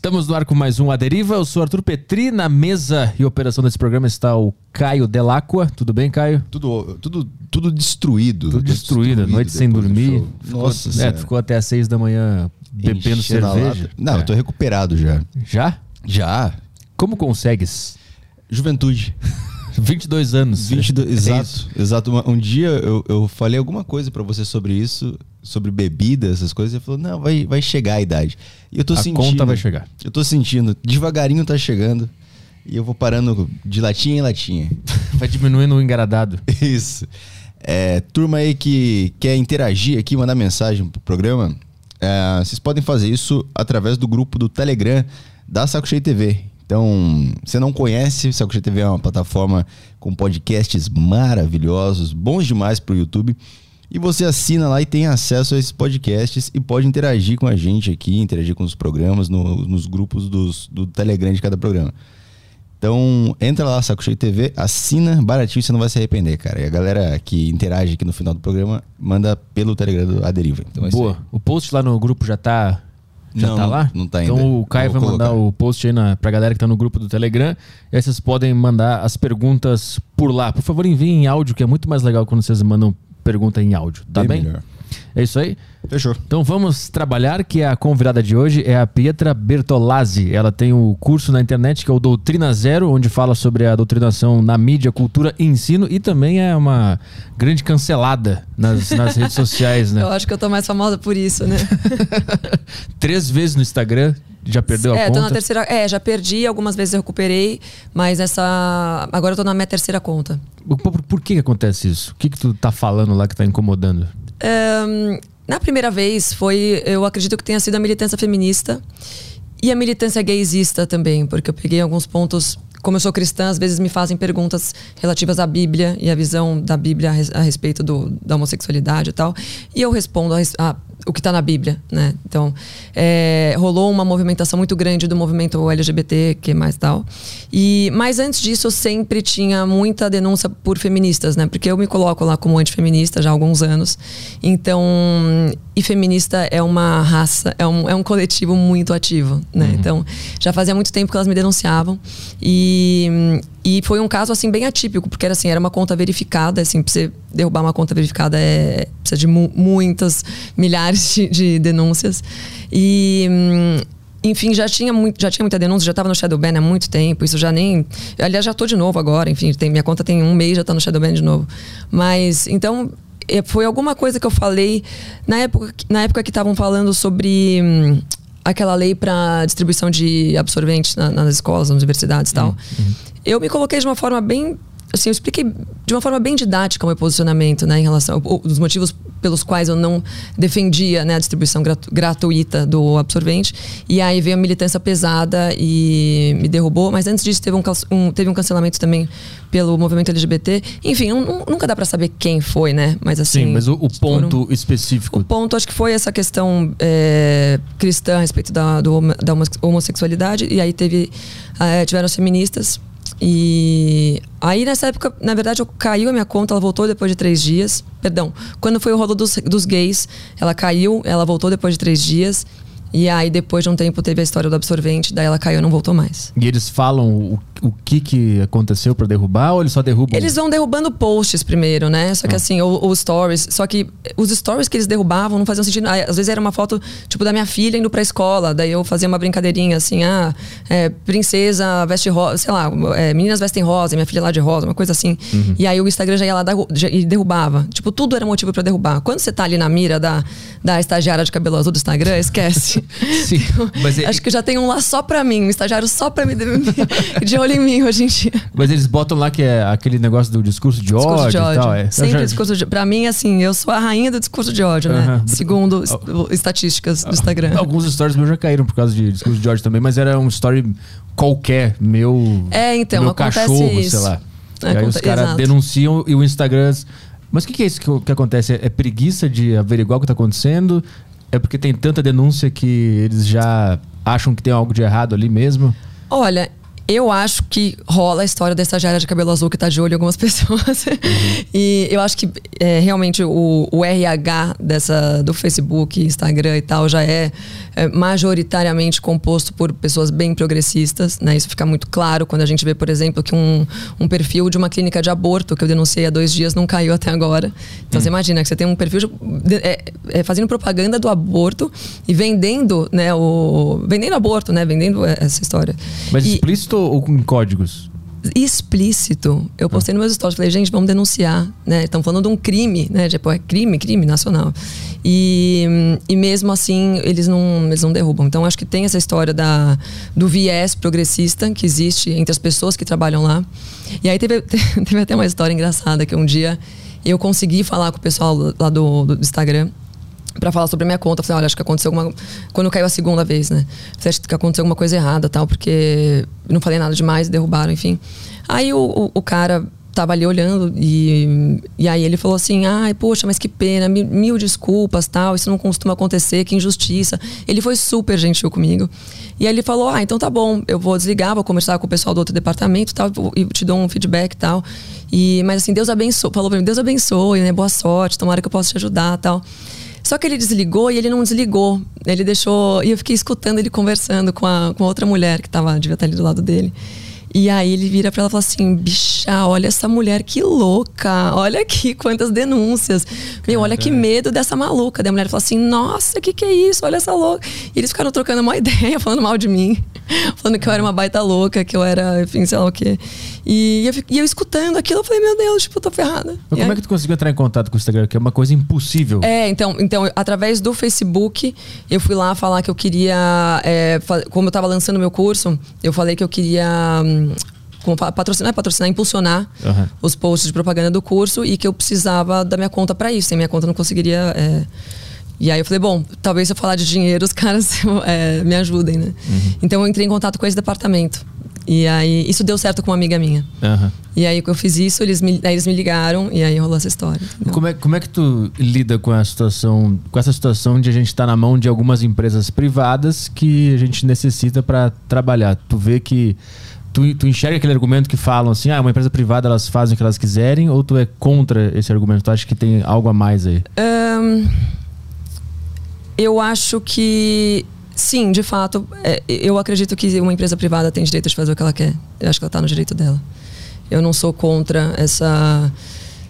Estamos no ar com mais um A Deriva. Eu sou Arthur Petri. Na mesa e operação desse programa está o Caio Delacqua. Tudo bem, Caio? Tudo, tudo, tudo destruído. Tudo destruído, noite sem dormir. Ficou, Nossa é, Senhora. ficou até às seis da manhã bebendo Enchendo cerveja. Não, É. eu tô recuperado já. Já? Já. Como consegues? Juventude. 22 anos. 22, É exato. isso. Exato. Um dia eu, eu falei alguma coisa pra você sobre isso, sobre bebida, essas coisas, e você falou: "Não, vai, vai chegar a idade". E eu tô A sentindo. conta vai chegar. Eu tô sentindo, devagarinho tá chegando. E eu vou parando de latinha em latinha. Vai diminuindo o engaradado. Isso. É, turma aí que quer interagir aqui, mandar mensagem pro programa, é, vocês podem fazer isso através do grupo do Telegram da Saco Cheio TV. Então, você não conhece, Saco Cheio TV é uma plataforma com podcasts maravilhosos, bons demais pro YouTube. E você assina lá e tem acesso a esses podcasts e pode interagir com a gente aqui, interagir com os programas no- nos grupos dos- do Telegram de cada programa. Então, entra lá, Saco Cheio TV, assina baratinho, você não vai se arrepender, cara. E a galera que interage aqui no final do programa manda pelo Telegram do A Deriva. Então, é Boa. O post lá no grupo já tá. Já Não, tá lá? não tá ainda. Então o Caio vai Vou mandar colocar. o post aí na, pra galera que tá no grupo do Telegram. E aí vocês podem mandar as perguntas por lá. Por favor, enviem em áudio, que é muito mais legal quando vocês mandam pergunta em áudio. Tá bem? melhor. É isso aí? Fechou. Então vamos trabalhar, que a convidada de hoje é a Pietra Bertolazzi. Ela tem o curso na internet que é o Doutrina Zero, onde fala sobre a doutrinação na mídia, cultura e ensino. E também é uma grande cancelada nas, nas redes sociais, né? Eu acho que eu tô mais famosa por isso, né? Três vezes no Instagram, já perdeu a é, tô conta. na terceira. É, já perdi, algumas vezes eu recuperei, mas essa. Agora eu tô na minha terceira conta. Por, por- por que, que acontece isso? O que, que tu tá falando lá que tá incomodando? Ahn, na primeira vez foi. Eu acredito que tenha sido a militância feminista e a militância gaysista também, porque eu peguei alguns pontos. Como eu sou cristã, às vezes me fazem perguntas relativas à Bíblia e à visão da Bíblia a, res- a respeito do, da homossexualidade e tal. E eu respondo a, a- o que está na Bíblia, né? Então, é, rolou uma movimentação muito grande do movimento LGBT, que mais tal. E, mas antes disso, eu sempre tinha muita denúncia por feministas, né? Porque eu me coloco lá como antifeminista já há alguns anos. Então, e feminista é uma raça, é um, é um coletivo muito ativo, né? Então, já fazia muito tempo que elas me denunciavam. E, e foi um caso, assim, bem atípico, porque era assim, era uma conta verificada, assim, pra você derrubar uma conta verificada é, precisa de mu- muitas, milhares de, de denúncias. E... hum, enfim, já tinha, muito, já tinha muita denúncia, já estava no Shadowban há muito tempo. Isso já nem. Aliás, já tô de novo agora. Enfim, tem, minha conta tem um mês, já tá no Shadowban de novo. Mas, então, é, foi alguma coisa que eu falei na época, que- na época que estavam falando sobre hum, aquela lei para distribuição de absorventes na- nas escolas, nas universidades e tal. Eu me coloquei de uma forma bem assim, eu expliquei de uma forma bem didática o meu posicionamento, né, em relação aos motivos pelos quais eu não defendia, né, a distribuição gratu- gratuita do absorvente. E aí veio a militância pesada e me derrubou. Mas antes disso teve um, um- teve um cancelamento também pelo movimento LGBT. Enfim, nu- nunca dá para saber quem foi, né? Mas assim. Sim, mas o, o foram- ponto específico. o ponto acho que foi essa questão é, cristã a respeito da, do da homo- homossexualidade. E aí teve, é, tiveram as feministas. E aí nessa época, na verdade, eu caiu a minha conta, ela voltou depois de três dias. Perdão, quando foi o rolo dos, dos gays, ela caiu, ela voltou depois de três dias. E aí, depois de um tempo, teve a história do absorvente, daí ela caiu e não voltou mais. E eles falam o, o que, que aconteceu pra derrubar ou eles só derrubam? Eles vão derrubando posts primeiro, né? Só que assim, ou, ou stories. Só que os stories que eles derrubavam não faziam sentido. Ah, Às vezes era uma foto, tipo, da minha filha indo pra escola. Daí eu fazia uma brincadeirinha assim, ah, é, princesa veste rosa, sei lá, é, meninas vestem rosa, minha filha lá de rosa, uma coisa assim. E aí o Instagram já ia lá e derrubava. Tipo, tudo era motivo pra derrubar. Quando você tá ali na mira da, da estagiária de cabelo azul do Instagram, esquece. Sim, mas é- Acho que já tem um lá só pra mim, um estagiário só pra me de olho em mim hoje em dia. Mas eles botam lá que é aquele negócio do discurso de ódio, Discurso de ódio. tal. É. Sempre já- discurso de Pra mim, assim, eu sou a rainha do discurso de ódio, né? Segundo est- estatísticas do Instagram. Alguns stories meus já caíram por causa de discurso de ódio também, mas era um story qualquer, meu. É, então, meu acontece cachorro, isso. sei lá. E aí os caras denunciam e o Instagram. Mas o que, que é isso que, que acontece? É preguiça de averiguar o que tá acontecendo? É porque tem tanta denúncia que eles já acham que tem algo de errado ali mesmo? Olha, Eu acho que rola a história da estagiária de cabelo azul que tá de olho em algumas pessoas. Uhum. e eu acho que é, realmente o, o, RH dessa, do Facebook, Instagram e tal já é, é, majoritariamente composto por pessoas bem progressistas. Né? Isso fica muito claro quando a gente vê, por exemplo, que um, um perfil de uma clínica de aborto que eu denunciei há dois dias não caiu até agora. Então hum. você imagina que você tem um perfil de, é, é, fazendo propaganda do aborto e vendendo, né, o vendendo aborto, né, vendendo essa história. Mas e, explícito ou com códigos? Explícito. Eu postei ah. nos meus stories, falei, gente, vamos denunciar, né? Estão falando de um crime, né? Tipo, é crime, crime nacional. E, e mesmo assim, eles não, eles não derrubam. Então, acho que tem essa história da, do viés progressista que existe entre as pessoas que trabalham lá. E aí teve, teve até uma história engraçada que um dia eu consegui falar com o pessoal lá do, do Instagram para falar sobre a minha conta. Falei, olha, acho que aconteceu alguma. Quando caiu a segunda vez, né? Falei, acho que aconteceu alguma coisa errada tal, porque não falei nada demais, derrubaram, enfim. Aí o, o, o cara tava ali olhando e, e aí ele falou assim, ai, poxa, mas que pena, mil, mil, desculpas, tal, isso não costuma acontecer, que injustiça. Ele foi super gentil comigo. E aí ele falou, ah, então tá bom, eu vou desligar, vou conversar com o pessoal do outro departamento tal, e te dou um feedback tal. E, mas assim, Deus abençoe, falou pra mim, Deus abençoe, né, boa sorte, tomara que eu possa te ajudar tal. Só que ele desligou e ele não desligou. Ele deixou. E eu fiquei escutando ele conversando com a, com a outra mulher que tava, devia estar ali do lado dele. E aí ele vira para ela e fala assim: bicha, olha essa mulher que louca, olha aqui quantas denúncias. Meu, olha que medo dessa maluca. Daí a mulher fala assim: nossa, o que, que é isso? Olha essa louca. E eles ficaram trocando uma ideia, falando mal de mim, falando que eu era uma baita louca, que eu era, enfim, sei lá o quê. E eu, e eu escutando aquilo, eu falei: meu Deus, tipo, eu tô ferrada. Mas como aí, é que tu conseguiu entrar em contato com o Instagram? Que é uma coisa impossível. É, então, então através do Facebook, eu fui lá falar que eu queria. É, como eu tava lançando meu curso, eu falei que eu queria. Hum, patrocinar, patrocinar, impulsionar uhum. os posts de propaganda do curso e que eu precisava da minha conta para isso. Sem minha conta eu não conseguiria. É... E aí eu falei, bom, talvez se eu falar de dinheiro, os caras é, me ajudem, né? Uhum. Então eu entrei em contato com esse departamento. E aí, isso deu certo com uma amiga minha. Uhum. E aí, eu fiz isso, eles me, aí eles me ligaram e aí rolou essa história. Como é, como é que tu lida com a situação, com essa situação de a gente estar tá na mão de algumas empresas privadas que a gente necessita para trabalhar? Tu vê que Tu, tu enxerga aquele argumento que falam assim, ah, uma empresa privada elas fazem o que elas quiserem, ou tu é contra esse argumento? Tu acha que tem algo a mais aí? Um, eu acho que sim, de fato, é, eu acredito que uma empresa privada tem direito de fazer o que ela quer. Eu acho que ela está no direito dela. Eu não sou contra essa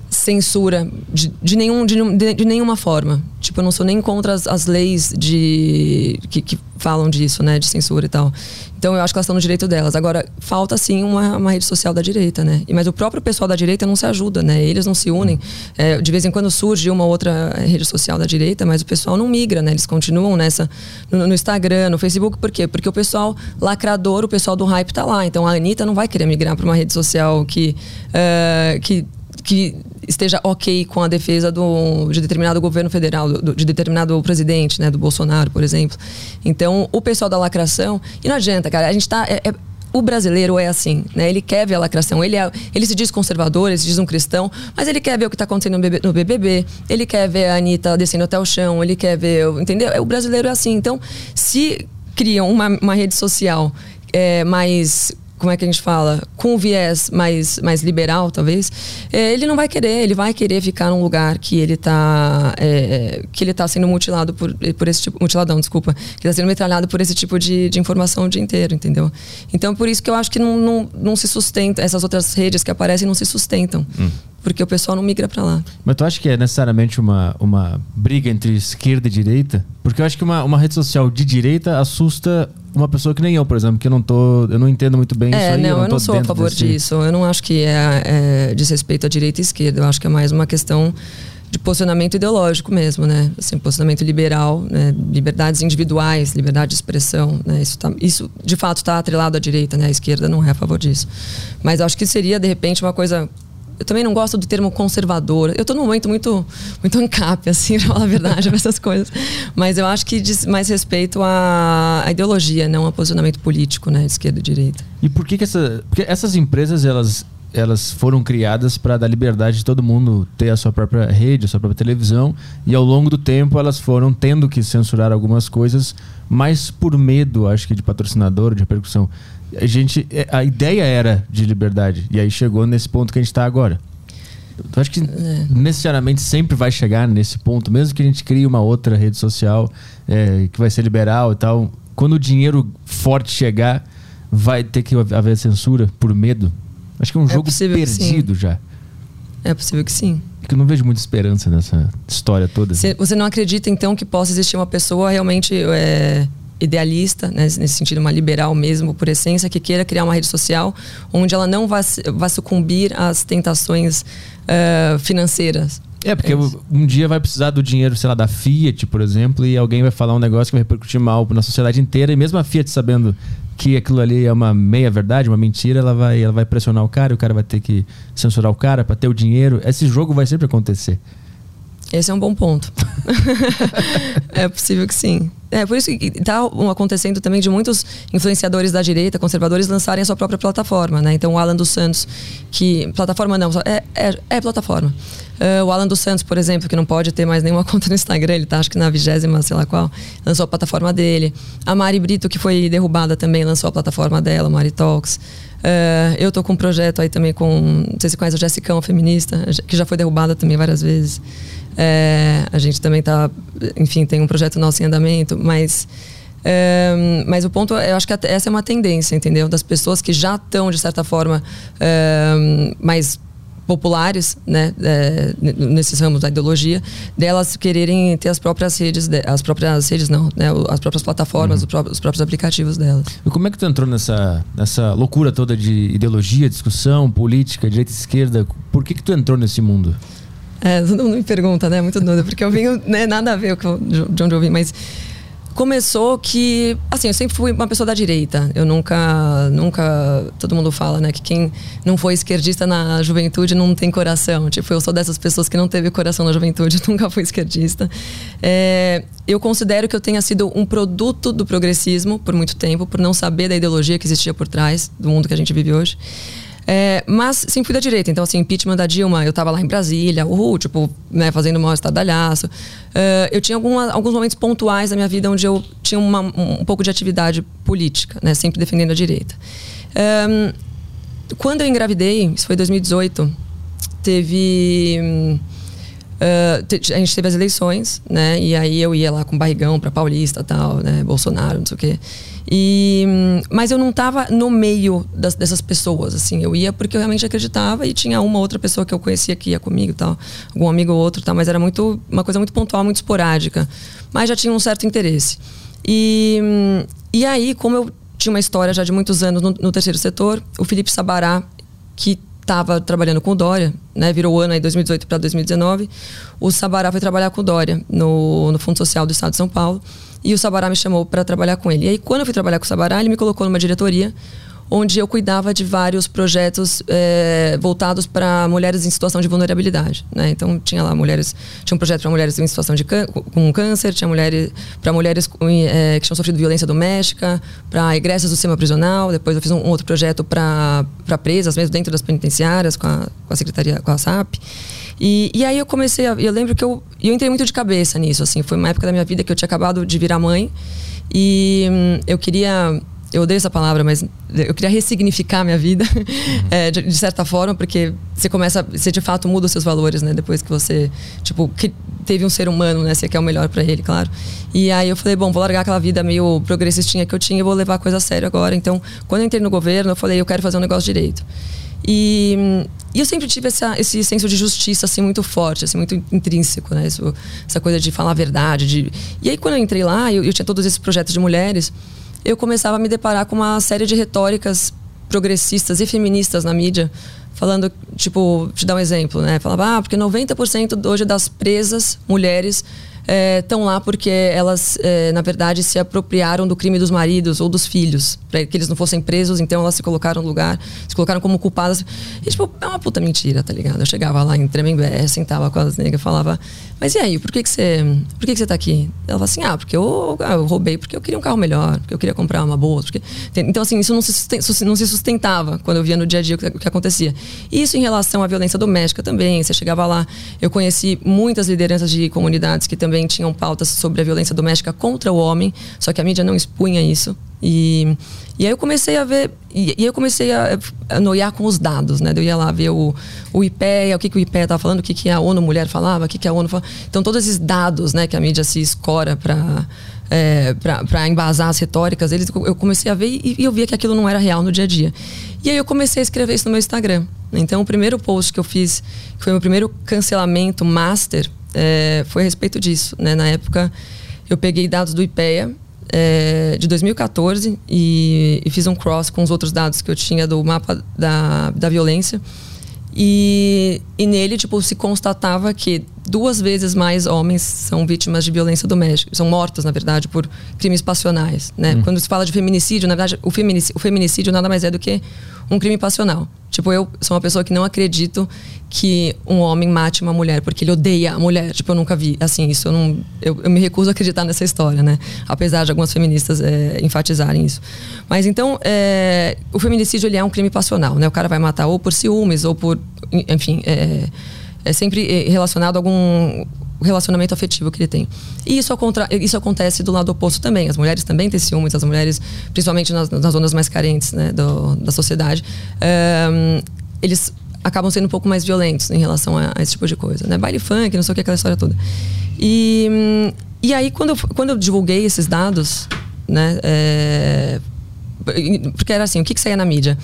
censura de, de, nenhum, de, de, nenhuma forma. Tipo, eu não sou nem contra as, as leis de que, que, falam disso, né? De censura e tal. Então eu acho que elas estão no direito delas. Agora, falta sim uma, uma rede social da direita, né? Mas o próprio pessoal da direita não se ajuda, né? Eles não se unem. É, de vez em quando surge uma outra rede social da direita, mas o pessoal não migra, né? Eles continuam nessa no, no Instagram, no Facebook, por quê? Porque o pessoal lacrador, o pessoal do hype tá lá. Então a Anitta não vai querer migrar para uma rede social que, uh, que que esteja ok com a defesa do, de determinado governo federal, do, de determinado presidente, né, do Bolsonaro, por exemplo. Então, o pessoal da lacração. E não adianta, cara, a gente tá. É, é, o brasileiro é assim, né? Ele quer ver a lacração. Ele, é, ele se diz conservador, ele se diz um cristão, mas ele quer ver o que está acontecendo no BBB, ele quer ver a Anitta descendo até o chão, ele quer ver. Entendeu? O brasileiro é assim. Então, se criam uma, uma rede social é, mais como é que a gente fala, com um viés mais, mais liberal, talvez, é, ele não vai querer, ele vai querer ficar num lugar que ele está é, que ele tá sendo mutilado por, por esse tipo, mutiladão, desculpa, que está sendo metralhado por esse tipo de, de informação o dia inteiro, entendeu? Então, por isso que eu acho que não, não, não se sustenta, essas outras redes que aparecem não se sustentam. Hum porque o pessoal não migra para lá. Mas tu acha que é necessariamente uma, uma briga entre esquerda e direita? Porque eu acho que uma, uma rede social de direita assusta uma pessoa que nem eu, por exemplo, que eu não tô, eu não entendo muito bem é, isso aí. Não, eu não, eu não sou a favor desse... disso. Eu não acho que é, é desrespeito à direita e esquerda. Eu acho que é mais uma questão de posicionamento ideológico mesmo, né? Assim, posicionamento liberal, né? liberdades individuais, liberdade de expressão, né? Isso, tá, isso de fato está atrelado à direita, né? A esquerda não é a favor disso. Mas acho que seria de repente uma coisa eu também não gosto do termo conservador. Eu estou num momento muito, muito ancap, assim, pra falar a verdade, para essas coisas. Mas eu acho que diz mais respeito à, à ideologia, não ao posicionamento político, né, esquerda e direita. E por que, que essa, porque essas empresas, elas, elas foram criadas para dar liberdade de todo mundo ter a sua própria rede, a sua própria televisão, e ao longo do tempo elas foram tendo que censurar algumas coisas mais por medo, acho que, de patrocinador, de repercussão. A gente, é, a ideia era de liberdade e aí chegou nesse ponto que a gente está agora. Eu acho que é. necessariamente sempre vai chegar nesse ponto, mesmo que a gente crie uma outra rede social é, que vai ser liberal e tal. Quando o dinheiro forte chegar, vai ter que haver censura por medo. Acho que é um é jogo perdido já. É possível que sim. Porque eu não vejo muita esperança nessa história toda. Você, você não acredita, então, que possa existir uma pessoa realmente é, idealista, né, nesse sentido, uma liberal mesmo, por essência, que queira criar uma rede social onde ela não vai, vai sucumbir às tentações uh, financeiras? É, porque é um dia vai precisar do dinheiro, sei lá, da Fiat, por exemplo, e alguém vai falar um negócio que vai repercutir mal na sociedade inteira, e mesmo a Fiat sabendo que aquilo ali é uma meia verdade, uma mentira, ela vai, ela vai pressionar o cara, e o cara vai ter que censurar o cara para ter o dinheiro. Esse jogo vai sempre acontecer. Esse é um bom ponto. é possível que sim. É por isso que está acontecendo também de muitos influenciadores da direita, conservadores, lançarem a sua própria plataforma, né? Então o Alan dos Santos, que plataforma não, é, é, é plataforma. Uh, o Alan dos Santos, por exemplo, que não pode ter mais nenhuma conta no Instagram, ele tá acho que na vigésima, sei lá qual, lançou a plataforma dele. A Mari Brito, que foi derrubada também, lançou a plataforma dela, Mari Talks. Uh, eu tô com um projeto aí também com, não sei se conhece a Jessicão, feminista, que já foi derrubada também várias vezes. É, a gente também está, enfim, tem um projeto nosso em andamento, mas é, mas o ponto, eu acho que essa é uma tendência, entendeu? Das pessoas que já estão, de certa forma, é, mais populares, né, é, nesses ramos da ideologia, delas quererem ter as próprias redes, as próprias redes não, né, as próprias plataformas, uhum. os, próprios, os, próprios, aplicativos delas. E como é que tu entrou nessa, nessa loucura toda de ideologia, discussão, política, direita e esquerda? Por que que tu entrou nesse mundo? É, todo mundo me pergunta, né? Muito doido, porque eu venho, né, nada a ver com de onde eu vim, mas começou que, assim, eu sempre fui uma pessoa da direita. Eu nunca, nunca, todo mundo fala, né, que quem não foi esquerdista na juventude não tem coração. Tipo, eu sou dessas pessoas que não teve coração na juventude, nunca fui esquerdista. É, eu considero que eu tenha sido um produto do progressismo por muito tempo, por não saber da ideologia que existia por trás do mundo que a gente vive hoje. É, mas sempre fui da direita. Então, assim, impeachment da Dilma, eu tava lá em Brasília, uhul, tipo, né, fazendo o maior estadalhaço. Uh, eu tinha alguma, alguns momentos pontuais na minha vida onde eu tinha uma, um, pouco de atividade política, né, sempre defendendo a direita. Um, quando eu engravidei, isso foi 2018, teve. Uh, a gente teve as eleições, né? E aí eu ia lá com barrigão para Paulista tal, né? Bolsonaro, não sei o quê. E, mas eu não estava no meio das, dessas pessoas, assim. Eu ia porque eu realmente acreditava e tinha uma outra pessoa que eu conhecia que ia comigo, tal, algum amigo ou outro, tal. Mas era muito uma coisa muito pontual, muito esporádica. Mas já tinha um certo interesse. E, e aí, como eu tinha uma história já de muitos anos no, no terceiro setor, o Felipe Sabará, que estava trabalhando com o Dória, né, virou o ano aí 2018 para 2019, o Sabará foi trabalhar com o Dória no, no Fundo Social do Estado de São Paulo. E o Sabará me chamou para trabalhar com ele. E aí, quando eu fui trabalhar com o Sabará, ele me colocou numa diretoria onde eu cuidava de vários projetos é, voltados para mulheres em situação de vulnerabilidade. Né? Então tinha lá mulheres, tinha um projeto para mulheres em situação de com câncer, tinha mulheres para mulheres é, que tinham sofrido violência doméstica, para egressas do sistema prisional. Depois eu fiz um, um outro projeto para presas, mesmo dentro das penitenciárias, com a, com a secretaria, com a SAP. E, e aí eu comecei, a, eu lembro que eu, eu entrei muito de cabeça nisso, assim, foi uma época da minha vida que eu tinha acabado de virar mãe e hum, eu queria eu odeio essa palavra, mas eu queria ressignificar minha vida, uhum. é, de, de, certa forma, porque você começa, você de fato muda os seus valores, né? Depois que você, tipo, que teve um ser humano, né? Você quer o melhor para ele, claro. E aí eu falei, bom, vou largar aquela vida meio progressistinha que eu tinha e vou levar a coisa a sério agora. Então, quando eu entrei no governo, eu falei, eu quero fazer um negócio direito. E, e eu sempre tive essa, esse senso de justiça assim muito forte, assim muito intrínseco, né? Isso, essa coisa de falar a verdade. De... E aí quando eu entrei lá, eu, eu tinha todos esses projetos de mulheres, eu começava a me deparar com uma série de retóricas progressistas e feministas na mídia, falando, tipo, te dar um exemplo, né? Falava, ah, porque 90% hoje das presas mulheres estão é, lá porque elas, é, na verdade, se apropriaram do crime dos maridos ou dos filhos, para que eles não fossem presos, então elas se colocaram no lugar, se colocaram como culpadas. E, tipo, é uma puta mentira, tá ligado? Eu chegava lá em Tremembé, sentava com as negras falava, mas e aí, por que, que você. Por que, que você tá aqui? Ela falava assim, ah, porque eu, ah, eu roubei, porque eu queria um carro melhor, porque eu queria comprar uma boa. Porque... Então, assim, isso não se, não se sustentava quando eu via no dia a dia o que, o que acontecia. Isso em relação à violência doméstica também. Você chegava lá, eu conheci muitas lideranças de comunidades que também também tinham pautas sobre a violência doméstica contra o homem, só que a mídia não expunha isso. E, e aí eu comecei a ver, e, e eu comecei a, a noiar com os dados, né? Eu ia lá ver o, o IPEA, o que, que o IPEA estava falando, o que, que a ONU Mulher falava, o que, que a ONU falava. Então, todos esses dados né, que a mídia se escora para é, para embasar as retóricas deles, eu comecei a ver e, e eu via que aquilo não era real no dia a dia. E aí eu comecei a escrever isso no meu Instagram. Então, o primeiro post que eu fiz, que foi meu primeiro cancelamento master, é, foi a respeito disso. Né? Na época, eu peguei dados do IPEA é, de 2014 e, e, fiz um cross com os outros dados que eu tinha do mapa da, da violência. E, e nele, tipo, se constatava que duas vezes mais homens são vítimas de violência doméstica, são mortos, na verdade, por crimes passionais, né? Hum. Quando se fala de feminicídio, na verdade, o feminicídio, o feminicídio nada mais é do que um crime passional. Tipo, eu sou uma pessoa que não acredito que um homem mate uma mulher porque ele odeia a mulher. Tipo, eu nunca vi. Assim, isso eu não. Eu, eu me recuso a acreditar nessa história, né? Apesar de algumas feministas é, enfatizarem isso. Mas então, é, o feminicídio ele é um crime passional, né? O cara vai matar ou por ciúmes ou por. Enfim, é, é sempre é, relacionado a algum relacionamento afetivo que ele tem. E isso, isso acontece do lado oposto também. As mulheres também têm ciúmes, as mulheres, principalmente nas, nas zonas mais carentes né, do, da sociedade, um, eles acabam sendo um pouco mais violentos em relação a, a, esse tipo de coisa. Né? Baile funk, não sei o que, aquela história toda. E, e aí, quando eu, quando eu divulguei esses dados, né, é, porque era assim, o que, que saía na mídia?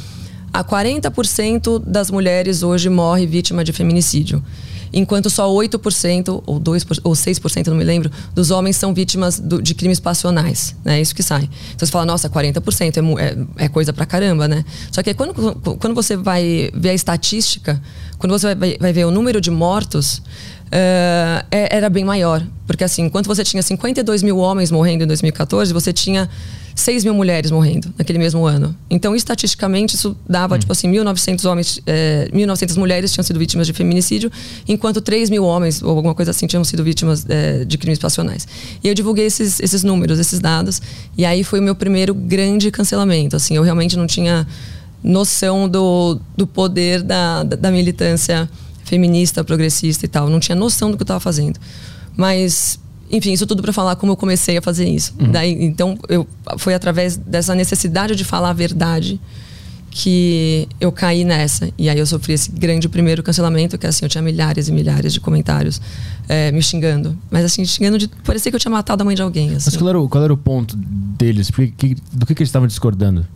A 40% das mulheres hoje morre vítima de feminicídio enquanto só 8% ou 2% ou 6%, não me lembro, dos homens são vítimas do, de crimes passionais, né? É isso que sai. Então você fala, nossa, 40% é, é, é coisa pra caramba, né? Só que quando, quando você vai ver a estatística, quando você vai, vai ver o número de mortos, Uh, era bem maior. Porque assim, enquanto você tinha 52 mil homens morrendo em 2014, você tinha 6 mil mulheres morrendo naquele mesmo ano. Então, estatisticamente, isso dava, hum. tipo assim, 1.900 homens, é, 1.900 mulheres tinham sido vítimas de feminicídio, enquanto 3 mil homens, ou alguma coisa assim, tinham sido vítimas é, de crimes passionais. E eu divulguei esses, esses números, esses dados, e aí foi o meu primeiro grande cancelamento. Assim, eu realmente não tinha noção do, do poder da, da, da militância feminista, progressista e tal. Não tinha noção do que eu estava fazendo. Mas enfim, isso tudo para falar como eu comecei a fazer isso. Uhum. Daí, então, eu, foi através dessa necessidade de falar a verdade que eu caí nessa. E aí eu sofri esse grande primeiro cancelamento, que assim, eu tinha milhares e milhares de comentários é, me xingando. Mas assim, xingando de. Parecia que eu tinha matado a mãe de alguém. Assim. Mas qual era, o, qual era o ponto deles? Que, do que, que eles estavam discordando?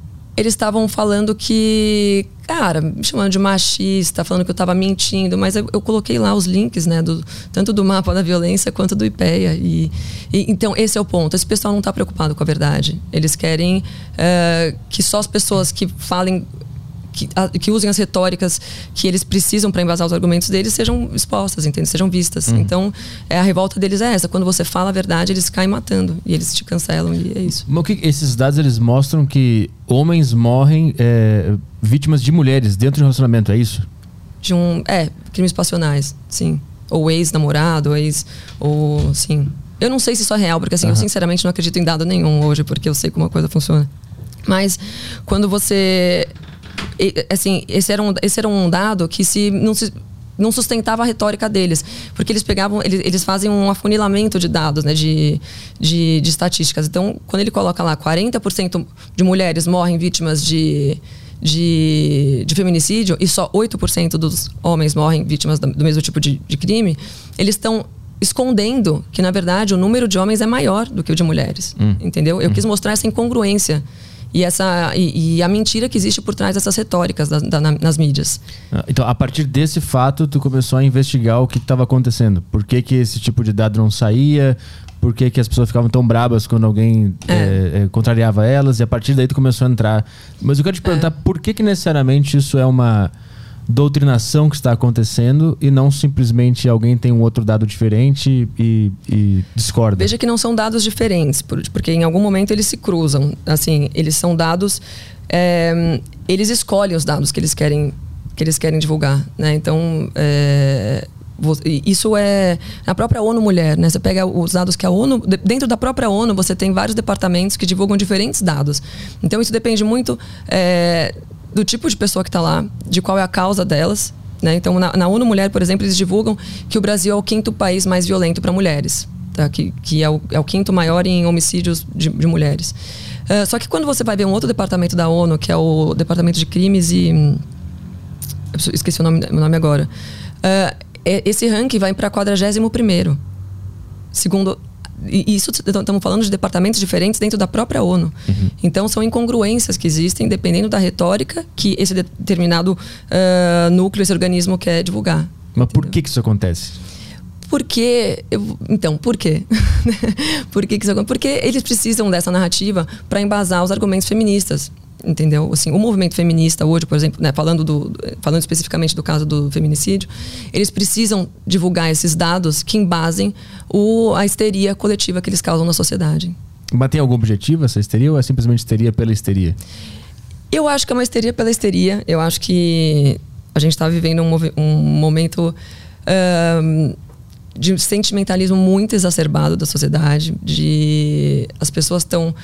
Eles estavam falando que, cara, me chamando de machista, falando que eu estava mentindo, mas eu, eu, coloquei lá os links, né, do, tanto do mapa da violência quanto do IPEA. E, e então, esse é o ponto. Esse pessoal não está preocupado com a verdade. Eles querem uh, que só as pessoas que falem que, a, que, usem as retóricas que eles precisam para embasar os argumentos deles sejam expostas, entende? Sejam vistas. Uhum. Então, é, a revolta deles é essa. Quando você fala a verdade, eles caem matando. E eles te cancelam e é isso. Mas que, esses dados, eles mostram que homens morrem é, vítimas de mulheres dentro de um relacionamento, é isso? De um... É, crimes passionais, sim. Ou ex-namorado, ou ex... Ou, sim. Eu não sei se isso é real, porque assim, uhum. eu sinceramente não acredito em dado nenhum hoje, porque eu sei como a coisa funciona. Mas quando você assim, esse era um, esse era um dado que se não se não sustentava a retórica deles, porque eles pegavam, eles, eles fazem um afunilamento de dados, né, de, de, de estatísticas. Então, quando ele coloca lá 40% de mulheres morrem vítimas de, de, de, feminicídio e só 8% dos homens morrem vítimas do mesmo tipo de, de crime, eles estão escondendo que, na verdade, o número de homens é maior do que o de mulheres. Hum. Entendeu? Eu hum. quis mostrar essa incongruência e, essa, e, e, a mentira que existe por trás dessas retóricas da, da, nas mídias. Ah, então, a partir desse fato, tu começou a investigar o que estava acontecendo. Por que, que esse tipo de dado não saía? Por que, que as pessoas ficavam tão brabas quando alguém é. É, é, contrariava elas? E a partir daí tu começou a entrar. Mas eu quero te perguntar, é. por que, que necessariamente isso é uma doutrinação que está acontecendo e não simplesmente alguém tem um outro dado diferente e, e discorda. Veja que não são dados diferentes, porque em algum momento eles se cruzam. Assim, eles são dados. É, eles escolhem os dados que eles querem que eles querem divulgar, né? Então é, isso é a própria ONU Mulher, né? Você pega os dados que a ONU dentro da própria ONU você tem vários departamentos que divulgam diferentes dados. Então isso depende muito é, do tipo de pessoa que está lá, de qual é a causa delas. Né? Então, na, na, ONU Mulher, por exemplo, eles divulgam que o Brasil é o quinto país mais violento para mulheres. tá? que, que é, o, é o quinto maior em homicídios de, de mulheres. Uh, só que quando você vai ver um outro departamento da ONU, que é o Departamento de Crimes e. Esqueci o nome, o nome agora. Uh, esse ranking vai para 41. Segundo e isso estamos falando de departamentos diferentes dentro da própria ONU. Uhum. Então são incongruências que existem dependendo da retórica que esse determinado uh, núcleo, esse organismo quer divulgar. Mas entendeu? por que, que isso acontece? Porque. Eu, então, por quê? por que, que isso acontece? Porque eles precisam dessa narrativa para embasar os argumentos feministas entendeu? Assim, o movimento feminista hoje, por exemplo, né, falando, do, falando especificamente do caso do feminicídio, eles precisam divulgar esses dados que embasem o, a histeria coletiva que eles causam na sociedade. Mas tem algum objetivo essa histeria ou é simplesmente histeria pela histeria? Eu acho que é uma histeria pela histeria. Eu acho que a gente está vivendo um, um momento um, de sentimentalismo muito exacerbado da sociedade, de as pessoas estão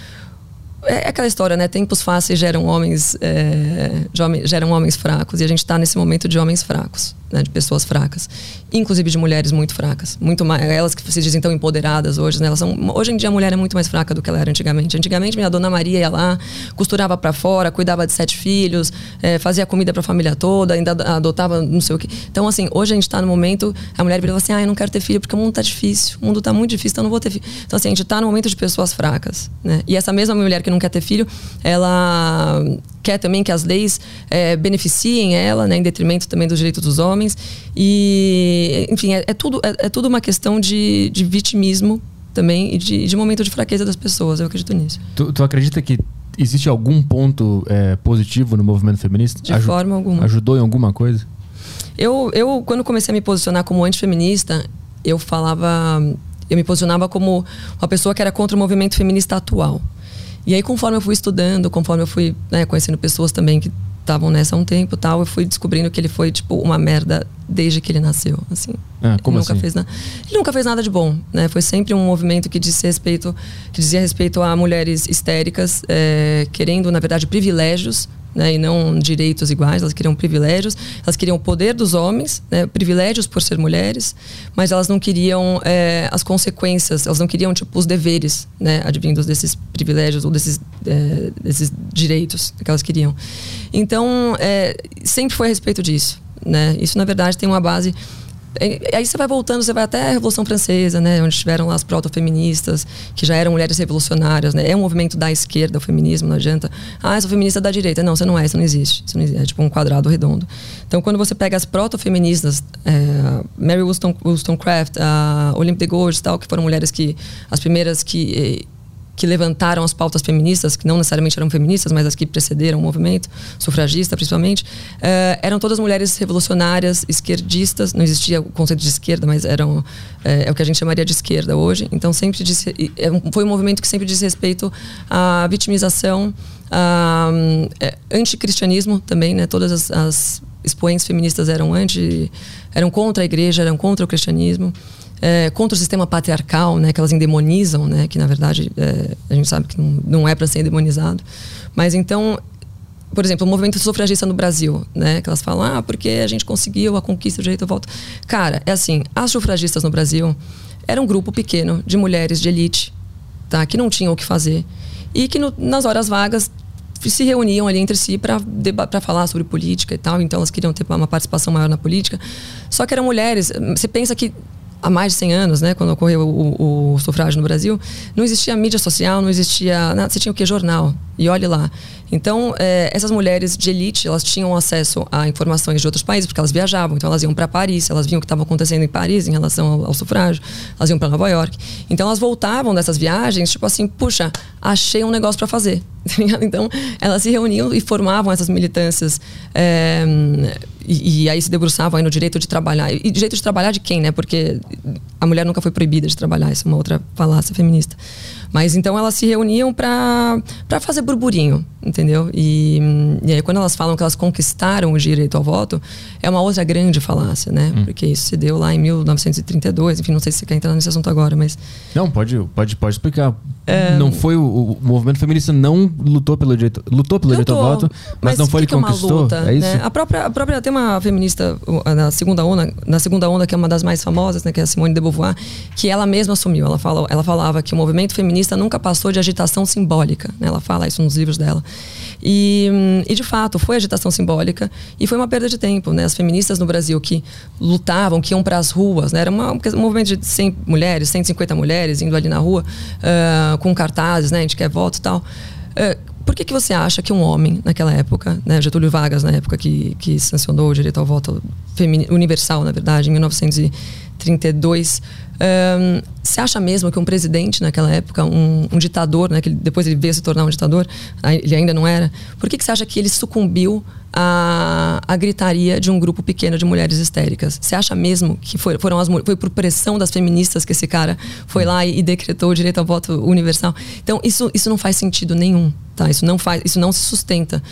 é aquela história, né? Tempos fáceis geram homens, é, geram homens fracos e a gente está nesse momento de homens fracos né, de pessoas fracas, inclusive de mulheres muito fracas, muito mais, elas que se dizem tão empoderadas hoje, né, elas são, hoje em dia a mulher é muito mais fraca do que ela era antigamente. Antigamente minha dona Maria ia lá, costurava para fora, cuidava de sete filhos, é, fazia comida para a família toda, ainda adotava não sei o que. Então assim, hoje a gente está no momento, a mulher vira assim, ah, eu não quero ter filho porque o mundo tá difícil, o mundo tá muito difícil, então eu não vou ter filho. Então assim, a gente está no momento de pessoas fracas, né? E essa mesma mulher que não quer ter filho, ela quer também que as leis é, beneficiem ela, né, em detrimento também dos direitos dos homens. E, enfim, é, é tudo, é, é, tudo uma questão de, de vitimismo também e de, de, momento de fraqueza das pessoas. Eu acredito nisso. Tu, tu acredita que existe algum ponto é, positivo no movimento feminista? De Aju forma alguma. Ajudou em alguma coisa? Eu, eu, quando comecei a me posicionar como antifeminista, eu falava. Eu me posicionava como uma pessoa que era contra o movimento feminista atual. E aí, conforme eu fui estudando, conforme eu fui né, conhecendo pessoas também que estavam nessa há um tempo tal, eu fui descobrindo que ele foi, tipo, uma merda desde que ele nasceu, assim. Ah, como ele nunca assim? Fez na... Ele nunca fez nada de bom, né? Foi sempre um movimento que dizia respeito, que dizia respeito a mulheres histéricas, é, querendo, na verdade, privilégios né, e não direitos iguais, elas queriam privilégios, elas queriam o poder dos homens, né, privilégios por ser mulheres, mas elas não queriam é, as consequências, elas não queriam tipo os deveres, né, advindos desses privilégios ou desses, é, desses direitos que elas queriam. Então, é, sempre foi a respeito disso, né? Isso na verdade tem uma base Aí você vai voltando, você vai até a Revolução Francesa, né? Onde tiveram lá as proto-feministas, que já eram mulheres revolucionárias, né? É um movimento da esquerda, o feminismo, não adianta. Ah, sou feminista da direita. Não, você não é, isso não existe. Isso não existe. É tipo um quadrado redondo. Então, quando você pega as proto-feministas, é, Mary Wollstonecraft, a Olympe de Gouges, tal, que foram mulheres que... As primeiras que que levantaram as pautas feministas, que não necessariamente eram feministas, mas as que precederam o movimento, sufragista principalmente, uh, eram todas mulheres revolucionárias, esquerdistas, não existia o conceito de esquerda, mas eram é, é o que a gente chamaria de esquerda hoje. Então sempre disse, é foi um movimento que sempre diz respeito à vitimização, a, é, anticristianismo também, né? Todas as, as expoentes feministas eram anti, eram contra a igreja, eram contra o cristianismo é, contra o sistema patriarcal, né, que elas endemonizam, né, que na verdade é, a gente sabe que não, não é para ser endemonizado. Mas então, por exemplo, o movimento sufragista no Brasil, né, que elas falam, ah, porque a gente conseguiu a conquista do direito à volta. Cara, é assim, as sufragistas no Brasil eram um grupo pequeno de mulheres de elite, tá, que não tinham o que fazer e que no, nas horas vagas se reuniam ali entre si para falar sobre política e tal, então elas queriam ter uma participação maior na política. Só que eram mulheres. Você pensa que há mais de 100 anos, né, quando ocorreu o, o, sufrágio no Brasil, não existia mídia social, não existia nada, você tinha o que? Jornal. E olhe lá. Então, é, essas mulheres de elite, elas tinham acesso a informações de outros países, porque elas viajavam. Então, elas iam para Paris, elas viam o que estava acontecendo em Paris em relação ao, ao sufrágio, elas iam para Nova York. Então, elas voltavam dessas viagens, tipo assim, puxa, achei um negócio para fazer. então, elas se reuniam e formavam essas militâncias. É, e, e, aí se debruçavam aí no direito de trabalhar. E direito de trabalhar de quem, né? Porque a mulher nunca foi proibida de trabalhar, isso é uma outra falácia feminista. Mas então elas se reuniam para fazer burburinho, entendeu? E, e aí quando elas falam que elas conquistaram o direito ao voto, é uma outra grande falácia, né? Hum. Porque isso se deu lá em 1932, enfim, não sei se você quer entrar nesse assunto agora, mas... Não, pode, pode, pode explicar. É... Não foi o, o, movimento feminista não lutou pelo direito, lutou pelo lutou, direito ao voto, mas, mas não foi ele que, que conquistou. É, luta, é isso? Né? A própria, a própria tem uma feminista na segunda onda, na segunda onda que é uma das mais famosas, né, que é a Simone de Beauvoir, que ela mesma assumiu. Ela falou, ela falava que o movimento feminista nunca passou de agitação simbólica. Né? Ela fala isso nos livros dela. E, e, de fato, foi agitação simbólica e foi uma perda de tempo. Né? As feministas no Brasil que lutavam, que iam para as ruas, né? era uma, um movimento de 100 mulheres, 150 mulheres indo ali na rua uh, com cartazes, né? a gente quer voto e tal. Uh, por que, que você acha que um homem, naquela época, né, Getúlio Vargas, na época que, que sancionou o direito ao voto universal, na verdade, em 1932, um, você acha mesmo que um presidente naquela época, um, um ditador, né, que depois ele veio se tornar um ditador, ele ainda não era, por que, que você acha que ele sucumbiu à, à gritaria de um grupo pequeno de mulheres histéricas? Você acha mesmo que foi, foram as, foi por pressão das feministas que esse cara foi lá e, e decretou o direito ao voto universal? Então, isso, isso não faz sentido nenhum. Tá? Isso, não faz, isso não se sustenta.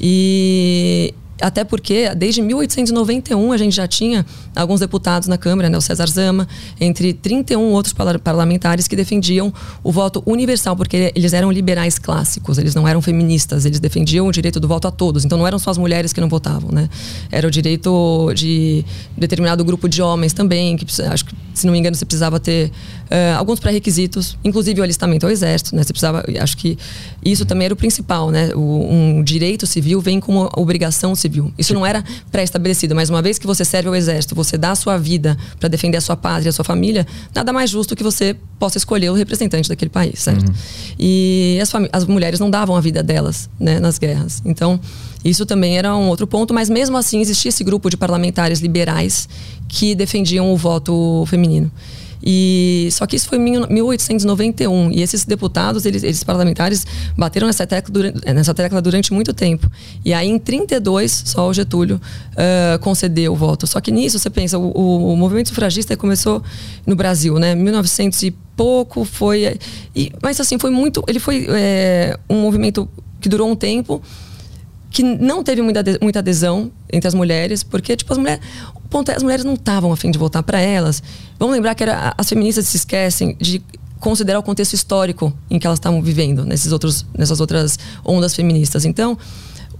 E, até porque desde 1891 a gente já tinha alguns deputados na Câmara, né, o César Zama, entre 31 outros parlamentares que defendiam o voto universal, porque eles eram liberais clássicos, eles não eram feministas, eles defendiam o direito do voto a todos. Então não eram só as mulheres que não votavam, né? Era o direito de determinado grupo de homens também, que acho que, se não me engano, você precisava ter uh, alguns pré-requisitos, inclusive o alistamento ao exército, né? Você precisava, acho que isso também era o principal, né? O, um direito civil vem como obrigação civil. Isso não era pré-estabelecido, mas uma vez que você serve ao exército, você dá a sua vida para defender a sua pátria, a sua família, nada mais justo que você possa escolher o representante daquele país, certo? Uhum. E as, as, mulheres não davam a vida delas né, nas guerras. Então, isso também era um outro ponto, mas mesmo assim existia esse grupo de parlamentares liberais que defendiam o voto feminino. E só que isso foi em 1891 e esses deputados, eles, esses parlamentares bateram nessa tecla, durante, nessa tecla durante muito tempo. E aí em 32 só o Getúlio uh, concedeu o voto. Só que nisso você pensa, o, o, o movimento sufragista começou no Brasil, né? 1900 e pouco foi, e, mas assim foi muito, ele foi é, um movimento que durou um tempo que não teve muita, muita adesão entre as mulheres, porque, tipo, as mulheres. O ponto é, as mulheres não estavam afim de voltar para elas. Vamos lembrar que era, as feministas se esquecem de considerar o contexto histórico em que elas estavam vivendo, nesses outros, nessas outras ondas feministas. Então,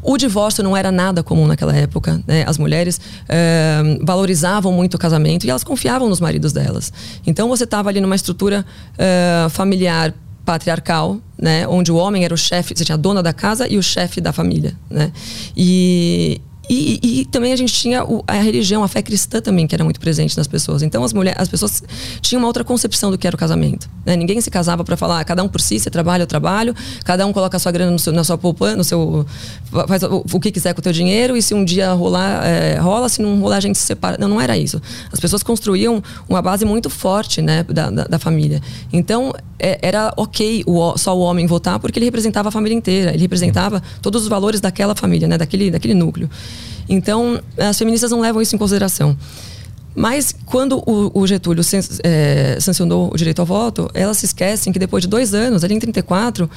o divórcio não era nada comum naquela época. Né? As mulheres é, valorizavam muito o casamento e elas confiavam nos maridos delas. Então, você estava ali numa estrutura é, familiar patriarcal, né, onde o homem era o chefe, você tinha a dona da casa e o chefe da família, né? E, e, e, também a gente tinha o, a religião, a fé cristã também, que era muito presente nas pessoas. Então as mulheres, as pessoas tinham uma outra concepção do que era o casamento. Né? Ninguém se casava para falar, ah, cada um por si, você trabalha, eu trabalho, cada um coloca a sua grana seu, na sua poupança, no seu faz o, o, que quiser com o teu dinheiro e se um dia rolar, é, rola, se não rolar a gente se separa. Não, não era isso. As pessoas construíam uma base muito forte, né, da, da, da família. Então é, era ok o, só o homem votar porque ele representava a família inteira, ele representava todos os valores daquela família, né, daquele, daquele núcleo. Então, as feministas não levam isso em consideração. Mas quando o, o Getúlio é, sancionou o direito ao voto, elas se esquecem que depois de dois anos, ali em 34,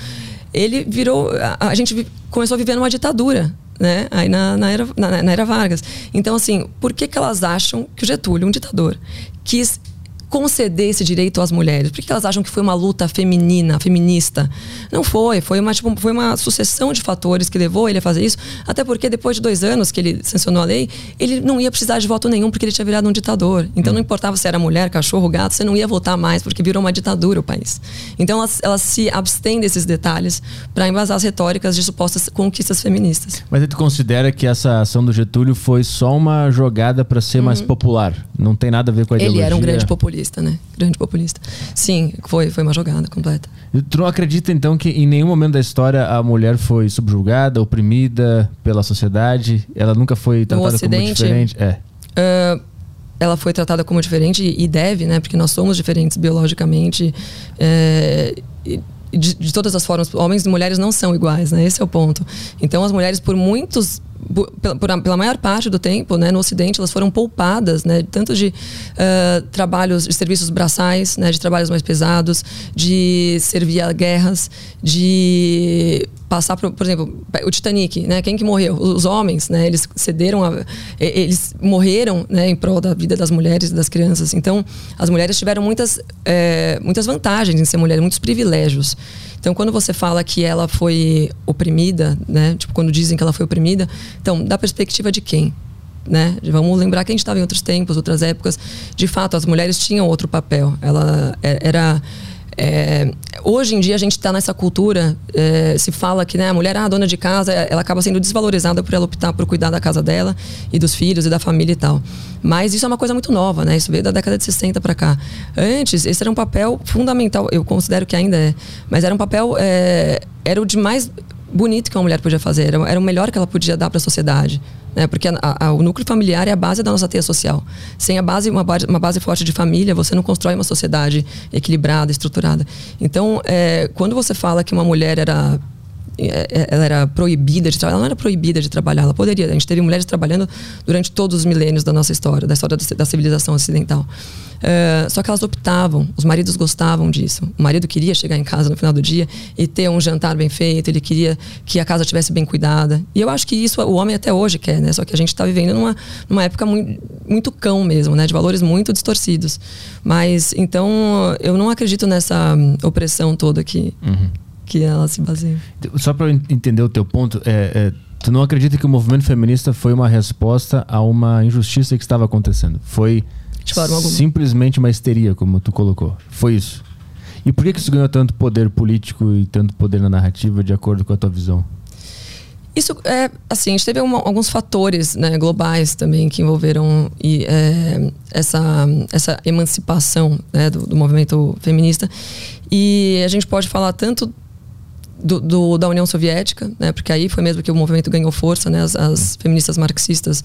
ele virou. A, a gente começou a viver numa ditadura. Né? Aí na, na, era, na, na era Vargas. Então, assim, por que, que elas acham que o Getúlio, um ditador, quis conceder esse direito às mulheres? Por que elas acham que foi uma luta feminina, feminista? Não foi, foi uma, tipo, foi uma sucessão de fatores que levou ele a fazer isso, até porque depois de dois anos que ele sancionou a lei, ele não ia precisar de voto nenhum porque ele tinha virado um ditador. Então não importava se era mulher, cachorro, gato, você não ia votar mais porque virou uma ditadura o país. Então elas, elas se abstêm desses detalhes para embasar as retóricas de supostas conquistas feministas. Mas tu considera que essa ação do Getúlio foi só uma jogada para ser uhum. mais popular? Não tem nada a ver com a ideologia? Ele era um grande populista populista, né? Grande populista. Sim, foi, foi uma jogada completa. Tu não acredita então que em nenhum momento da história a mulher foi subjugada, oprimida pela sociedade? Ela nunca foi tratada como diferente? É. Uh, ela foi tratada como diferente e deve, né? Porque nós somos diferentes biologicamente. É, de, de, todas as formas, homens e mulheres não são iguais, né? Esse é o ponto. Então, as mulheres, por muitos pela, maior parte do tempo, né, no Ocidente, elas foram poupadas, né, tanto de uh, trabalhos, de serviços braçais, né, de trabalhos mais pesados, de servir a guerras, de passar por, por exemplo, o Titanic, né? Quem que morreu? Os homens, né? Eles cederam, a, eles morreram, né? Em prol da vida das mulheres e das crianças. Então, as mulheres tiveram muitas, é, muitas vantagens em ser mulher, muitos privilégios. Então, quando você fala que ela foi oprimida, né? Tipo, quando dizem que ela foi oprimida, então, da perspectiva de quem? Né? Vamos lembrar que a gente estava em outros tempos, outras épocas. De fato, as mulheres tinham outro papel. Ela é, era é, hoje em dia a gente está nessa cultura, é, se fala que né, a mulher, ah, a dona de casa, ela acaba sendo desvalorizada por ela optar por cuidar da casa dela e dos filhos e da família e tal. Mas isso é uma coisa muito nova, né? Isso veio da década de 60 para cá. Antes, esse era um papel fundamental, eu considero que ainda é, mas era um papel, é, era o de mais bonito que uma mulher podia fazer, era, era o melhor que ela podia dar para a sociedade né? Porque a, a, o núcleo familiar é a base da nossa teia social. Sem a base uma, base, uma base forte de família, você não constrói uma sociedade equilibrada, estruturada. Então, é, quando você fala que uma mulher era ela era proibida de trabalhar, ela não era proibida de trabalhar, ela poderia. A gente teve mulheres trabalhando durante todos os milênios da nossa história, da história da civilização ocidental. Uh, só que elas optavam, os maridos gostavam disso. O marido queria chegar em casa no final do dia e ter um jantar bem feito, ele queria que a casa estivesse bem cuidada. E eu acho que isso o homem até hoje quer, né? Só que a gente está vivendo numa, numa época muito, muito cão mesmo, né? De valores muito distorcidos. Mas, então, eu não acredito nessa opressão toda que, uhum. Que ela se baseia. Só para entender o teu ponto, é, é, tu não acredita que o movimento feminista foi uma resposta a uma injustiça que estava acontecendo? Foi. Simplesmente uma histeria, como tu colocou. Foi isso. E por que, que isso ganhou tanto poder político e tanto poder na narrativa, de acordo com a tua visão? Isso é assim, a gente teve uma, alguns fatores né, globais também que envolveram e, é, essa, essa emancipação né, do, do, movimento feminista. E a gente pode falar tanto do, do, da União Soviética, né, porque aí foi mesmo que o movimento ganhou força, né, as, as feministas marxistas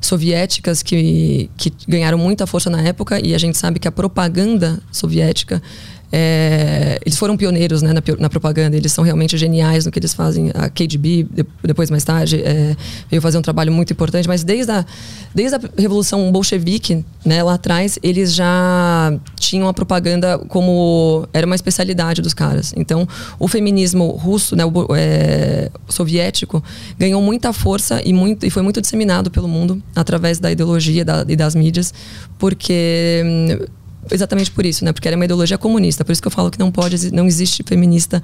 soviéticas que, que ganharam muita força na época e a gente sabe que a propaganda soviética é, eles foram pioneiros né, na, na, propaganda, eles são realmente geniais no que eles fazem. A KGB, depois mais tarde, é, veio fazer um trabalho muito importante, mas desde a, desde a Revolução Bolchevique, né, lá atrás, eles já tinham a propaganda como. era uma especialidade dos caras. Então, o feminismo russo, né, o, é, soviético, ganhou muita força e, muito, e foi muito disseminado pelo mundo através da ideologia da, e das mídias, porque hum, exatamente por isso, né? Porque era uma ideologia comunista. Por isso que eu falo que não pode, não existe feminista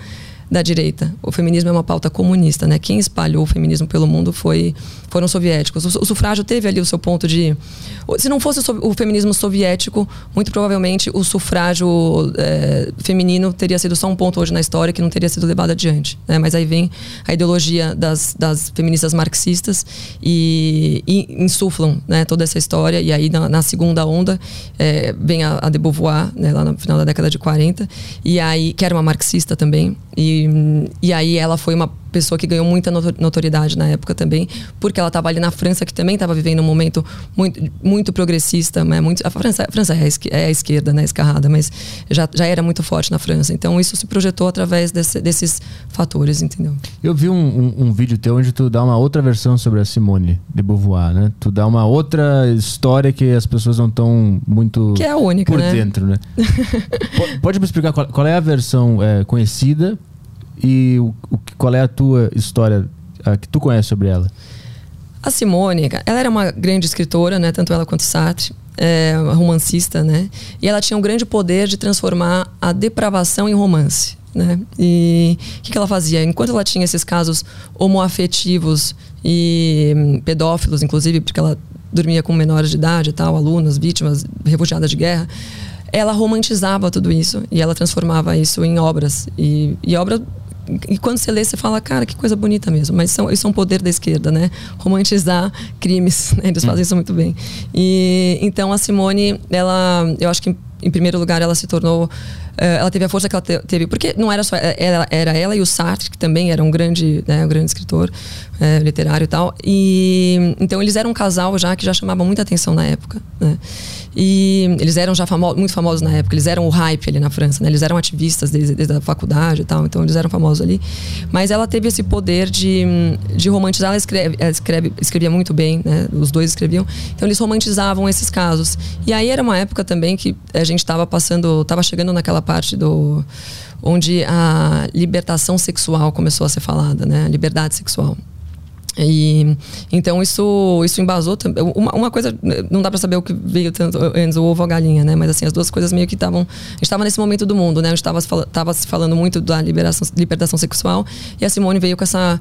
da direita. O feminismo é uma pauta comunista, né? Quem espalhou o feminismo pelo mundo foi foram os soviéticos. O, o sufrágio teve ali o seu ponto de se não fosse o, o feminismo soviético, muito provavelmente o sufrágio é, feminino teria sido só um ponto hoje na história que não teria sido levado adiante. Né? Mas aí vem a ideologia das, das feministas marxistas e, e insuflam né, toda essa história. E aí na, na segunda onda é, vem a, a de Beauvoir, né, lá no final da década de 40, e aí que era uma marxista também. E, e aí ela foi uma pessoa que ganhou muita notoriedade na época também, porque ela estava ali na França, que também estava vivendo um momento muito, muito progressista. Né? Muito, a França, a França é, a, é a esquerda, né? escarrada, mas já, já era muito forte na França. Então isso se projetou através desse, desses fatores, entendeu? Eu vi um, um, um, vídeo teu onde tu dá uma outra versão sobre a Simone de Beauvoir, né? Tu dá uma outra história que as pessoas não estão muito que é a única, por né? dentro, né? Pode me explicar qual, qual é a versão é, conhecida e o, o, qual é a tua história a, que tu conhece sobre ela? A Simone, ela era uma grande escritora, né? Tanto ela quanto Sartre. É, romancista, né? E ela tinha um grande poder de transformar a depravação em romance, né? E o que, que, ela fazia? Enquanto ela tinha esses casos homoafetivos e hum, pedófilos, inclusive, porque ela dormia com menores de idade e tal, alunos, vítimas, refugiadas de guerra, ela romantizava tudo isso e ela transformava isso em obras. E, e obra e quando você lê, você fala, cara, que coisa bonita mesmo. Mas são, isso é um poder da esquerda, né? Romantizar crimes, né? eles fazem isso muito bem. E então a Simone, ela, eu acho que em, em primeiro lugar ela se tornou ela teve a força que ela teve porque não era só eh, ela era ela e o Sartre que também era um grande né, um grande escritor é, literário e tal e então eles eram um casal já que já chamava muita atenção na época né? E eles eram já famo muito famosos na época, eles eram o hype ali na França, né? Eles eram ativistas desde, desde a faculdade e tal, então eles eram famosos ali. Mas ela teve esse poder de, de romantizar, ela escreve, escreve, escrevia muito bem, né? Os dois escreviam. Então eles romantizavam esses casos. E aí era uma época também que a gente estava passando, estava chegando naquela parte do onde a libertação sexual começou a ser falada, né? Liberdade sexual. E, então isso isso embasou também. Uma, uma, coisa, não dá para saber o que veio tanto antes, o ovo ou a galinha, né? Mas assim, as duas coisas meio que estavam. Estava nesse momento do mundo, né? Estava se falando muito da liberação, libertação sexual e a Simone veio com essa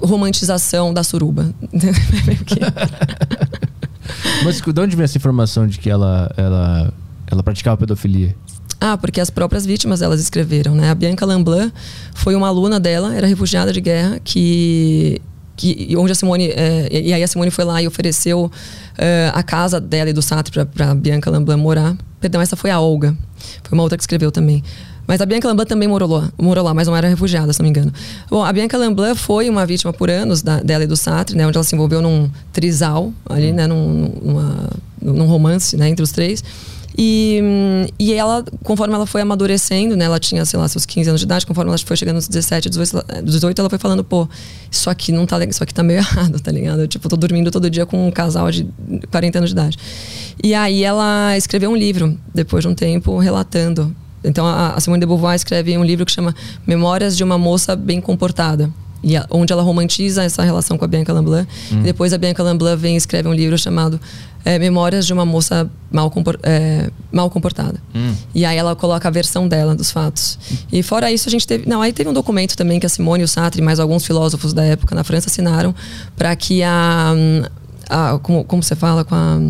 romantização da suruba. Mas de onde vem essa informação de que ela, ela, ela praticava pedofilia? Ah, porque as próprias vítimas elas escreveram, né? A Bianca Lamblin foi uma aluna dela, era refugiada de guerra, que que onde a Simone é, e aí a Simone foi lá e ofereceu é, a casa dela e do Sartre para Bianca Lamblin morar. Perdão, essa foi a Olga. Foi uma outra que escreveu também. Mas a Bianca Lamblin também morou lá, morou lá, mas não era refugiada, se não me engano. Bom, a Bianca Lamblin foi uma vítima por anos da, dela e do Sartre, né, onde ela se envolveu num trisal ali, né, num, numa, num romance, né, entre os três. E, e ela, conforme ela foi amadurecendo, né? Ela tinha, sei lá, seus 15 anos de idade, conforme ela foi chegando nos 17, 18, ela foi falando, pô, isso aqui não tá isso aqui tá meio errado, tá ligado? Eu, tipo, tô dormindo todo dia com um casal de 40 anos de idade. E aí ela escreveu um livro, depois de um tempo, relatando. Então a Simone de Beauvoir escreve um livro que chama Memórias de uma Moça Bem Comportada. E a, onde ela romantiza essa relação com a Bianca Lamblin. Hum. E depois a Bianca Lamblin vem e escreve um livro chamado é, Memórias de uma Moça Mal, compor, é, mal Comportada. Hum. E aí ela coloca a versão dela dos fatos. E fora isso, a gente teve. Não, aí teve um documento também que a Simone, o Sartre e mais alguns filósofos da época na França assinaram para que a. a como, como você fala? Com a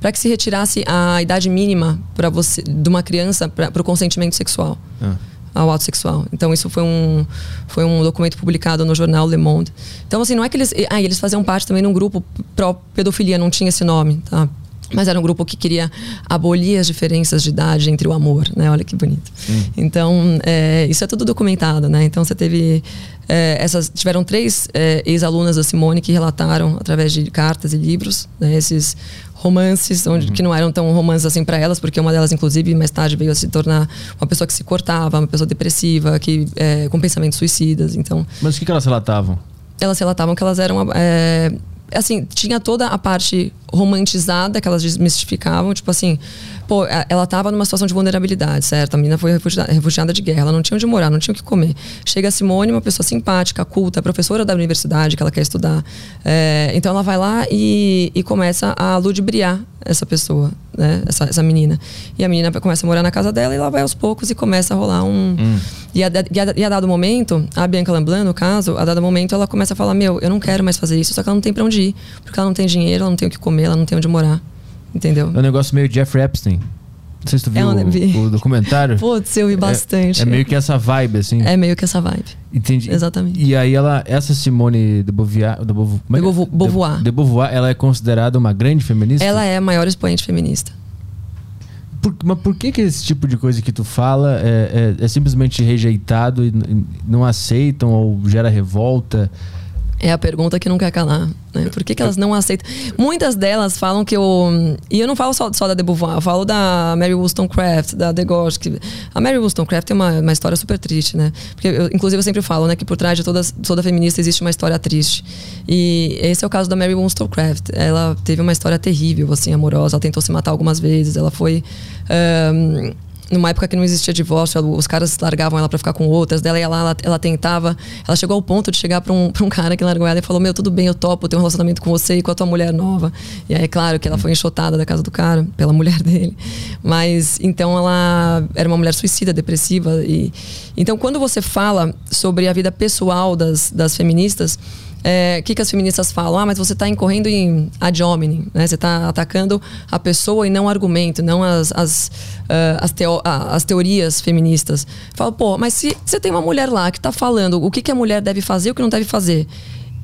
para que se retirasse a idade mínima para você de uma criança para o consentimento sexual. Ah ao ato sexual. Então isso foi um foi um documento publicado no jornal Le Monde. Então assim, não é que eles ah, eles faziam parte também de um grupo pró pedofilia, não tinha esse nome, tá? Mas era um grupo que queria abolir as diferenças de idade entre o amor, né? Olha que bonito. Hum. Então, é, isso é tudo documentado, né? Então, você teve... É, essas Tiveram três é, ex-alunas da Simone que relataram, através de cartas e livros, né, esses romances, onde, uhum. que não eram tão romances assim para elas, porque uma delas, inclusive, mais tarde veio a se tornar uma pessoa que se cortava, uma pessoa depressiva, que é, com pensamentos suicidas. Então, Mas o que, que elas relatavam? Elas relatavam que elas eram. É, assim, tinha toda a parte romantizada que elas desmistificavam, tipo assim, pô, ela estava numa situação de vulnerabilidade, certo? A menina foi refugiada, refugiada, de guerra, ela não tinha onde morar, não tinha o que comer. Chega a Simone, uma pessoa simpática, culta, professora da universidade que ela quer estudar. É, então ela vai lá e, e começa a ludibriar essa pessoa, né? Essa, essa menina. E a menina começa a morar na casa dela e ela vai aos poucos e começa a rolar um. Hum. E, a, e, a, e a dado momento, a Bianca Lamblin, no caso, a dado momento ela começa a falar: Meu, eu não quero mais fazer isso, só que ela não tem pra onde ir, porque ela não tem dinheiro, ela não tem o que comer, ela não tem onde morar. Entendeu? É um negócio meio Jeffrey Epstein. Não sei se tu viu é o, o, documentário. Putz, eu vi bastante. É, é, meio que essa vibe, assim. É meio que essa vibe. Entendi. Exatamente. E aí ela, essa Simone de Beauvoir, de Beauvoir, de Beauvoir, Beauvoir. De, de Beauvoir, ela é considerada uma grande feminista? Ela é a maior expoente feminista. Por, mas por que, que esse tipo de coisa que tu fala é, é, é simplesmente rejeitado e não aceitam ou gera revolta? É a pergunta que não quer calar. Né? Por que, que elas não aceitam? Muitas delas falam que eu. E eu não falo só, só da De Beauvoir, eu falo da Mary Wollstonecraft, da De Gauche. Que, a Mary Wollstonecraft tem uma, uma história super triste, né? Porque, eu, inclusive, eu sempre falo né, que por trás de toda, toda feminista existe uma história triste. E esse é o caso da Mary Wollstonecraft. Ela teve uma história terrível, assim, amorosa. Ela tentou se matar algumas vezes. Ela foi. Um, numa época que não existia divórcio, os caras largavam ela para ficar com outras, dela ia lá, ela, ela, tentava, ela chegou ao ponto de chegar para um, um cara que largou ela e falou: Meu, tudo bem, eu topo, eu tenho um relacionamento com você e com a tua mulher nova. E aí, é claro que ela foi enxotada da casa do cara, pela mulher dele. Mas então ela era uma mulher suicida, depressiva. e Então, quando você fala sobre a vida pessoal das, das feministas, o é, que, que as feministas falam? Ah, mas você está incorrendo em ad hominem, né? Você está atacando a pessoa e não o argumento, não as, as, uh, as, teo, uh, as, teorias feministas. Fala, pô, mas se você tem uma mulher lá que está falando o que, que a mulher deve fazer e o que não deve fazer,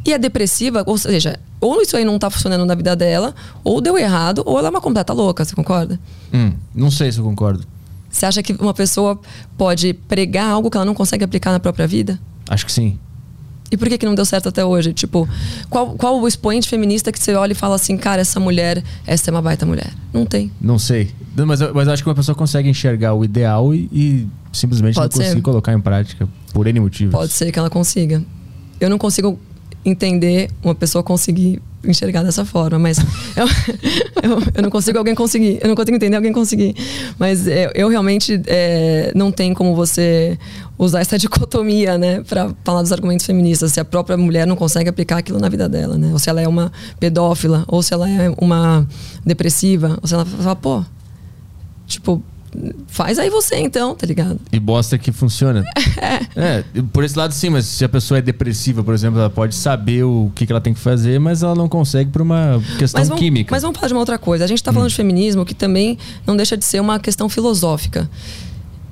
e é depressiva, ou seja, ou isso aí não está funcionando na vida dela, ou deu errado, ou ela é uma completa louca, você concorda? Hum, não sei se eu concordo. Você acha que uma pessoa pode pregar algo que ela não consegue aplicar na própria vida? Acho que sim. E por que, que não deu certo até hoje? Tipo, qual, qual o expoente feminista que você olha e fala assim, cara, essa mulher, essa é uma baita mulher? Não tem. Não sei. Mas, mas eu acho que uma pessoa consegue enxergar o ideal e, e simplesmente Pode não conseguir colocar em prática, por N motivos. Pode ser que ela consiga. Eu não consigo entender uma pessoa conseguir enxergar dessa forma, mas eu, eu, eu não consigo alguém conseguir, eu não consigo entender alguém conseguir. Mas é, eu realmente é, não tem como você usar essa dicotomia, né, para falar dos argumentos feministas. Se a própria mulher não consegue aplicar aquilo na vida dela, né, ou se ela é uma pedófila, ou se ela é uma depressiva, ou se ela fala, pô, tipo, faz aí você então, tá ligado? E bosta que funciona. é, por esse lado sim, mas se a pessoa é depressiva, por exemplo, ela pode saber o que, que ela tem que fazer, mas ela não consegue por uma questão Mas vamos, química. mas vamos falar de uma outra coisa. A gente está falando de feminismo que também não deixa de ser uma questão filosófica.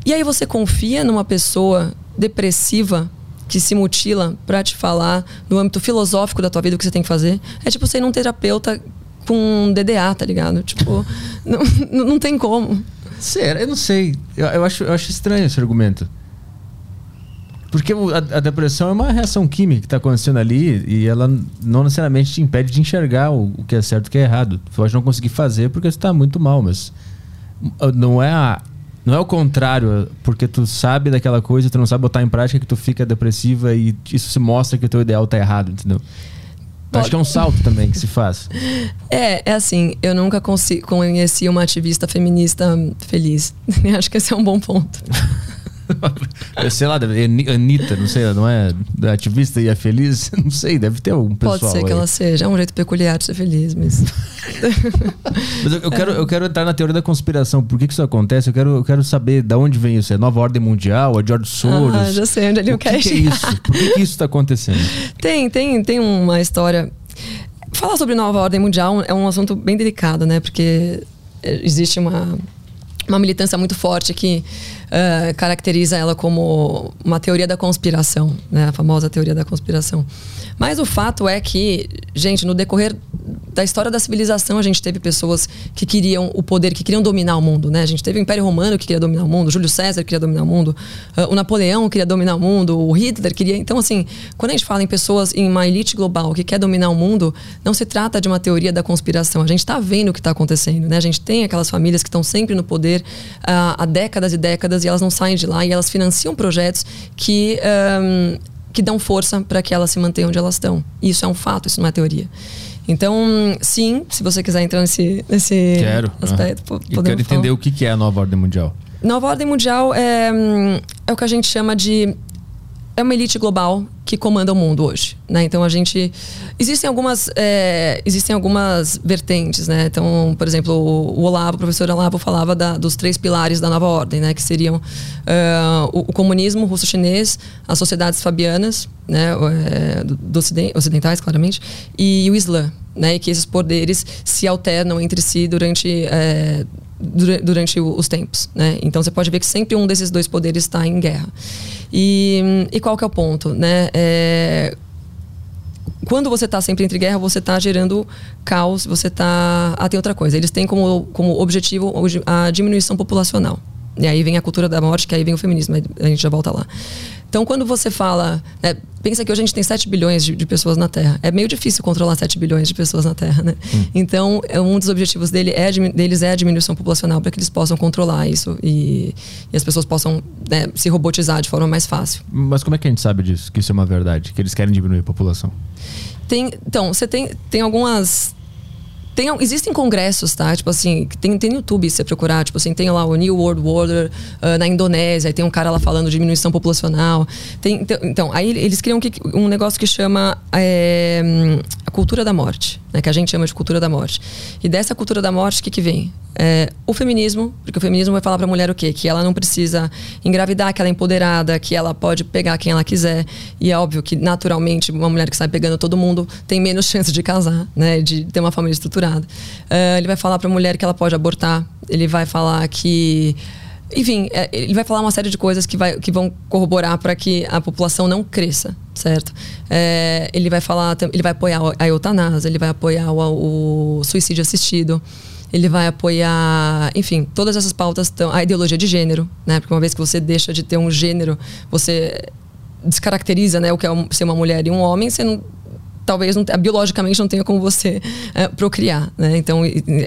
E aí você confia numa pessoa depressiva que se mutila para te falar no âmbito filosófico da tua vida o que você tem que fazer? É tipo você ir num terapeuta com DDA, tá ligado? Tipo, não não tem como. Sério, eu não sei. Eu, eu acho, eu acho estranho esse argumento. Porque a, a depressão é uma reação química que está acontecendo ali e ela não necessariamente te impede de enxergar o, o que é certo e o que é errado. Tu pode não conseguir fazer porque você está muito mal, mas uh, não é a, não é o contrário, porque tu sabe daquela coisa tu não sabe botar em prática que tu fica depressiva e isso se mostra que o teu ideal tá errado, entendeu? Eu Acho que é um salto também que se faz. É, é assim, eu nunca conheci uma ativista feminista feliz. Acho que esse é um bom ponto. sei lá, Anitta, não sei, não é da ativista e é feliz? Não sei, deve ter um pessoal Pode ser que aí. ela seja. É um jeito peculiar de ser feliz, mas. Mas eu, eu quero, eu quero entrar na teoria da conspiração. Por que, que isso acontece? Eu quero, eu quero saber de onde vem isso. É nova ordem mundial? É George Soros? Ah, já sei onde ele o que, quer que é isso? Por que, que isso está acontecendo? Tem, tem, tem uma história. Falar sobre nova ordem mundial é um assunto bem delicado, né? Porque eh, existe uma, uma militância muito forte que eh, caracteriza ela como uma teoria da conspiração, né? A famosa teoria da conspiração. Mas o fato é que, gente, no decorrer da história da civilização, a gente teve pessoas que queriam o poder, que queriam dominar o mundo, né? A gente teve o Império Romano que queria dominar o mundo, Júlio César queria dominar o mundo, ah, o Napoleão queria dominar o mundo, o Hitler queria. Então, assim, quando a gente fala em pessoas em uma elite global que quer dominar o mundo, não se trata de uma teoria da conspiração. A gente está vendo o que está acontecendo, né? A gente tem aquelas famílias que estão sempre no poder ah, há décadas e décadas e elas não saem de lá e elas financiam projetos que. ahm, que dão força para que elas se mantenham onde elas estão. Isso é um fato, isso não é teoria. Então, sim, se você quiser entrar nesse, nesse Quero. aspecto. Eu quero entender falar. o que, que é a nova ordem mundial. Nova ordem mundial é, hum, é o que a gente chama de é uma elite global que comanda o mundo hoje, né? Então a gente existem algumas é, existem algumas vertentes, né? Então, por exemplo, o Olavo, o professor Olavo falava da- dos três pilares da nova ordem, né? Que seriam ah, o, o comunismo russo-chinês, as sociedades fabianas, né? é, do, do ociden- ocidentais, claramente, e o Islã, né? E que esses poderes se alternam entre si durante dura- durante os tempos, né? Então você pode ver que sempre um desses dois poderes está em guerra. E, e qual que é o ponto, né? É, quando você está sempre entre guerra, você está gerando caos, você está... Ah, tem outra coisa. Eles têm como, como objetivo a diminuição populacional. E aí vem a cultura da morte, que aí vem o feminismo, a gente já volta lá. Então, quando você fala... né, pensa que hoje a gente tem 7 bilhões de, de pessoas na Terra. É meio difícil controlar 7 bilhões de pessoas na Terra, né? Então, é, um dos objetivos dele é, deles é a diminuição populacional, para que eles possam controlar isso e, e as pessoas possam né, se robotizar de forma mais fácil. Mas como é que a gente sabe disso? Que isso é uma verdade? Que eles querem diminuir a população? Tem, então, você tem, tem algumas. Tem, existem congressos, tá? Tipo assim, tem, tem no YouTube você procurar, tipo assim, tem lá o New World Order ah, na Indonésia, aí tem um cara lá falando de diminuição populacional. Tem, então- então, aí eles criam um negócio que chama é, a cultura da morte, né? Que a gente chama de cultura da morte. E dessa cultura da morte, o que, que vem? É, o feminismo, porque o feminismo vai falar pra mulher o quê? Que ela não precisa engravidar, que ela é empoderada, que ela pode pegar quem ela quiser. E é óbvio que, naturalmente, uma mulher que sai pegando todo mundo tem menos chance de casar, né? De ter uma família estruturada. É, ele vai falar pra mulher que ela pode abortar. Ele vai falar que. Enfim, é, ele vai falar uma série de coisas que, vai, que vão corroborar para que a população não cresça, certo? É, ele vai falar, ele vai apoiar a eutanásia, ele vai apoiar o, o suicídio assistido, ele vai apoiar, enfim, todas essas pautas estão. A ideologia de gênero, né? Porque uma vez que você deixa de ter um gênero, você descaracteriza né, o que é ser uma mulher e um homem, você não talvez não, biologicamente não tenha como você é, procriar. Né? Então,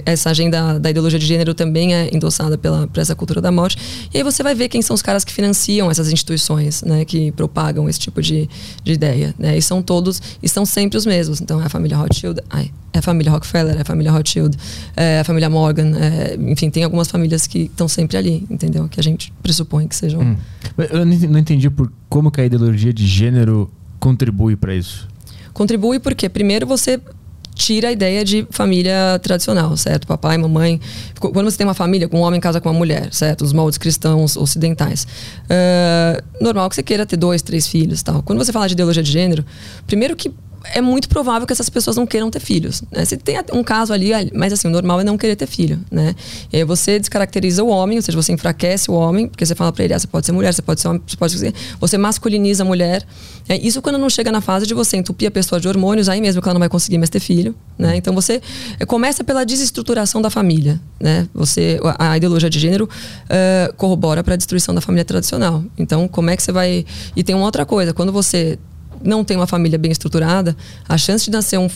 essa agenda da ideologia de gênero também é endossada pela, por essa cultura da morte. E aí você vai ver quem são os caras que financiam essas instituições, né? que propagam esse tipo de, de ideia. Né? E são todos, e são sempre os mesmos. Então, é a família Rothschild, ai, é a família Rockefeller, é a família Rothschild, é a família Morgan, é, enfim, tem algumas famílias que estão sempre ali, entendeu? Que a gente pressupõe que sejam. Hum. Eu não entendi por como que a ideologia de gênero contribui para isso. Contribui porque, primeiro, você tira a ideia de família tradicional, certo? Papai, mamãe. Quando você tem uma família, um homem casa com uma mulher, certo? Os moldes cristãos ocidentais. Uh, normal que você queira ter dois, três filhos tal. Quando você fala de ideologia de gênero, primeiro que é muito provável que essas pessoas não queiram ter filhos. Né? Você tem um caso ali, mas assim, o normal é não querer ter filho, né? E aí você descaracteriza o homem, ou seja, você enfraquece o homem, porque você fala para ele, ah, você pode ser mulher, você pode ser homem, você pode ser... Você masculiniza a mulher. É, isso quando não chega na fase de você entupir a pessoa de hormônios, aí mesmo que ela não vai conseguir mais ter filho, né? Então você é, começa pela desestruturação da família, né? Você, a ideologia de gênero uh, corrobora para a destruição da família tradicional. Então, como é que você vai... E tem uma outra coisa, quando você não tem uma família bem estruturada, a chance de nascer um,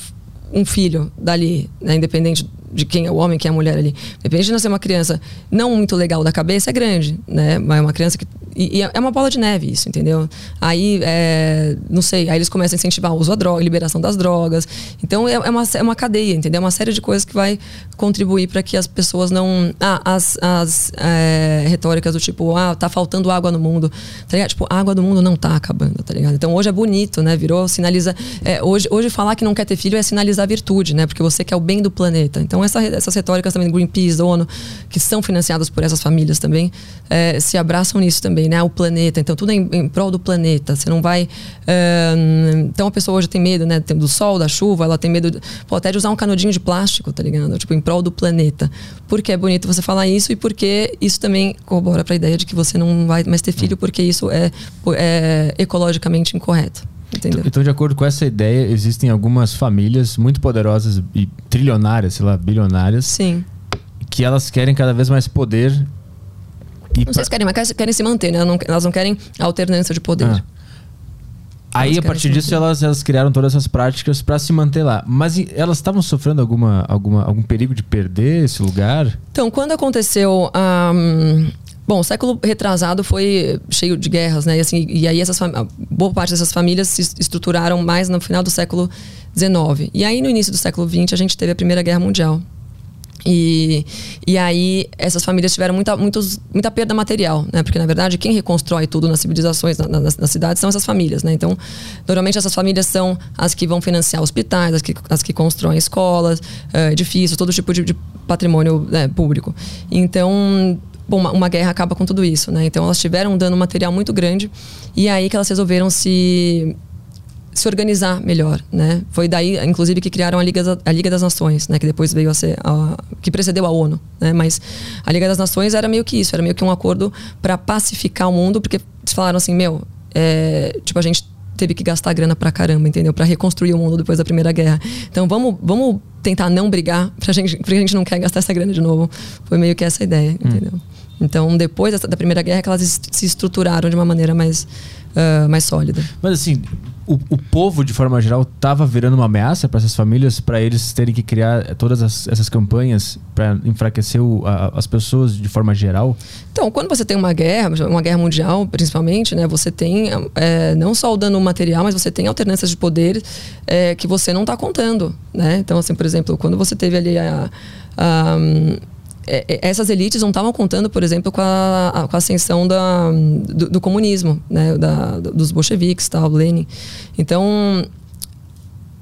um filho dali, né, independente de quem é o homem, quem é a mulher ali, independente de nascer uma criança não muito legal da cabeça, é grande, né? Mas é uma criança que e, e, é uma bola de neve isso, entendeu? Aí, é, não sei, aí eles começam a incentivar o uso da droga, liberação das drogas. Então, é, é, uma, é uma cadeia, entendeu? É uma série de coisas que vai contribuir para que as pessoas não... Ah, as, as é, retóricas do tipo, ah, tá faltando água no mundo. Tá ligado? Tipo, a água do mundo não tá acabando, tá ligado? Então, hoje é bonito, né? Virou, sinaliza... É, hoje, hoje, falar que não quer ter filho é sinalizar virtude, né? Porque você quer o bem do planeta. Então, essa, essas retóricas também, Greenpeace, ONU, que são financiadas por essas famílias também, é, se abraçam nisso também né? O planeta. Então, tudo é em, em prol do planeta. Você não vai. Uh, então, a pessoa hoje tem medo, né? Do sol, da chuva, ela tem medo, pô, até de usar um canudinho de plástico, tá ligado? Tipo, em prol do planeta. Porque é bonito você falar isso e porque isso também corrobora para a ideia de que você não vai mais ter filho porque isso é, é ecologicamente incorreto. Entendeu? Então, de acordo com essa ideia, existem algumas famílias muito poderosas e trilionárias, sei lá, bilionárias. Sim. Que elas querem cada vez mais poder e não sei se querem, mas querem se manter, né? Elas não, querem alternância de poder. Ah. Aí, a partir disso, elas, elas criaram todas essas práticas para se manter lá. Mas elas estavam sofrendo alguma, alguma, algum perigo de perder esse lugar? Então, quando aconteceu. Um, bom, o século retrasado foi cheio de guerras, né? E, assim, e aí, essas boa parte dessas famílias se estruturaram mais no final do século XIX. E aí, no início do século XX, a gente teve a Primeira Guerra Mundial. E, e aí essas famílias tiveram muita, muitos, muita perda material, né? Porque na verdade quem reconstrói tudo nas civilizações, na, nas, nas, cidades, são essas famílias, né? Então, normalmente essas famílias são as que vão financiar hospitais, as que, as que constroem escolas, uh, edifícios, todo tipo de, de patrimônio né, público. Então, bom, uma, uma, guerra acaba com tudo isso, né? Então elas tiveram um dano material muito grande e é aí que elas resolveram se se organizar melhor, né? Foi daí, inclusive, que criaram a Liga, a Liga das Nações, né? Que depois veio a ser, a, que precedeu a ONU, né? Mas a Liga das Nações era meio que isso, era meio que um acordo para pacificar o mundo, porque falaram assim, meu, é, tipo a gente teve que gastar grana pra caramba, entendeu? Para reconstruir o mundo depois da Primeira Guerra. Então vamos, vamos tentar não brigar, pra gente, porque a gente não quer gastar essa grana de novo. Foi meio que essa a ideia, hum. entendeu? Então depois da, Primeira Guerra é que elas se estruturaram de uma maneira mais uh, mais sólida. Mas assim, o, o povo, de forma geral, estava virando uma ameaça para essas famílias, para eles terem que criar todas as, essas campanhas para enfraquecer o, a, as pessoas de forma geral? Então, quando você tem uma guerra, uma guerra mundial, principalmente, né, você tem é, não só o dano material, mas você tem alternâncias de poder é, que você não está contando. Né? Então, assim, por exemplo, quando você teve ali a, a essas elites não estavam contando, por exemplo, com a, com a ascensão da, do, do comunismo, né, da, dos bolcheviques, tal, Lenin. Então,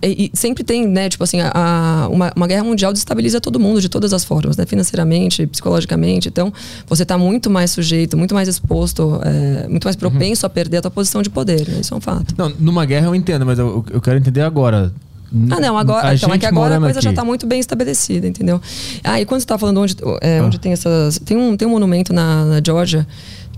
e, e sempre tem, né, tipo assim, a, uma, uma, guerra mundial destabiliza todo mundo de todas as formas, né, financeiramente, psicologicamente. Então, você está muito mais sujeito, muito mais exposto, é, muito mais propenso uhum. a perder a tua posição de poder. Né, isso é um fato. Não, numa guerra eu entendo, mas eu, eu quero entender agora ah, não, agora. A então, é que agora a coisa aqui. já está muito bem estabelecida, entendeu? Ah, e quando você está falando onde, é, ah. onde tem essas. Tem um, tem um monumento na, na Georgia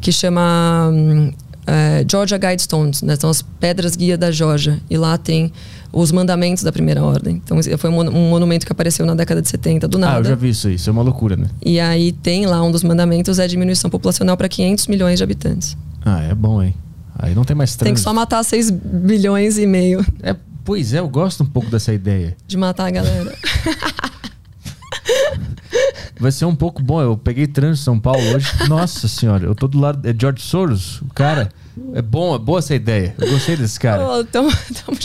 que chama hum, é, Georgia Guidestones, né? São as pedras guia da Georgia. E lá tem os mandamentos da primeira ordem. Então, foi um, um, monumento que apareceu na década de 70, do nada. Ah, eu já vi isso aí. Isso é uma loucura, né? E aí tem lá um dos mandamentos é diminuição populacional para 500 milhões de habitantes. Ah, é bom, hein? Aí não tem mais trânsito. Tem que só matar 6 bilhões e meio. É, pois é, eu gosto um pouco dessa ideia. De matar a galera. Vai ser um pouco bom. Eu peguei trânsito em São Paulo hoje. Nossa senhora, eu tô do lado. É George Soros, o cara. É bom, é boa essa ideia. Eu gostei desse cara. Oh, tamo, tamo...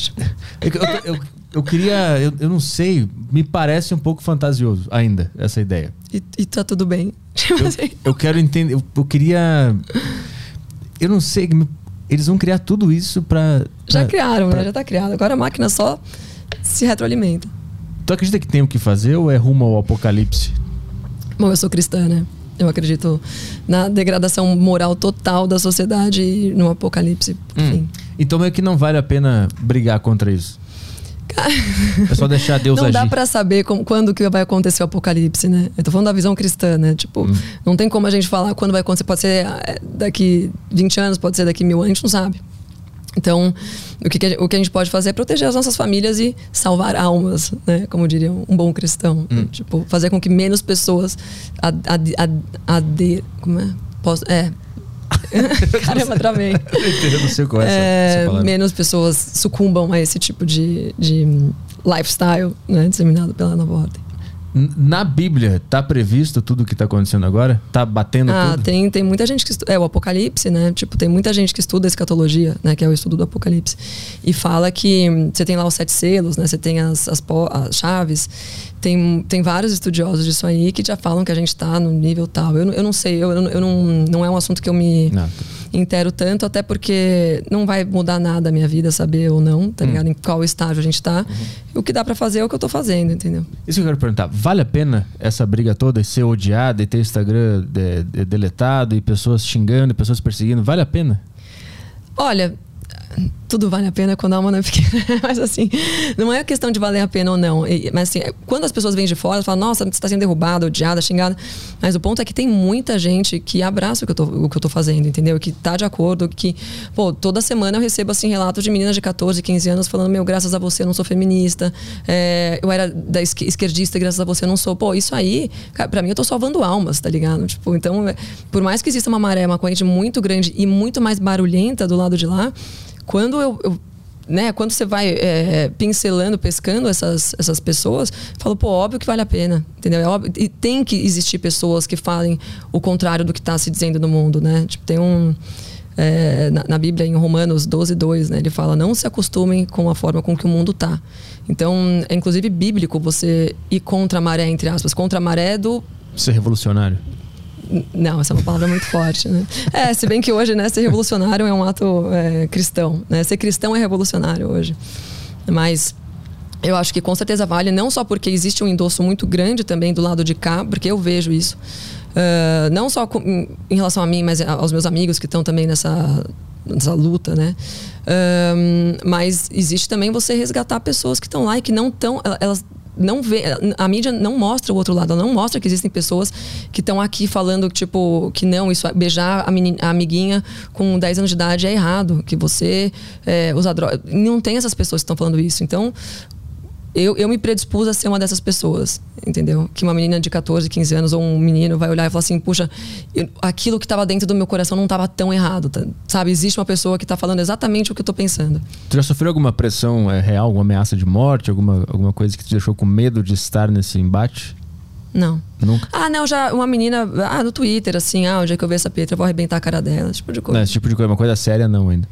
Eu, eu, eu, eu queria. Eu, eu não sei, me parece um pouco fantasioso ainda, essa ideia. E, e tá tudo bem. Eu, eu quero entender. Eu, eu queria. Eu não sei. Eles vão criar tudo isso pra. Já criaram, pra- né? Já tá criado. Agora a máquina só se retroalimenta. Tu acredita que tem o que fazer ou é rumo ao apocalipse? Bom, eu sou cristã, né? Eu acredito na degradação moral total da sociedade e no apocalipse. Enfim. Então meio que não vale a pena brigar contra isso. É só deixar Deus não agir. dá pra saber como- quando que vai acontecer o apocalipse, né? Eu tô falando da visão cristã, né? Tipo, Hum. não tem como a gente falar quando vai acontecer. Pode ser é, daqui 20 anos, pode ser daqui mil anos, a gente não sabe. Então, o que, que a, gente- o que a gente pode fazer é proteger as nossas famílias e salvar almas, né? Como diria um bom cristão. Hum. Tipo, fazer com que menos pessoas ad, ad, ad, ade- como é? Posso, é. Caramba, travei. Eu não sei qual é essa, É, menos pessoas sucumbam a esse tipo de, de lifestyle né, disseminado pela nova ordem. Na Bíblia, tá previsto tudo o que tá acontecendo agora? Tá batendo Ah, tudo? tem, tem muita gente que estuda. É, o Apocalipse, né? Tipo, tem muita gente que estuda escatologia, né? Que é o estudo do Apocalipse. E fala que hum, você tem lá os sete selos, né? Você tem as, as, as chaves. Tem, tem vários estudiosos disso aí que já falam que a gente tá no nível tal. Eu, não- eu não sei, eu, eu, não- não, é um assunto que eu me Não. intero tanto, até porque não vai mudar nada a minha vida saber ou não, tá ligado? Em qual estágio a gente tá. O que dá pra fazer é o que eu tô fazendo, entendeu? Isso que eu quero perguntar. Vale a pena essa briga toda e ser odiada e ter Instagram de- de- deletado e pessoas xingando e pessoas perseguindo? Vale a pena? Olha, tudo vale a pena quando a alma não é pequena. Mas assim, não é questão de valer a pena ou não. Mas assim, quando as pessoas vêm de fora, falam, nossa, você está sendo derrubada, odiada, xingada. Mas o ponto é que tem muita gente que abraça o que eu tô, o que eu tô fazendo, entendeu? Que tá de acordo, que, pô, toda semana eu recebo assim relatos de meninas de 14, 15 anos falando, meu, graças a você eu não sou feminista. É, eu era da esque- esquerdista e graças a você eu não sou. Pô, isso aí, pra mim eu tô salvando almas, tá ligado? Tipo, então, é, por mais que exista uma maré, uma corrente muito grande e muito mais barulhenta do lado de lá, quando eu, eu- né, quando você vai é, pincelando, pescando essas, essas pessoas, falo, pô, óbvio que vale a pena, entendeu? É óbvio, e tem que existir pessoas que falem o contrário do que está se dizendo no mundo, né? Tipo, tem um é, na, na Bíblia, em Romanos 12, 2, né, ele fala: não se acostumem com a forma com que o mundo tá. Então, é inclusive bíblico você ir contra a maré, entre aspas, contra a maré do Ser revolucionário? Não, essa é uma palavra muito forte, né? É, se bem que hoje, né, ser revolucionário é um ato é, cristão, né? Ser cristão é revolucionário hoje. Mas eu acho que com certeza vale, não só porque existe um endosso muito grande também do lado de cá, porque eu vejo isso. Ah, não só com- em, relação a mim, mas aos meus amigos que estão também nessa, nessa luta, né? Mas existe também você resgatar pessoas que estão lá e que não estão. Elas não vê, a mídia não mostra o outro lado, ela não mostra que existem pessoas que estão aqui falando tipo que não, isso beijar a, meni- a amiguinha com 10 anos de idade é errado, que você é, droga. Não tem essas pessoas que estão falando isso. Então, eu, eu me predispus a ser uma dessas pessoas, entendeu? Que uma menina de 14, 15 anos ou um menino vai olhar e falar assim: puxa, eu- aquilo que estava dentro do meu coração não estava tão errado, tá? sabe? Existe uma pessoa que está falando exatamente o que eu estou pensando. Tu já sofreu alguma pressão é, real, alguma ameaça de morte, alguma, alguma coisa que te deixou com medo de estar nesse embate? Não. Nunca? Ah, não, já uma menina, ah, no Twitter, assim, ah, onde é que eu ver essa Petra, eu vou arrebentar a cara dela, esse tipo de Não, coisa. esse tipo de coisa, uma coisa séria não ainda.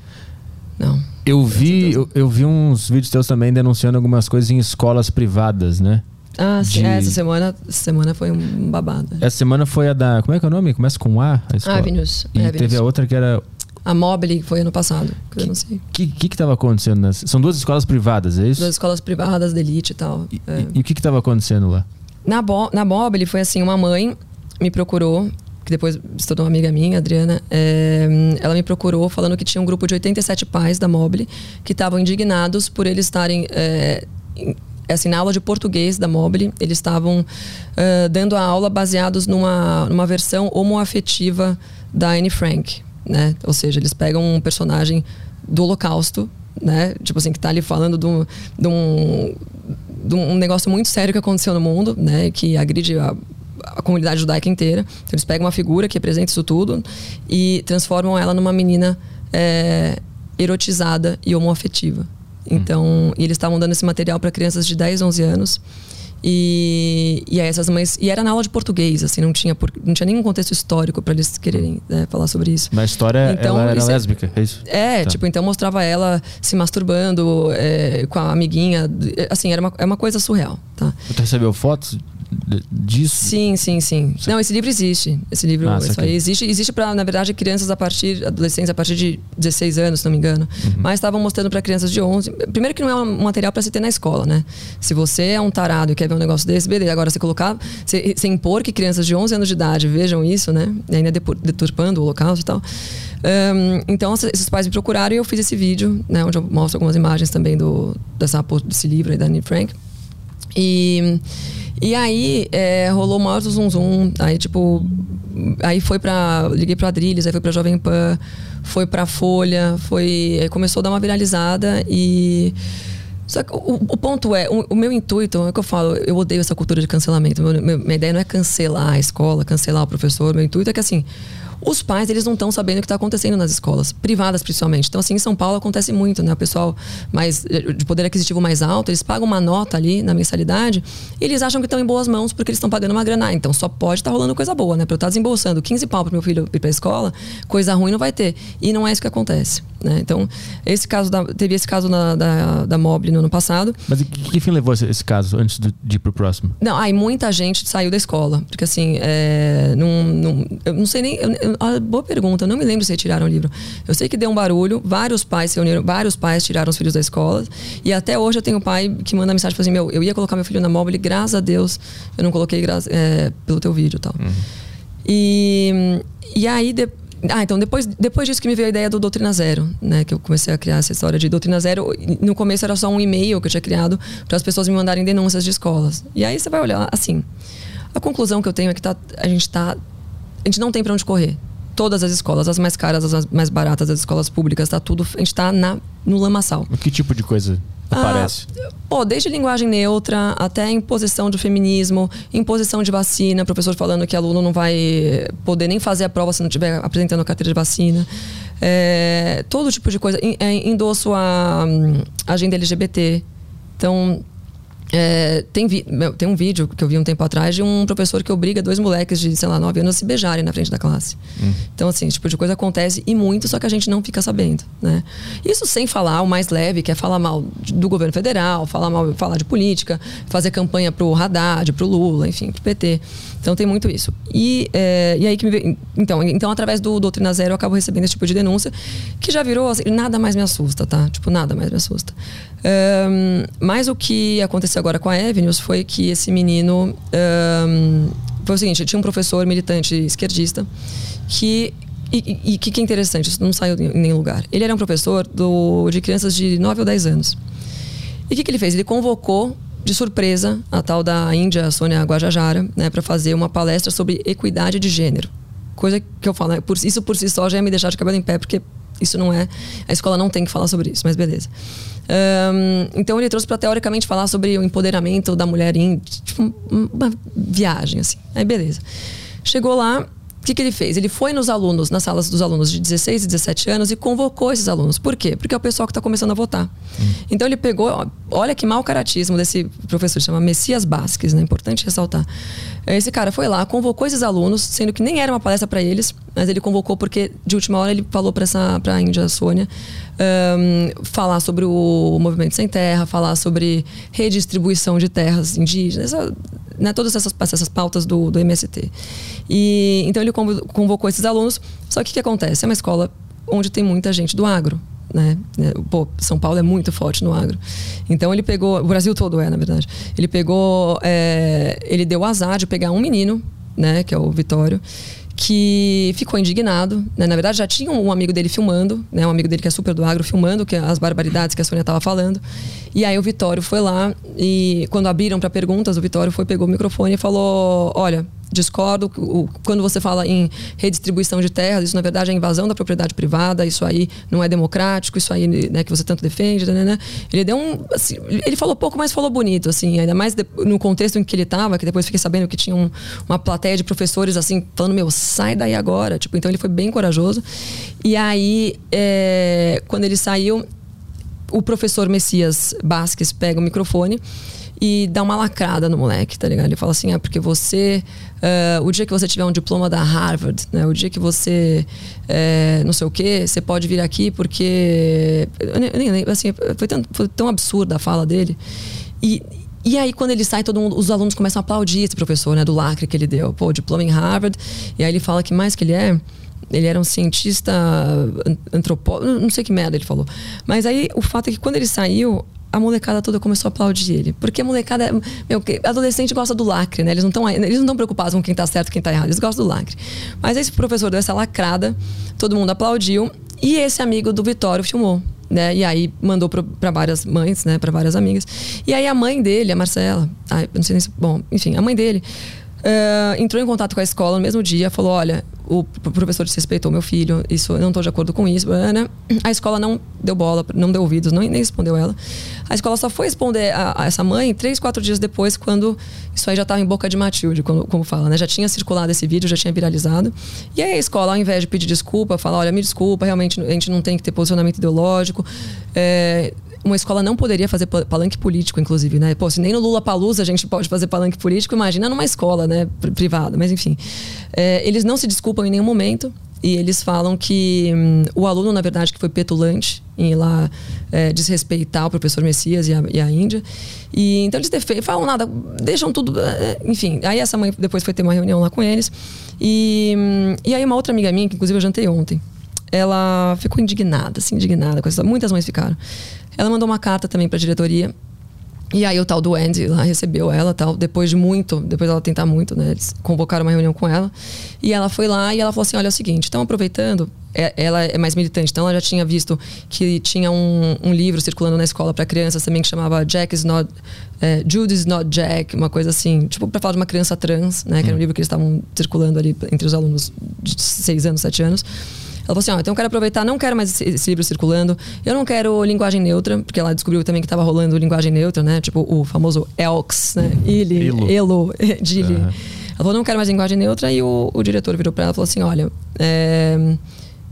Não. Eu vi, eu, eu vi uns vídeos teus também denunciando algumas coisas em escolas privadas, né? Ah, sim, De- é, essa semana, semana foi um babado. Essa semana foi a da. Como é que é o nome? Começa com A? A escola. Avenues. E É, teve a outra que era. A Mobile foi ano passado, que eu não sei. O que, que que tava acontecendo nessa? São duas escolas privadas, é isso? Das escolas privadas, da elite e tal. E, é. e- e o que que tava acontecendo lá? Na, Bo na Mobile foi assim, uma mãe me procurou, que depois se tornou uma amiga minha, Adriana, é, ela me procurou falando que tinha um grupo de 87 pais da Mobile que estavam indignados por eles estarem... É, assim, na aula de português da Mobile, eles estavam é, dando a aula baseados numa, numa versão homoafetiva da Anne Frank, né? Ou seja, eles pegam um personagem do Holocausto, né? Tipo assim, que tá ali falando de um, de um, de um negócio muito sério que aconteceu no mundo, né? Que agride a, a comunidade judaica inteira. Então eles pegam uma figura que representa isso tudo e transformam ela numa menina é, erotizada e homoafetiva. Então, hum. eles estavam dando esse material para crianças de 10, 11 anos. E, e essas mães. E era na aula de português, assim, não tinha, não tinha nenhum contexto histórico para eles quererem né, falar sobre isso. Na história, então, ela era isso, é lésbica, é isso? É, tá. tipo, então mostrava ela se masturbando é, com a amiguinha. Assim, era uma, é uma coisa surreal, tá? Você recebeu fotos disso? Sim, sim, sim. Não, esse livro existe. Esse livro ah, isso aí existe. Existe para, na verdade, crianças a partir, adolescentes a partir de 16 anos, se não me engano. Uhum. Mas estavam mostrando para crianças de 11. Primeiro que não é um material para se ter na escola, né? Se você é um tarado e quer ver um negócio desse, beleza. Agora, você colocar, você, você impor que crianças de 11 anos de idade vejam isso, né? E ainda deturpando o holocausto e tal. Um, então, esses pais me procuraram e eu fiz esse vídeo, né? Onde eu mostro algumas imagens também do, dessa, desse livro aí da Anne Frank. E e aí é, rolou o maior zum zum. Aí, tipo, aí foi pra. Liguei pra Adrilles, aí foi pra Jovem Pan, foi pra Folha, foi. começou a dar uma viralizada e. Só que o, o ponto é, o, o, meu intuito, é o que eu falo, eu odeio essa cultura de cancelamento. Meu, minha ideia não é cancelar a escola, cancelar o professor. Meu intuito é que assim os pais, eles não estão sabendo o que está acontecendo nas escolas, privadas principalmente. Então, assim, em São Paulo acontece muito, né? O pessoal mais de poder aquisitivo mais alto, eles pagam uma nota ali na mensalidade e eles acham que estão em boas mãos porque eles estão pagando uma grana. então, só pode estar tá rolando coisa boa, né? Para eu estar tá desembolsando 15 pau para meu filho ir para a escola, coisa ruim não vai ter. E não é isso que acontece, né? Então, esse caso da, teve esse caso na, da, da Mobile no ano passado. Mas que, que fim levou esse, esse caso antes de, de ir pro próximo? Não, aí muita gente saiu da escola. Porque assim, é, não, não, eu não sei nem. Eu, eu, ah, boa pergunta, eu não me lembro se retiraram o livro. Eu sei que deu um barulho, vários pais se uniram, vários pais tiraram os filhos da escola. E até hoje eu tenho um pai que manda mensagem assim: meu, eu ia colocar meu filho na mobile, graças a Deus eu não coloquei é, pelo teu vídeo e tal. Uhum. E, e aí. De, ah, então depois, depois disso que me veio a ideia do Doutrina Zero, né? Que eu comecei a criar essa história de Doutrina Zero. No começo era só um e-mail que eu tinha criado para as pessoas me mandarem denúncias de escolas. E aí você vai olhar, assim, a conclusão que eu tenho é que tá, a gente tá. A gente não tem para onde correr todas as escolas, as mais caras, as mais baratas, as escolas públicas, tá tudo. A gente tá na, no lamaçal. Que tipo de coisa aparece? Ah, pô, desde linguagem neutra até imposição de feminismo, imposição de vacina, professor falando que aluno não vai poder nem fazer a prova se não estiver apresentando a carteira de vacina. É, todo tipo de coisa. É, endosso a, a hum, agenda LGBT. Então, é, tem, vi, tem um vídeo que eu vi um tempo atrás de um professor que obriga dois moleques de, sei lá, nove anos a se beijarem na frente da classe. Hum. Então, assim, esse tipo de coisa acontece e muito, só que a gente não fica sabendo, né? Isso sem falar o mais leve, que é falar mal do governo federal, falar mal, falar de política, fazer campanha pro Haddad, pro Lula, enfim, pro PT. Então tem muito isso. E, é, e aí que me então, então, através do Doutrina Zero, eu acabo recebendo esse tipo de denúncia, que já virou, assim, nada mais me assusta, tá? Tipo, nada mais me assusta. Um, mas o que aconteceu agora com a Avenues foi que esse menino. Um, foi o seguinte: tinha um professor militante esquerdista que. E o que, que é interessante, isso não saiu em nenhum lugar. Ele era um professor do, de crianças de 9 ou 10 anos. E o que, que ele fez? Ele convocou de surpresa a tal da Índia, Sônia Guajajara, né, para fazer uma palestra sobre equidade de gênero. Coisa que eu falo, né, por, isso por si só já ia me deixar de cabelo em pé, porque isso não é. A escola não tem que falar sobre isso, mas beleza. Um, então ele trouxe para teoricamente falar sobre o empoderamento da mulher em tipo, uma viagem, assim. Aí beleza. Chegou lá, que, que ele fez? Ele foi nos alunos, nas salas dos alunos de 16 e 17 anos e convocou esses alunos. Por quê? Porque é o pessoal que está começando a votar. Hum. Então ele pegou, olha que mau caratismo desse professor, chama Messias Basques, né? Importante ressaltar. Esse cara foi lá, convocou esses alunos, sendo que nem era uma palestra para eles, mas ele convocou porque de última hora ele falou para a Índia Sônia um, falar sobre o movimento sem terra, falar sobre redistribuição de terras indígenas, essa, né, todas essas, essas pautas do, do MST. E então ele convocou esses alunos. Só que o que acontece? É uma escola onde tem muita gente do agro. Né? Pô, São Paulo é muito forte no agro. Então ele pegou, o Brasil todo é, na verdade. Ele pegou, é, ele deu azar de pegar um menino, né, que é o Vitório, que ficou indignado. Né? Na verdade, já tinha um amigo dele filmando, né? um amigo dele que é super do agro, filmando que as barbaridades que a Sônia estava falando. E aí o Vitório foi lá e, quando abriram para perguntas, o Vitório foi, pegou o microfone e falou: Olha, discordo. Quando você fala em redistribuição de terras, isso na verdade é invasão da propriedade privada, isso aí não é democrático, isso aí né, que você tanto defende. Né, né, né. Ele deu um. Assim, ele falou pouco, mas falou bonito, assim, ainda mais de, no contexto em que ele estava, que depois fiquei sabendo que tinha um, uma plateia de professores assim, falando, meu, sai daí agora. Tipo, então ele foi bem corajoso. E aí, é, quando ele saiu, o professor Messias Basques pega o microfone e dá uma lacrada no moleque, tá ligado? Ele fala assim: ah, porque você. Uh, o dia que você tiver um diploma da Harvard, né? O dia que você. Uh, não sei o quê, você pode vir aqui porque. Eu nem, nem, assim, foi tão, foi tão absurda a fala dele. E, e aí, quando ele sai, todo mundo, os alunos começam a aplaudir esse professor, né? Do lacre que ele deu. Pô, diploma em Harvard. E aí ele fala que mais que ele é. Ele era um cientista antropólogo, não sei que merda ele falou. Mas aí o fato é que quando ele saiu, a molecada toda começou a aplaudir ele. Porque a molecada. Meu, adolescente gosta do lacre, né? Eles não estão eles não estão preocupados com quem tá certo quem tá errado. Eles gostam do lacre. Mas esse professor deu essa lacrada, todo mundo aplaudiu. E esse amigo do Vitório filmou. Né? E aí mandou para várias mães, né? Para várias amigas. E aí a mãe dele, a Marcela, ai, não sei nem se, bom, enfim, a mãe dele Uh, entrou em contato com a escola no mesmo dia, falou: olha, o professor desrespeitou meu filho, isso eu não estou de acordo com isso. Né? A escola não deu bola, não deu ouvidos, não, nem respondeu ela. A escola só foi responder a, a essa mãe três, quatro dias depois, quando isso aí já estava em boca de Matilde, como, como fala, né? Já tinha circulado esse vídeo, já tinha viralizado. E aí a escola, ao invés de pedir desculpa, fala: olha, me desculpa, realmente a gente não tem que ter posicionamento ideológico. É, uma escola não poderia fazer palanque político, inclusive, né? Pô, se nem no Lula Palusa a gente pode fazer palanque político, imagina numa escola, né, privada. Mas enfim, é, eles não se desculpam em nenhum momento e eles falam que hum, o aluno, na verdade, que foi petulante em ir lá é, desrespeitar o professor Messias e a, e a Índia. E então eles defendem, falam nada, deixam tudo. É, enfim, aí essa mãe depois foi ter uma reunião lá com eles. E, hum, e aí uma outra amiga minha, que inclusive eu jantei ontem, ela ficou indignada, assim, indignada com isso. Muitas mães ficaram. Ela mandou uma carta também para a diretoria. E aí o tal do Andy lá recebeu ela, tal, depois de muito, depois dela tentar muito, né? Eles convocaram uma reunião com ela. E ela foi lá e ela falou assim: olha, é o seguinte, estão aproveitando. É, ela é mais militante, então ela já tinha visto que tinha um, um livro circulando na escola para crianças também que chamava Jack is not. É, Jude is not Jack, uma coisa assim, tipo, para falar de uma criança trans, né? Que era um hum. livro que eles estavam circulando ali entre os alunos de 6 anos, 7 anos. Ela falou assim: ó, então eu quero aproveitar, não quero mais esse, esse, livro circulando. Eu não quero linguagem neutra, porque ela descobriu também que estava rolando linguagem neutra, né? Tipo o famoso ELX, né? Ili, Elo, Dili. Uhum. Ela falou: não quero mais linguagem neutra. E o, o diretor virou para ela e falou assim: olha. É,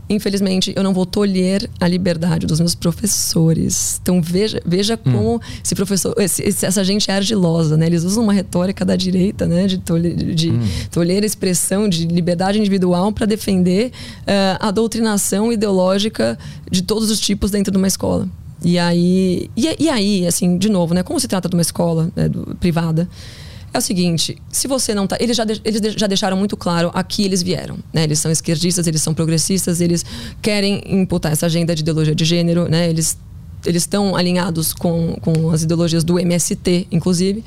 infelizmente, eu não vou tolher a liberdade dos meus professores. Então, veja, veja hum. como esse professor, esse, essa gente é argilosa, né? Eles usam uma retórica da direita, né? De tolher, de hum. tolher a expressão de liberdade individual para defender uh, a doutrinação ideológica de todos os tipos dentro de uma escola. E aí, e, e aí, assim, de novo, né? Como se trata de uma escola né, do, privada, é o seguinte, se você não tá. Eles já, de, eles já deixaram muito claro a que eles vieram. Né? Eles são esquerdistas, eles são progressistas, eles querem imputar essa agenda de ideologia de gênero, né? Eles eles estão alinhados com, com as ideologias do MST, inclusive.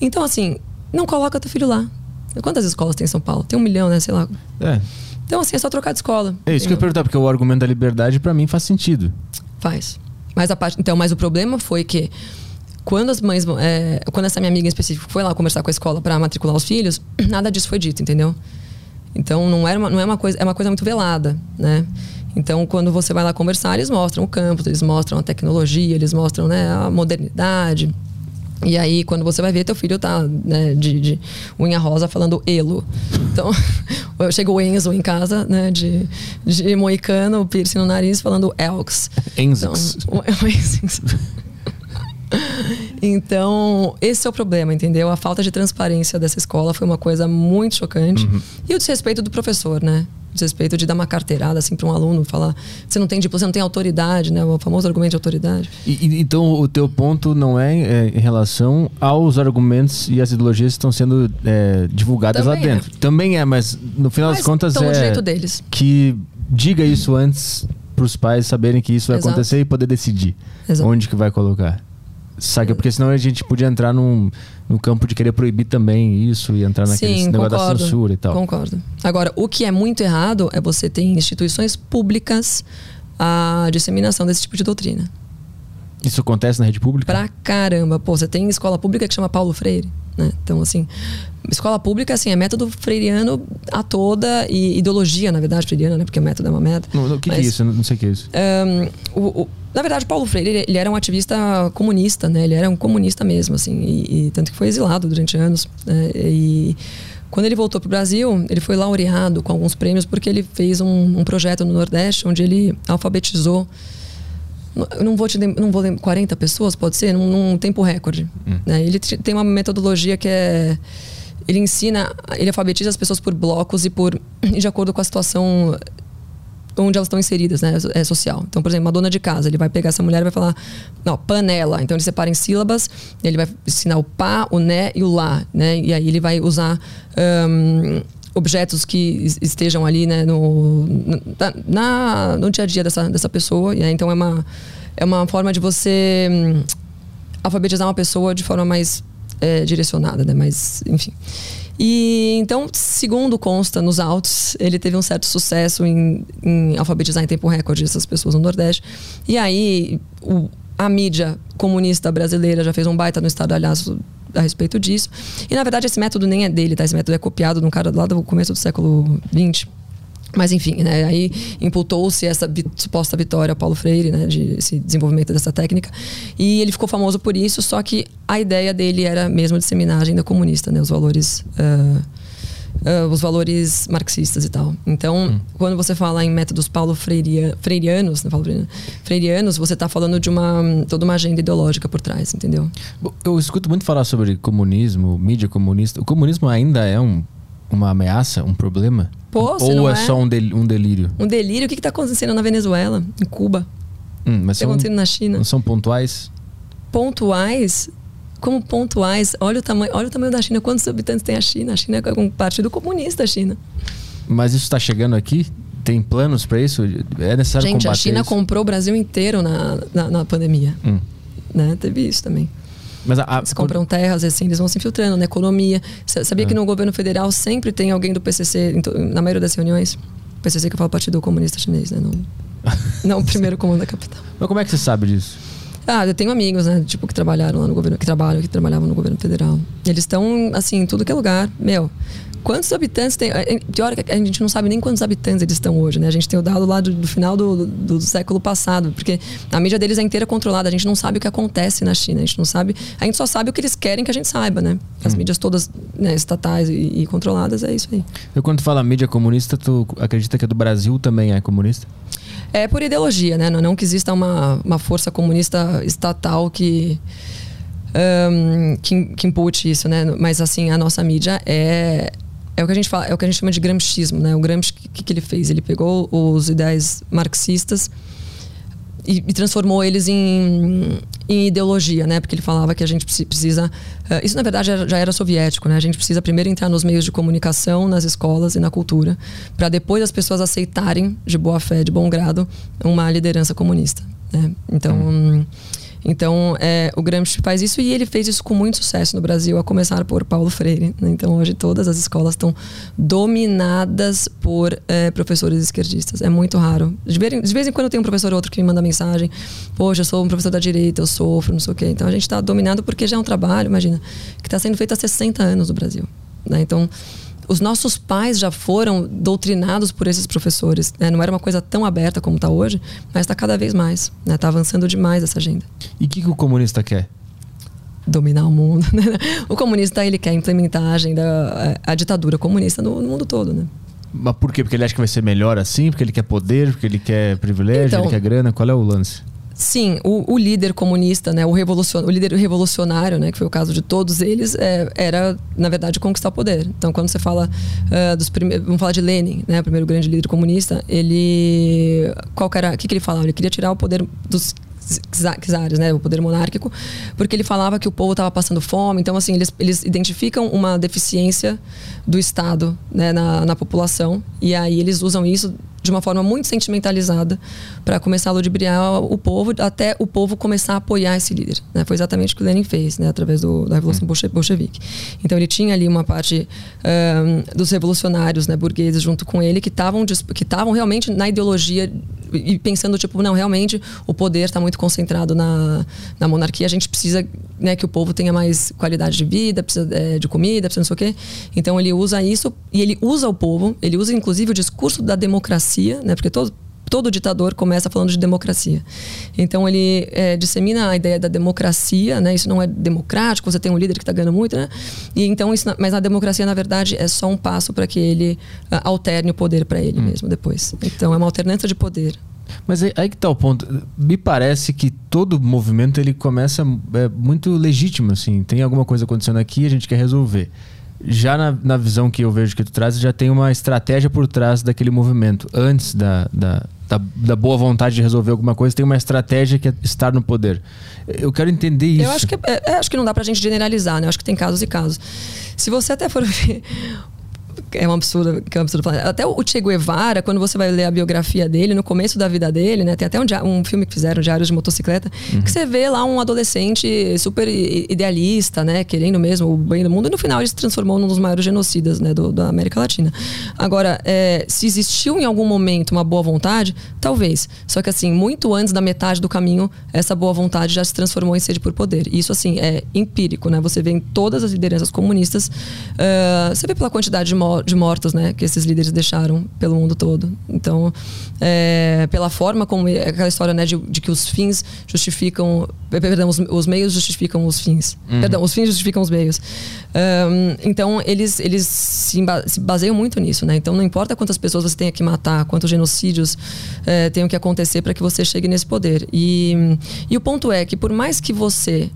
Então, assim, não coloca teu filho lá. Quantas escolas tem em São Paulo? Tem um milhão, né? Sei lá. É. Então, assim, é só trocar de escola. É isso entendeu? que eu ia perguntar, porque o argumento da liberdade, para mim, faz sentido. Faz. Mas a parte. Então, mas o problema foi que quando as mães. É, quando essa minha amiga em específico foi lá conversar com a escola para matricular os filhos, nada disso foi dito, entendeu? Então não, era uma, não é uma coisa. É uma coisa muito velada, né? Então, quando você vai lá conversar, eles mostram o campus, eles mostram a tecnologia, eles mostram né, a modernidade. E aí, quando você vai ver, teu filho tá né, de, de unha rosa falando elo. Então, chega o Enzo em casa, né, de, de moicano, piercing no nariz, falando Elks. Enzix. Então, o, o então, esse é o problema, entendeu? A falta de transparência dessa escola foi uma coisa muito chocante. Uhum. E o desrespeito do professor, né? O desrespeito de dar uma carteirada assim para um aluno, falar, você não tem tipo, você não tem autoridade, né? O famoso argumento de autoridade. E, então, o teu ponto não é, é, em relação aos argumentos e as ideologias que estão sendo é, divulgadas Também lá é. dentro. É. Também é, mas no final mas das contas é jeito deles. que diga isso antes para os pais saberem que isso vai Exato. acontecer e poder decidir Exato. onde que vai colocar. Saca? Porque senão a gente podia entrar num, no campo de querer proibir também isso e entrar naquele Sim, negócio concordo, da censura e tal. Concordo. Agora, o que é muito errado é você ter instituições públicas a disseminação desse tipo de doutrina. Isso acontece na rede pública? Pra caramba. Pô, você tem escola pública que chama Paulo Freire, né? Então, assim, escola pública, assim, é método freiriano a toda e ideologia, na verdade, freiriana, né? Porque o método é uma método. O que, que, é isso? Não sei o que é isso. Um, o, o, na verdade, Paulo Freire, ele, ele, era um ativista comunista, né? Ele era um comunista mesmo, assim, e, e tanto que foi exilado durante anos. Né? E quando ele voltou para o Brasil, ele foi laureado com alguns prêmios porque ele fez um, um projeto no Nordeste onde ele alfabetizou não vou te não vou lembrar 40 pessoas pode ser num, num tempo recorde hum. né? ele tem uma metodologia que é ele ensina ele alfabetiza as pessoas por blocos e por de acordo com a situação onde elas estão inseridas, né? É social. Então, por exemplo, uma dona de casa, ele vai pegar essa mulher e vai falar, não, panela. Então ele separa em sílabas, ele vai ensinar o pá, o né e o lá, né? E aí ele vai usar um, objetos que estejam ali, né, no, na, no dia a dia dessa, dessa pessoa. E aí, então é uma, é uma forma de você um, alfabetizar uma pessoa de forma mais é, direcionada, né? Mas, enfim. E então, segundo consta nos autos, ele teve um certo sucesso em, em alfabetizar em tempo recorde essas pessoas no Nordeste. E aí, o, a mídia comunista brasileira já fez um baita no estado, aliás, a respeito disso. E na verdade, esse método nem é dele, tá? Esse método é copiado de um cara lá do começo do século XX. Mas enfim, né, aí imputou-se essa suposta vitória ao Paulo Freire, né, de esse desenvolvimento dessa técnica, e ele ficou famoso por isso. Só que a ideia dele era mesmo disseminar a agenda comunista, né, os valores, uh, uh, os valores marxistas e tal. Então, hum. quando você fala em métodos Paulo Freiria, freirianos, né, freirianos, freirianos, você está falando de uma toda uma agenda ideológica por trás, entendeu? Eu escuto muito falar sobre comunismo, mídia comunista. O comunismo ainda é um uma ameaça, um problema? Pô, Ou é, é, só um, del um delírio? Um delírio? O que está acontecendo na Venezuela, em Cuba? Hum, mas o que está acontecendo na China? Não são pontuais? Pontuais? Como pontuais? Olha o tamanho, olha o tamanho da China. Quantos habitantes tem a China? A China é um partido comunista, a China. Mas isso está chegando aqui? Tem planos para isso? É necessário Gente, combater a China isso? comprou o Brasil inteiro na, na, na pandemia. Hum. Né? Teve isso também. Mas a, eles compram terras, assim, eles vão se infiltrando na economia. Sabia é. que no governo federal sempre tem alguém do PCC, na maioria das reuniões? PCC que eu falo Partido Comunista Chinês, né? Não, não o primeiro comando da capital. Mas como é que você sabe disso? Ah, eu tenho amigos, né? Tipo, que trabalharam lá no governo, que trabalham, que trabalhavam no governo federal. Eles estão, assim, em tudo que é lugar. Meu, Quantos habitantes tem? Pior que a gente não sabe nem quantos habitantes eles estão hoje, né? A gente tem o dado lá do, do final do, do, do, século passado, porque a mídia deles é inteira controlada. A gente não sabe o que acontece na China. A gente não sabe. A gente só sabe o que eles querem que a gente saiba, né? As hum. mídias todas né, estatais e, e, controladas, é isso aí. Eu, quando tu fala mídia comunista, tu acredita que a do Brasil também é comunista? É por ideologia, né? Não, não que exista uma, uma força comunista estatal que. Um, que, que impute isso, né? Mas assim, a nossa mídia é é o que a gente fala, é o que a gente chama de gramscismo, né? O Gramsci, que, que ele fez? Ele pegou os ideais marxistas e, e transformou eles em, em, ideologia, né? Porque ele falava que a gente precisa. Uh, isso, na verdade, já era soviético, né? A gente precisa primeiro entrar nos meios de comunicação, nas escolas e na cultura, para depois as pessoas aceitarem, de boa fé, de bom grado, uma liderança comunista. Né? Então. Hum. Então, é, o Gramsci faz isso e ele fez isso com muito sucesso no Brasil, a começar por Paulo Freire. Né? Então, hoje todas as escolas estão dominadas por é, professores esquerdistas. É muito raro. De vez, de vez em quando tem um professor ou outro que me manda mensagem: Poxa, eu sou um professor da direita, eu sofro, não sei o quê. Então, a gente está dominado porque já é um trabalho, imagina, que está sendo feito há 60 anos no Brasil. Né? Então, os nossos pais já foram doutrinados por esses professores. Né? Não era uma coisa tão aberta como está hoje, mas está cada vez mais. Está né? Tá avançando demais essa agenda. E o que, que o comunista quer? dominar o mundo. Né? o comunista ele quer implementar a agenda, a, a ditadura comunista no, no, mundo todo, né? Mas por quê? Porque ele acha que vai ser melhor assim? Porque ele quer poder? Porque ele quer privilégio? Então, ele quer grana? Qual é o lance? Sim, o, o, líder comunista, né, o, revolucion, o líder revolucionário, né, que foi o caso de todos eles, é, era, na verdade, conquistar o poder. Então, quando você fala uh, dos primeiros. Vamos falar de Lenin, né, o primeiro grande líder comunista, ele. Qual era. O que, que ele falava? Ele queria tirar o poder dos czares, né, o poder monárquico, porque ele falava que o povo estava passando fome. Então, assim, eles, eles identificam uma deficiência do Estado né, na, na população e aí eles usam isso de uma forma muito sentimentalizada para começar a ludibriar o povo, até o povo começar a apoiar esse líder. Né? Foi exatamente o que o Lenin fez, né? através do, da Revolução hum. Bolchevique. Então ele tinha ali uma parte um, dos revolucionários né, burgueses junto com ele que estavam que estavam realmente na ideologia e pensando, tipo, não, realmente o poder está muito concentrado na, na monarquia, a gente precisa né, que o povo tenha mais qualidade de vida, precisa é, de comida, precisa não sei o quê. Então ele usa isso e ele usa o povo, ele usa inclusive o discurso da democracia, né, porque todo todo ditador começa falando de democracia. Então ele é, dissemina a ideia da democracia, né? Isso não é democrático, você tem um líder que está ganhando muito, né? E então isso, mas a democracia na verdade é só um passo para que ele uh, alterne o poder para ele hum. mesmo depois. Então é uma alternância de poder. Mas aí, aí, que tá o ponto. Me parece que todo movimento ele começa é, muito legítimo, assim. Tem alguma coisa acontecendo aqui, a gente quer resolver já na, na, visão que eu vejo que tu traz, já tem uma estratégia por trás daquele movimento. Antes da, da, da, da, boa vontade de resolver alguma coisa, tem uma estratégia que é estar no poder. Eu quero entender isso. Eu acho que, é, é acho que não dá pra gente generalizar, né? Eu acho que tem casos e casos. Se você até for ver é um absurdo, que é um absurdo falar. Até o Che Guevara, quando você vai ler a biografia dele, no começo da vida dele, né? Tem até um, um filme que fizeram, Diários de Motocicleta, uhum. que você vê lá um adolescente super idealista, né? Querendo mesmo o bem do mundo. E no final ele se transformou num dos maiores genocidas, né? Do, da América Latina. Agora, é, se existiu em algum momento uma boa vontade, talvez. Só que assim, muito antes da metade do caminho, essa boa vontade já se transformou em sede por poder. E isso, assim, é empírico, né? Você vê em todas as lideranças comunistas, uh, você vê pela quantidade de mortes de mortos né, que esses líderes deixaram pelo mundo todo. Então, é, pela forma como é aquela história né, de, de, que os fins justificam, perdão, os, os meios justificam os fins. Uhum. Perdão, os fins justificam os meios. Um, então, eles, eles se, baseiam muito nisso. Né? Então, não importa quantas pessoas você tenha que matar, quantos genocídios é, tenham que acontecer para que você chegue nesse poder. E, e o ponto é que, por mais que você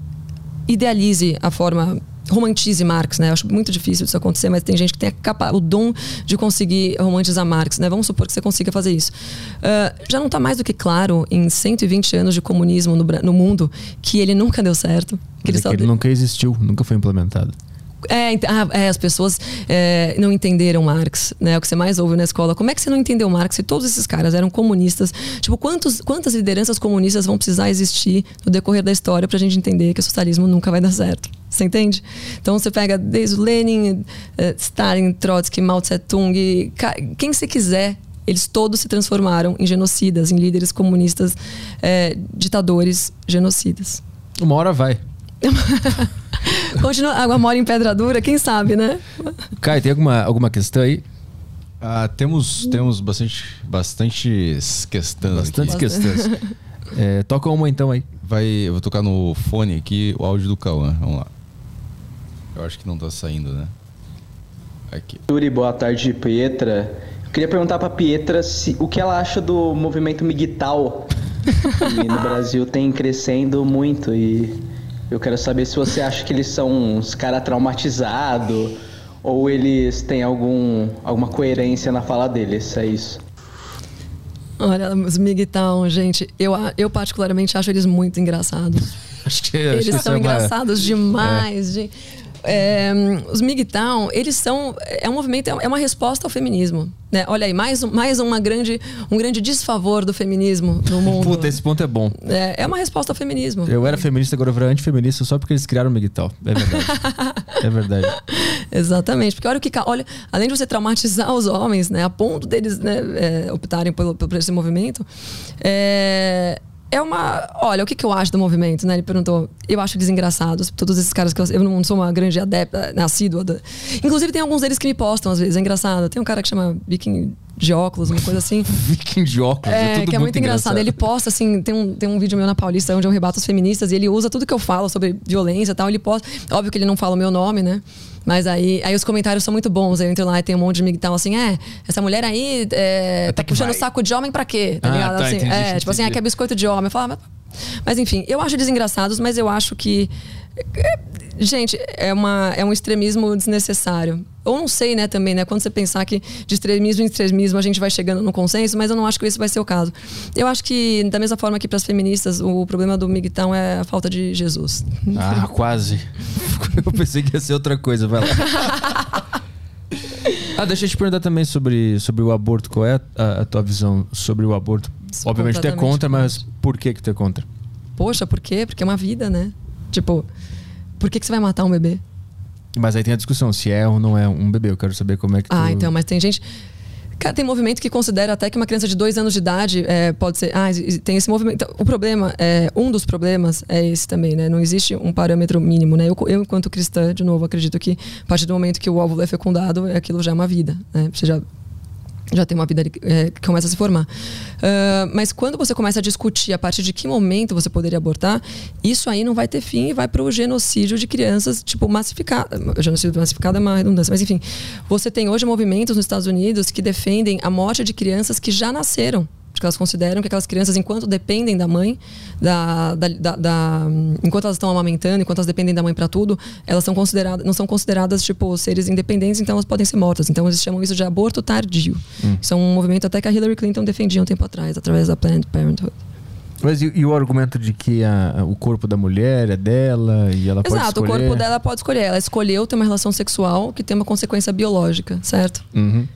idealize a forma romantize Marx, né? Eu acho muito difícil isso acontecer, mas tem gente que tem capa, o dom de conseguir romantizar Marx, né? Vamos supor que você consiga fazer isso. Uh, já não está mais do que claro em 120 anos de comunismo no, no mundo que ele nunca deu certo. Que ele, é que ele nunca existiu, nunca foi implementado. É, ah, é, as pessoas é, não entenderam Marx, né? O que você mais ouve na escola. Como é que você não entendeu Marx se todos esses caras eram comunistas? Tipo, quantos, quantas lideranças comunistas vão precisar existir no decorrer da história pra gente entender que o socialismo nunca vai dar certo? Você entende? Então você pega desde o Lenin, eh, Stalin, Trotsky, Mao Tse Tung, quem você quiser, eles todos se transformaram em genocidas, em líderes comunistas, é, ditadores, genocidas. Uma hora vai. Continua, água mora em pedra dura, quem sabe, né? Caio, tem alguma, alguma questão aí? Ah, temos, temos bastante, bastantes questões. Bastantes aqui. questões. é, toca uma então aí. Vai, eu vou tocar no fone aqui o áudio do Cauã. Vamos lá. Eu acho que não tá saindo, né? Aqui. Yuri, boa tarde, Pietra. Eu queria perguntar pra Pietra se, o que ela acha do movimento migtal. que no Brasil tem crescendo muito e eu quero saber se você acha que eles são uns caras traumatizados ou eles têm algum, alguma coerência na fala deles. É isso. Olha, os Migtown, gente, eu, eu particularmente acho eles muito engraçados. Acho que, eles acho são que é engraçados uma... demais. É. É, os MGTOW, eles são. É um movimento, é uma resposta ao feminismo. Né? Olha aí, mais, mais uma grande, um grande desfavor do feminismo no mundo. Puta, esse ponto é bom. É, é uma resposta ao feminismo. Eu era feminista, agora eu vou antifeminista só porque eles criaram o MGTOW. É verdade. é verdade. Exatamente. Porque olha o que. Olha, além de você traumatizar os homens, né, a ponto deles né, é, optarem por, por esse movimento, é é uma. Olha, o que, que eu acho do movimento, né? Ele perguntou. Eu acho eles engraçados. Todos esses caras que eu, eu não sou uma grande adepta, nascido. Inclusive, tem alguns deles que me postam às vezes. É engraçado. Tem um cara que chama Viking de óculos, uma coisa assim. Viking de óculos, é, é que é muito, engraçado. engraçado. Ele posta, assim, tem um, tem um vídeo meu na Paulista onde eu rebato as feministas e ele usa tudo que eu falo sobre violência e tal. Ele posta. Óbvio que ele não fala o meu nome, né? Mas aí, aí os comentários são muito bons. Eu entro lá e tem um monte de migtão assim, é, essa mulher aí é, tá puxando o saco de homem pra quê? Tá ah, ligado? Tá, assim, entendi, é, entendi. tipo assim, ah, quer biscoito de homem. Eu falo, ah, mas... mas enfim, eu acho eles engraçados, mas eu acho que. Gente, é, uma, é um extremismo desnecessário. Ou não sei, né, também, né? Quando você pensar que de extremismo em extremismo a gente vai chegando no consenso, mas eu não acho que esse vai ser o caso. Eu acho que, da mesma forma que para as feministas, o problema do Migtão é a falta de Jesus. Ah, quase. Eu pensei que ia ser outra coisa, vai lá. ah, deixa eu te perguntar também sobre, sobre o aborto. Qual é a, a tua visão sobre o aborto? Sou Obviamente tu é contra, mas por que que tu é contra? Poxa, por quê? Porque é uma vida, né? Tipo, por que, que você vai matar um bebê? Mas aí tem a discussão se é ou não é um bebê. Eu quero saber como é que Ah, então, mas tem gente. Cara, tem movimento que considera até que uma criança de dois anos de idade é, pode ser. Ah, tem esse movimento. Então, o problema, é, um dos problemas é esse também, né? Não existe um parâmetro mínimo, né? Eu, eu, enquanto cristã, de novo, acredito que a partir do momento que o óvulo é fecundado, aquilo já é uma vida, né? Você já já tem uma vida é, que começa a se formar. Uh, mas quando você começa a discutir a partir de que momento você poderia abortar, isso aí não vai ter fim e vai para o genocídio de crianças, tipo, massificado. Genocídio massificado é uma redundância, mas enfim. Você tem hoje movimentos nos Estados Unidos que defendem a morte de crianças que já nasceram porque elas consideram que aquelas crianças, enquanto dependem da mãe, da, da, da, da enquanto elas estão amamentando, enquanto elas dependem da mãe para tudo, elas são consideradas, não são consideradas tipo seres independentes, então elas podem ser mortas. Então eles chamam isso de aborto tardio. Hum. Isso é um movimento até que a Hillary Clinton defendia um tempo atrás, através da Planned Parenthood. Mas e, e, o argumento de que a, o corpo da mulher é dela e ela Exato, pode escolher? Exato, o corpo dela pode escolher. Ela escolheu ter uma relação sexual que tem uma consequência biológica, certo? Uhum.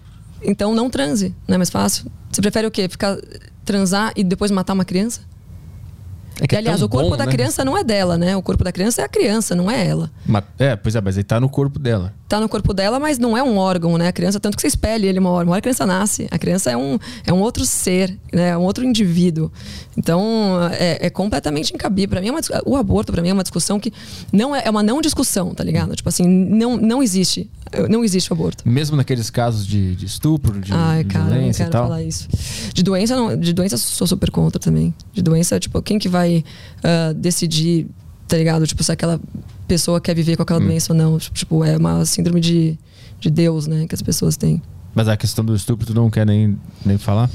Então não transe, não é mais fácil? Você prefere o quê? Ficar transar e depois matar uma criança? É que e, é aliás, o corpo bom, da né? criança não é dela, né? O corpo da criança é a criança, não é ela. Mas, é, pois é, mas ele tá no corpo dela. Tá no corpo dela, mas não é um órgão, né? A criança, tanto que você espelha ele uma hora. Uma hora a criança nasce. A criança é um, é um outro ser, né? É um outro indivíduo. Então, é, é completamente incabível. Para mim, é uma, o aborto, para mim, é uma discussão que não é, é uma não discussão, tá ligado? Tipo assim, não, não existe. Não existe o aborto. Mesmo naqueles casos de, de estupro, de, Ai, de cara, violência não quero e tal? falar isso. De doença, não, de doença sou super contra também. De doença, tipo, quem que vai uh, decidir, tá ligado? Tipo, se aquela pessoa quer viver com aquela hum. doença ou não. Tipo, é uma síndrome de, de Deus, né? Que as pessoas têm. Mas a questão do estupro, tu não quer nem, nem falar?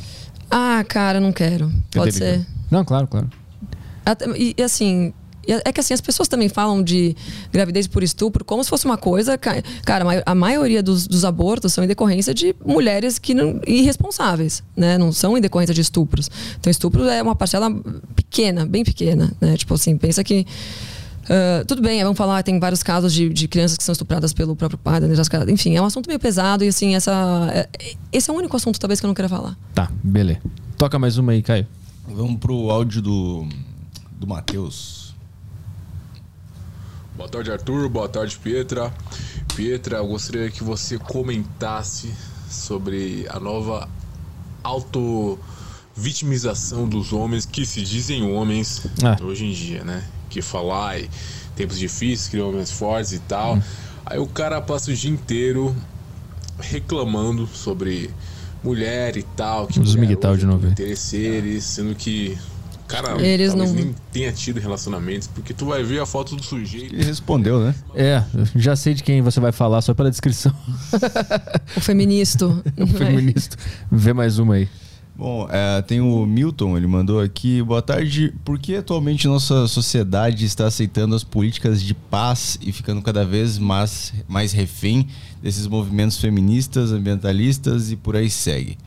Ah, cara, não quero. Pode ser. Não, claro, claro. E, e assim, é que assim, as pessoas também falam de gravidez por estupro como se fosse uma coisa. Cara, a maioria dos, dos abortos são em decorrência de mulheres que não, irresponsáveis, né? Não são em decorrência de estupros. Então, estupro é uma parcela pequena, bem pequena, né? Tipo assim, pensa que. Uh, tudo bem, vamos falar, tem vários casos de, de crianças que são estupradas pelo próprio pai, enfim, é um assunto meio pesado e assim, essa, é, esse é o único assunto talvez que eu não queira falar. Tá, beleza. Toca mais uma aí, Caio. Vamos pro áudio do, do Matheus. Boa tarde, Arthur. Boa tarde, Pietra. Pietra, eu gostaria que você comentasse sobre a nova auto-vitimização dos homens que se dizem homens ah. hoje em dia, né? Que falar em tempos difíceis, criam homens fortes e tal. Hum. Aí o cara passa o dia inteiro reclamando sobre mulher e tal, que Os mulher de novo. interesseiros, sendo que Cara, Eles não... nem tenha tido relacionamentos, porque tu vai ver a foto do sujeito. Ele respondeu, né? É, já sei de quem você vai falar só pela descrição. o feminista. o feminista. Vê mais uma aí. Bom, é, tem o Milton, ele mandou aqui. Boa tarde. Por que atualmente nossa sociedade está aceitando as políticas de paz e ficando cada vez mais, mais refém desses movimentos feministas, ambientalistas e por aí segue?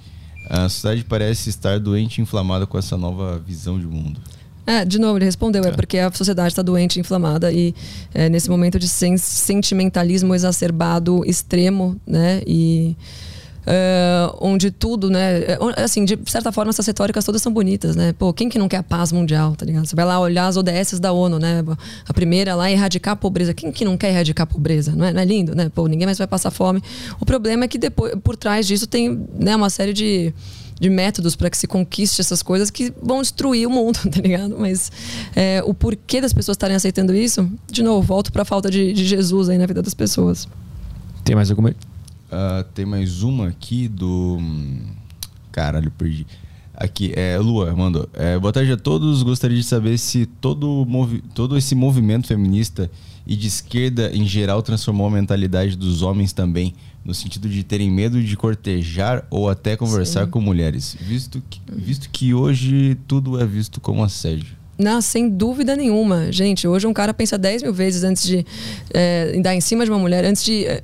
A sociedade parece estar doente e inflamada com essa nova visão de mundo. É, de novo, ele respondeu, é, é porque a sociedade está doente, inflamada e é, nesse momento de sentimentalismo exacerbado extremo, né? E Uh, onde tudo, né? É, assim, de certa forma, essas retóricas todas são bonitas, né? Pô, quem que não quer a paz mundial, tá ligado? Você vai lá olhar as ODS da ONU, né? A primeira lá erradicar a pobreza. Quem que não quer erradicar a pobreza? Não é, não é lindo, né? Pô, ninguém mais vai passar fome. O problema é que depois, por trás disso tem né, uma série de de métodos para que se conquiste essas coisas que vão destruir o mundo, tá ligado? Mas é, o porquê das pessoas estarem aceitando isso, de novo, volto para a falta de, de Jesus aí na vida das pessoas. Tem mais alguma? Uh, tem mais uma aqui do. Caralho, perdi. Aqui, é Lua, mandou. É, boa tarde a todos. Gostaria de saber se todo, movi todo esse movimento feminista e de esquerda em geral transformou a mentalidade dos homens também, no sentido de terem medo de cortejar ou até conversar Sim. com mulheres, visto que, visto que hoje tudo é visto como assédio. Não, sem dúvida nenhuma. Gente, hoje um cara pensa 10 mil vezes antes de é, dar em cima de uma mulher, antes de é,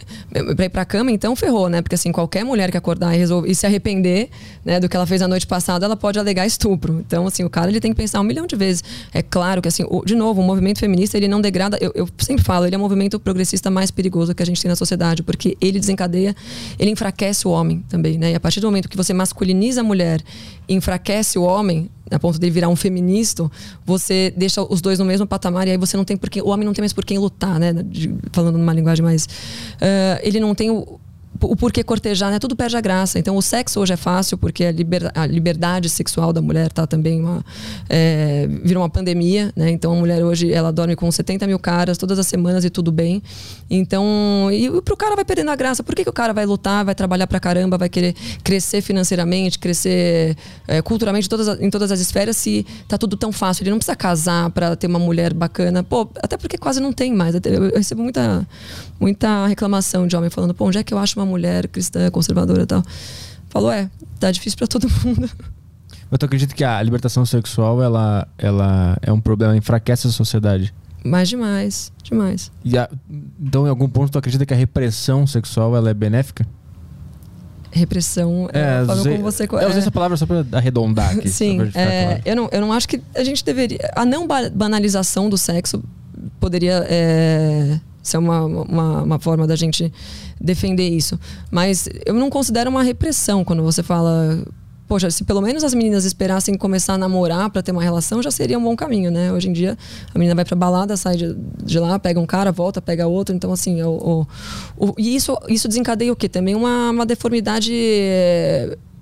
pra ir pra cama, então ferrou, né? Porque assim, qualquer mulher que acordar e, resolver, e se arrepender né, do que ela fez a noite passada, ela pode alegar estupro. Então, assim, o cara ele tem que pensar um milhão de vezes. É claro que, assim, o, de novo, o movimento feminista, ele não degrada. Eu, eu sempre falo, ele é o movimento progressista mais perigoso que a gente tem na sociedade, porque ele desencadeia, ele enfraquece o homem também, né? E a partir do momento que você masculiniza a mulher enfraquece o homem, a ponto de virar um feminista, você deixa os dois no mesmo patamar e aí você não tem porque o homem não tem mais por quem lutar, né? De, falando numa linguagem mais, uh, ele não tem o o porquê cortejar, né? Tudo perde a graça. Então, o sexo hoje é fácil porque a, liber, a liberdade sexual da mulher tá também uma. É, virou uma pandemia, né? Então, a mulher hoje, ela dorme com 70 mil caras todas as semanas e tudo bem. Então, e, pro cara vai perdendo a graça. Por que, que o cara vai lutar, vai trabalhar pra caramba, vai querer crescer financeiramente, crescer é, culturalmente todas, em todas as esferas se tá tudo tão fácil? Ele não precisa casar para ter uma mulher bacana. Pô, até porque quase não tem mais. Eu recebo muita, muita reclamação de homem falando, pô, onde é que eu acho uma mulher cristã, conservadora e tal? Falou, é, tá difícil para todo mundo. Mas tu acredita que a libertação sexual ela, ela é um problema, enfraquece a sociedade? Mas demais, demais. A, então, em algum ponto, tu acredita que a repressão sexual ela é benéfica? Repressão, é, é usei, como você... Eu usei é, essa palavra só para arredondar aqui. Sim, é, claro. eu, não, eu não acho que a gente deveria... A não banalização do sexo poderia é, ser uma, uma, uma, forma da gente defender isso. Mas eu não considero uma repressão quando você fala poxa, se pelo menos as meninas esperassem começar a namorar para ter uma relação, já seria um bom caminho, né? Hoje em dia, a menina vai pra balada, sai de, de lá, pega um cara, volta, pega outro. Então, assim, o, o, o e isso, isso desencadeia o quê? Também uma, uma deformidade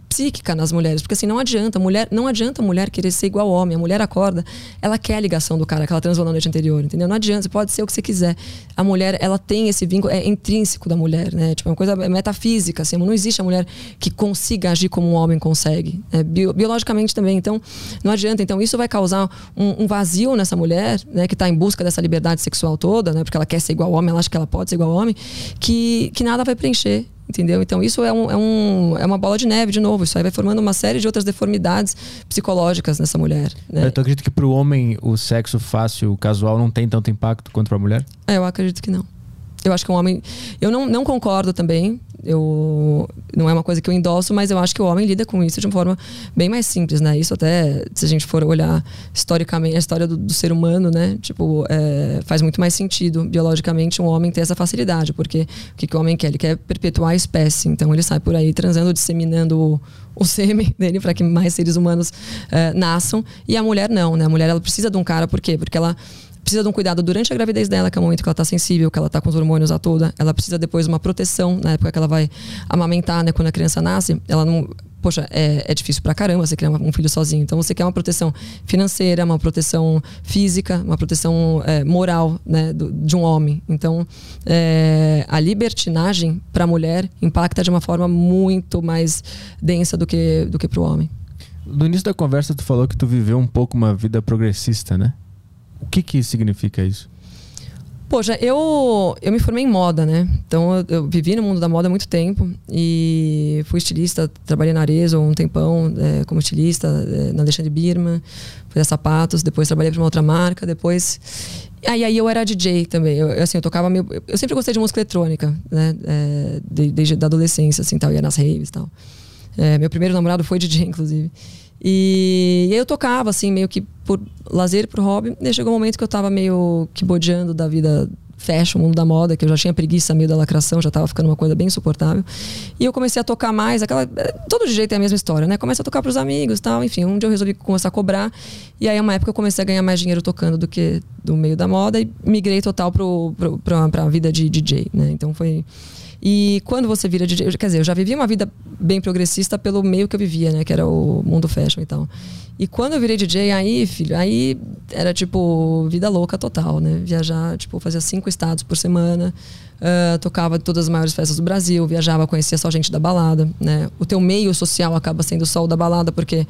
psíquica nas mulheres, porque assim não adianta, mulher, não adianta a mulher querer ser igual ao homem. A mulher acorda, ela quer a ligação do cara que ela transou na noite anterior, entendeu? Não adianta, você pode ser o que você quiser. A mulher, ela tem esse vínculo, é intrínseco da mulher, né? Tipo, é uma coisa metafísica, assim, não existe a mulher que consiga agir como um homem consegue, né? Bio, biologicamente também. Então, não adianta. Então, isso vai causar um, um vazio nessa mulher, né, que está em busca dessa liberdade sexual toda, né? Porque ela quer ser igual ao homem, ela acha que ela pode ser igual ao homem, que, que nada vai preencher. Entendeu? Então, isso é, um, é, um, é uma bola de neve, de novo. Isso aí vai formando uma série de outras deformidades psicológicas nessa mulher. Né? Eu acredito que para o homem o sexo fácil, casual, não tem tanto impacto quanto para a mulher? É, eu acredito que não. Eu acho que um homem. Eu não, não concordo também eu não é uma coisa que eu endosso, mas eu acho que o homem lida com isso de uma forma bem mais simples, né? Isso até, se a gente for olhar historicamente a história do, do ser humano, né? Tipo, é, faz muito mais sentido biologicamente um homem ter essa facilidade, porque o que, que o homem quer? Ele quer perpetuar a espécie, então ele sai por aí transando, disseminando o, o sêmen dele para que mais seres humanos é, nasçam, e a mulher não, né? A mulher ela precisa de um cara, por quê? Porque ela precisa de um cuidado durante a gravidez dela, que é o momento que ela está sensível, que ela está com os hormônios a toda. Ela precisa depois de uma proteção, na época que ela vai amamentar, né? Quando a criança nasce, ela não. Poxa, é, é difícil pra caramba você criar um filho sozinho. Então você quer uma proteção financeira, uma proteção física, uma proteção é, moral né, do, de um homem. Então é, a libertinagem para a mulher impacta de uma forma muito mais densa do que, do que para o homem. No início da conversa, tu falou que tu viveu um pouco uma vida progressista, né? O que que significa isso? Poxa, eu, eu me formei em moda, né? Então eu, eu, vivi no mundo da moda há muito tempo e fui estilista, trabalhei na Arezzo um tempão é, como estilista é, na Alexandre Birman, fazia sapatos, depois trabalhei para uma outra marca, depois Aí, aí eu era DJ também. Eu, assim, eu tocava meio. Eu sempre gostei de música eletrônica, né? É, desde a adolescência, assim, tal. Ia nas raves e tal. É, meu primeiro namorado foi DJ, inclusive. E, e, aí eu tocava, assim, meio que por lazer, por hobby. E chegou um momento que eu tava meio que bodeando da vida fashion, mundo da moda, que eu já tinha preguiça meio da lacração, já tava ficando uma coisa bem insuportável. E eu comecei a tocar mais, aquela. Todo jeito é a mesma história, né? Começa a tocar pros amigos tal, enfim. Um dia eu resolvi começar a cobrar. E aí, uma época, eu comecei a ganhar mais dinheiro tocando do que do meio da moda e migrei total pro, pro, pra, pra vida de DJ, né? Então foi e quando você vira DJ, quer dizer, eu já vivia uma vida bem progressista pelo meio que eu vivia, né? Que era o mundo fashion e tal. E quando eu virei DJ, aí, filho, aí era tipo vida louca total, né? Viajar, tipo, fazia cinco estados por semana, uh, tocava todas as maiores festas do Brasil, viajava, conhecia só gente da balada, né? O teu meio social acaba sendo só o da balada, porque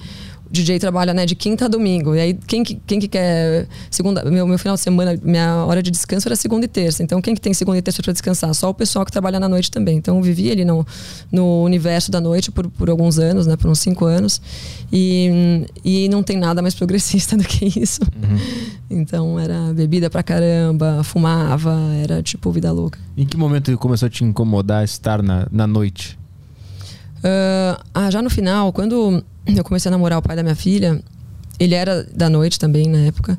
DJ trabalha né, de quinta a domingo. E aí, quem que, quem que quer. Segunda, meu, meu final de semana, minha hora de descanso era segunda e terça. Então, quem que tem segunda e terça para descansar? Só o pessoal que trabalha na noite também. Então, eu vivi ali no, no universo da noite por, por alguns anos, né, por uns cinco anos. E, e não tem nada mais progressista do que isso. Uhum. Então, era bebida pra caramba, fumava, era tipo vida louca. Em que momento começou a te incomodar estar na, na noite? Uh, ah, já no final, quando eu comecei a namorar o pai da minha filha, ele era da noite também na época.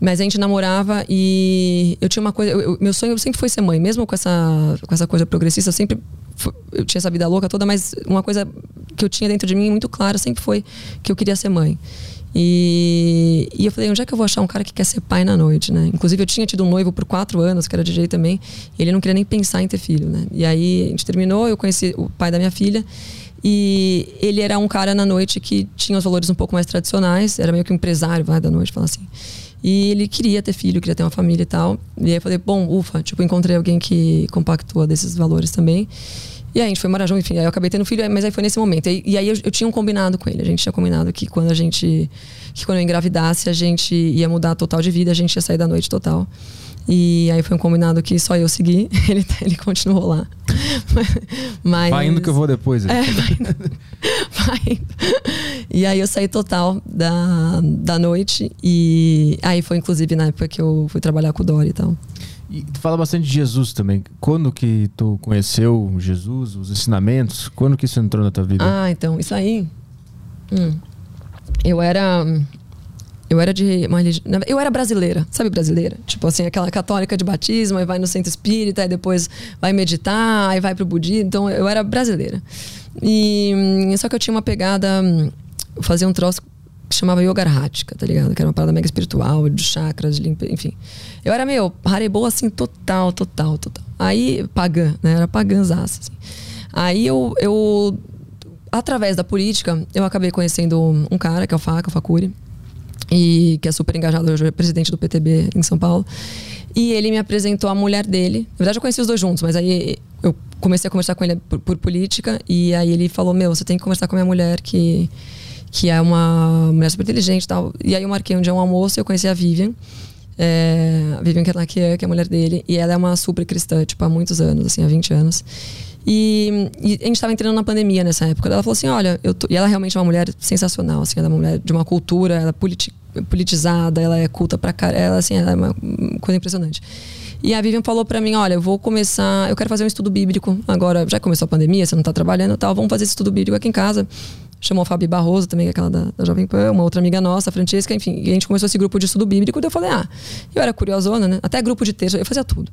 Mas a gente namorava e eu tinha uma coisa. Eu, eu, meu sonho sempre foi ser mãe, mesmo com essa, com essa coisa progressista. Eu sempre. Eu tinha essa vida louca toda, mas uma coisa que eu tinha dentro de mim muito clara sempre foi que eu queria ser mãe. E, e, eu falei, onde é que eu vou achar um cara que quer ser pai na noite, né? Inclusive, eu tinha tido um noivo por quatro anos, que era DJ também, ele não queria nem pensar em ter filho, né? E aí a gente terminou, eu conheci o pai da minha filha, e ele era um cara na noite que tinha os valores um pouco mais tradicionais, era meio que um empresário vai, da noite, fala assim. E ele queria ter filho, queria ter uma família e tal. E aí eu falei, bom, ufa, tipo, encontrei alguém que compactua desses valores também. E aí a gente foi morar junto, enfim, aí eu acabei tendo filho, mas aí foi nesse momento. E, e aí eu, eu, tinha um combinado com ele. A gente tinha combinado que quando a gente. que quando eu engravidasse, a gente ia mudar total de vida, a gente ia sair da noite total. E aí foi um combinado que só eu segui, ele, ele continuou lá. Mas, vai indo que eu vou depois. É, vai indo. vai indo. E aí eu saí total da, da noite. E aí foi inclusive na época que eu fui trabalhar com o Dori e tal. E tu fala bastante de Jesus também. Quando que tu conheceu Jesus, os ensinamentos? Quando que isso entrou na tua vida? Ah, então, isso aí. Hum, eu era eu era de uma Eu era brasileira, sabe brasileira? Tipo assim, aquela católica de batismo, aí vai no centro espírita, aí depois vai meditar, aí vai pro budismo. Então eu era brasileira. E só que eu tinha uma pegada. Eu fazia um troço que chamava Yoga Arhática, tá ligado? Que era uma parada mega espiritual, de chakras, de limpa, enfim. Eu era meio harebo assim, total, total, total. Aí, pagã, né? Era pagãzaça, assim. Aí eu, eu, através da política, eu acabei conhecendo um cara, que é o Faca, o Facuri e que é super engajado, hoje é presidente do PTB em São Paulo. E ele me apresentou a mulher dele. Na verdade, eu conheci os dois juntos, mas aí eu comecei a conversar com ele por, por política. E aí ele falou: Meu, você tem que conversar com a minha mulher, que, que é uma mulher super inteligente e tal. E aí eu marquei um dia um almoço e eu conheci a Vivian. É, a Vivian Kerlakian, que é a mulher dele. E ela é uma super cristã, tipo, há muitos anos, assim, há 20 anos. E, e, a gente estava entrando na pandemia nessa época. Ela falou assim: olha, eu tô... e ela realmente é uma mulher sensacional, assim, ela é uma mulher de uma cultura, ela é politi... politizada, ela é culta pra cara, ela, assim, ela é uma coisa impressionante. E a Vivian falou para mim: olha, eu vou começar, eu quero fazer um estudo bíblico agora, já começou a pandemia, você não tá trabalhando e tal, vamos fazer esse estudo bíblico aqui em casa chamou a Fabi Barroso, também, aquela da, da, Jovem Pan, uma outra amiga nossa, a Francesca, enfim. E a gente começou esse grupo de estudo bíblico, e eu falei, ah, eu era curiosona, né? Até grupo de texto, eu fazia tudo.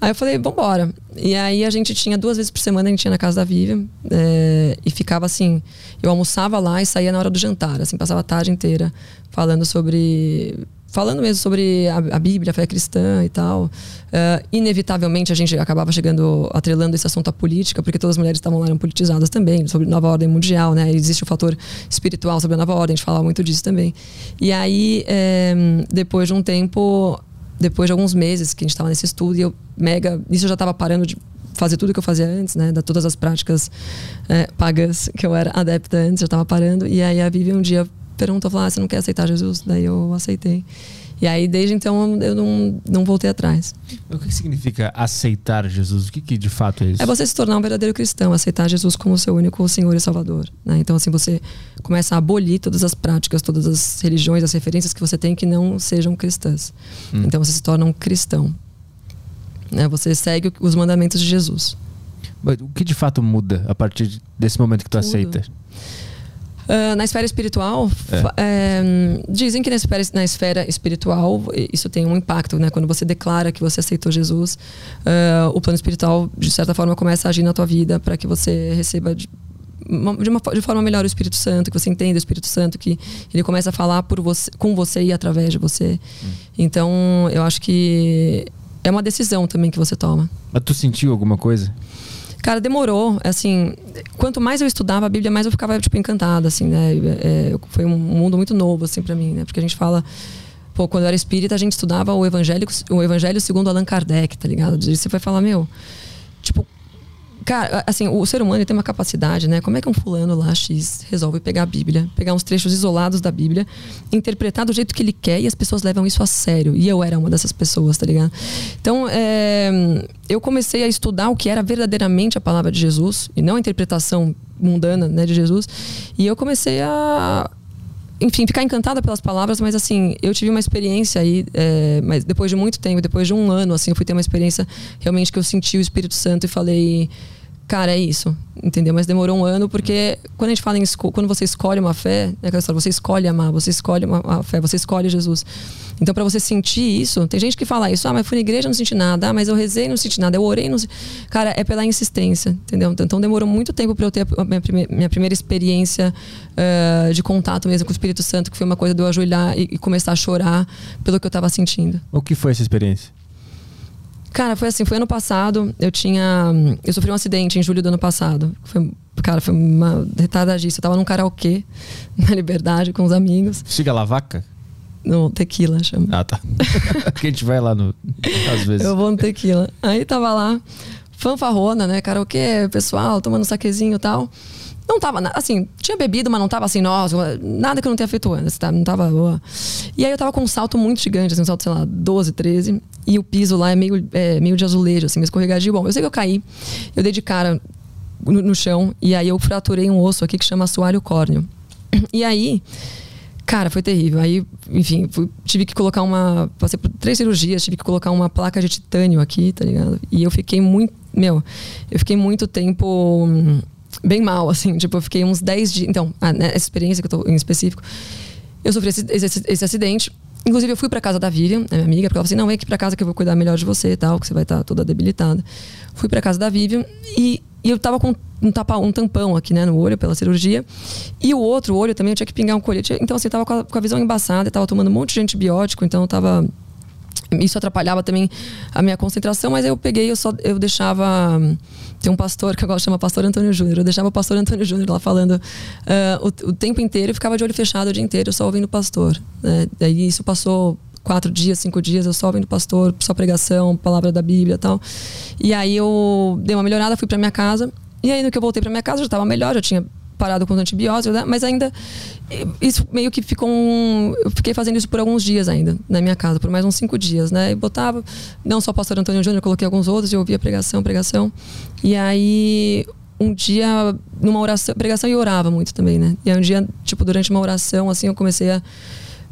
Aí eu falei, vambora. E aí a gente tinha duas vezes por semana, a gente ia na casa da Vivian, é, e ficava assim, eu almoçava lá e saía na hora do jantar, assim, passava a tarde inteira falando sobre falando mesmo sobre a, a, Bíblia, a fé cristã e tal. Uh, inevitavelmente a gente acabava chegando, atrelando esse assunto à política, porque todas as mulheres estavam lá eram politizadas também, sobre nova ordem mundial, né? Existe o fator espiritual sobre a nova ordem, a gente falava muito disso também. E aí, é, depois de um tempo, depois de alguns meses que a gente estava nesse estudo, e eu mega. Isso eu já estava parando de fazer tudo que eu fazia antes, né? Da todas as práticas é, pagas que eu era adepta antes, eu estava parando. E aí a Vivi um dia perguntou, falou, ah, você não quer aceitar Jesus? Daí eu aceitei. E aí, desde então, eu não, não voltei atrás. O que significa aceitar Jesus? O que, que de fato é isso? É você se tornar um verdadeiro cristão, aceitar Jesus como seu único Senhor e Salvador. Né? Então, assim, você começa a abolir todas as práticas, todas as religiões, as referências que você tem que não sejam cristãs. Hum. Então, você se torna um cristão. Né? Você segue os mandamentos de Jesus. Mas o que de fato muda a partir desse momento que tu Tudo. aceita? Uh, na esfera espiritual, é. É, dizem que na esfera, na esfera, espiritual isso tem um impacto, né? Quando você declara que você aceitou Jesus, uh, o plano espiritual, de certa forma, começa a agir na tua vida para que você receba de, de, uma, de forma melhor o Espírito Santo, que você entenda o Espírito Santo, que ele começa a falar por você, com você e através de você. Hum. Então, eu acho que é uma decisão também que você toma. Mas tu sentiu alguma coisa? Cara, demorou. Assim, quanto mais eu estudava a Bíblia, mais eu ficava, tipo, encantada, assim, né? É, foi um mundo muito novo, assim, para mim, né? Porque a gente fala... Pô, quando eu era espírita, a gente estudava o evangelho, o evangelho segundo Allan Kardec, tá ligado? Você vai falar, meu... Tipo, Cara, assim, o ser humano tem uma capacidade, né? Como é que um fulano lá X resolve pegar a Bíblia, pegar uns trechos isolados da Bíblia, interpretar do jeito que ele quer e as pessoas levam isso a sério. E eu era uma dessas pessoas, tá ligado? Então, é, eu comecei a estudar o que era verdadeiramente a palavra de Jesus e não a interpretação mundana né, de Jesus. E eu comecei a enfim, ficar encantada pelas palavras, mas assim, eu tive uma experiência aí, é, mas depois de muito tempo, depois de um ano, assim, eu fui ter uma experiência realmente que eu senti o Espírito Santo e falei cara, é isso, entendeu? Mas demorou um ano porque quando a gente fala em quando você escolhe uma fé, é aquela história, você escolhe amar, você escolhe uma, uma fé, você escolhe Jesus. Então, para você sentir isso, tem gente que fala isso, ah, mas fui na igreja não senti nada, ah, mas eu rezei não senti nada, eu orei não senti... Cara, é pela insistência, entendeu? Então, então demorou muito tempo para eu ter a minha, primeira, minha primeira experiência uh, de contato mesmo com o Espírito Santo, que foi uma coisa de eu ajoelhar e, e começar a chorar pelo que eu estava sentindo. O que foi essa experiência? Cara, foi assim, foi ano passado, eu tinha. Eu sofri um acidente em julho do ano passado. Foi, cara, foi uma retardadíssima. Eu tava num karaokê, na liberdade, com os amigos. Siga la vaca? No tequila, chama. Ah, tá. que a gente vai lá no. Às vezes. Eu vou no tequila. Aí tava lá, fanfarrona, né? Karaokê, pessoal, tomando saquezinho e tal. Não tava, assim, tinha bebido, mas não tava assim, nossa, nada que eu não tenha feito antes, tá? Não tava. E aí eu tava com um salto muito gigante, assim, um salto, sei lá, 12, 13. E o piso lá é meio, é, meio de azulejo, assim, meio escorregadio. Bom, eu sei que eu caí, eu dei de cara no, no chão, e aí eu fraturei um osso aqui que chama assoalho córneo. E aí, cara, foi terrível. Aí, enfim, fui, tive que colocar uma. Passei por três cirurgias, tive que colocar uma placa de titânio aqui, tá ligado? E eu fiquei muito. Meu, eu fiquei muito tempo bem mal, assim. Tipo, eu fiquei uns 10 dias. Então, a, né, essa experiência que eu tô em específico, eu sofri esse, esse, esse acidente. Inclusive, eu fui pra casa da Vivian, minha amiga, porque ela falou assim: não, vem aqui pra casa que eu vou cuidar melhor de você e tal, que você vai estar tá toda debilitada. Fui pra casa da Vivian e, e eu tava com um, tapa, um tampão aqui, né, no olho pela cirurgia. E o outro olho também eu tinha que pingar um colete. Então, assim, eu tava com a, com a visão embaçada, eu tava tomando um monte de antibiótico, então eu tava isso atrapalhava também a minha concentração, mas eu peguei, eu só eu deixava tem um pastor que de chamar Pastor Antônio Júnior. Eu deixava o Pastor Antônio Júnior lá falando uh, o, o, tempo inteiro e ficava de olho fechado o dia inteiro, só ouvindo o pastor. Né? Daí isso passou quatro dias, cinco dias, eu só ouvindo o pastor, só pregação, palavra da Bíblia tal. E aí eu dei uma melhorada, fui para minha casa. E aí no que eu voltei para minha casa já estava melhor, já tinha parado com os antibióticos, né? mas ainda isso meio que ficou um, eu fiquei fazendo isso por alguns dias ainda na minha casa, por mais uns cinco dias, né? E botava não só o pastor Antônio Júnior, coloquei alguns outros eu ouvia pregação, pregação. E aí um dia numa oração, pregação e orava muito também, né? E aí um dia, tipo, durante uma oração assim, eu comecei a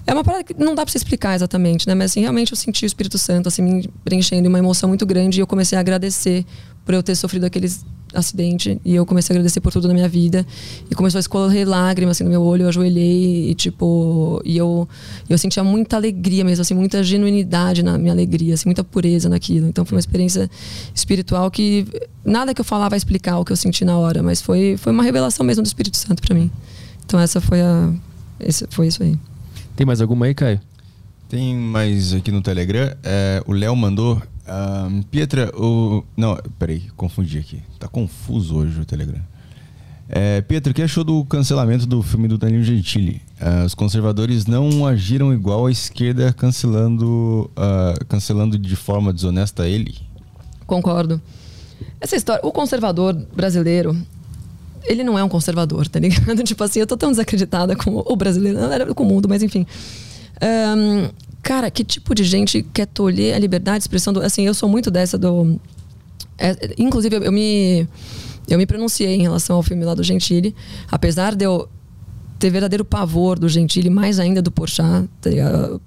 é uma parada que não dá para se explicar exatamente, né? Mas assim, realmente eu senti o Espírito Santo assim me preenchendo uma emoção muito grande e eu comecei a agradecer por eu ter sofrido aqueles acidente e eu comecei a agradecer por tudo na minha vida. E começou a escorrer lágrimas assim no meu olho eu ajoelhei e tipo e eu eu sentia muita alegria mesmo assim muita genuinidade na minha alegria assim muita pureza naquilo. Então foi uma experiência espiritual que nada que eu falar vai explicar o que eu senti na hora mas foi foi uma revelação mesmo do Espírito Santo para mim. Então essa foi a esse foi isso aí. Tem mais alguma aí Caio? Tem mais aqui no Telegram. É, o Léo mandou um, Pietra, o. Não, peraí, confundi aqui. Tá confuso hoje o Telegram. É, Pietra, o que achou do cancelamento do filme do Danilo Gentili? Uh, os conservadores não agiram igual à esquerda, cancelando, uh, cancelando de forma desonesta ele? Concordo. Essa história, o conservador brasileiro, ele não é um conservador, tá ligado? tipo assim, eu tô tão desacreditada com o brasileiro, não era com o mundo, mas enfim. Um, cara, que tipo de gente quer tolher a liberdade de expressão? Do, assim, eu sou muito dessa do. É, inclusive, eu, eu, me. Eu me pronunciei em relação ao filme lá do Gentili, apesar de eu ter verdadeiro pavor do Gentili, mais ainda do Porchat, tá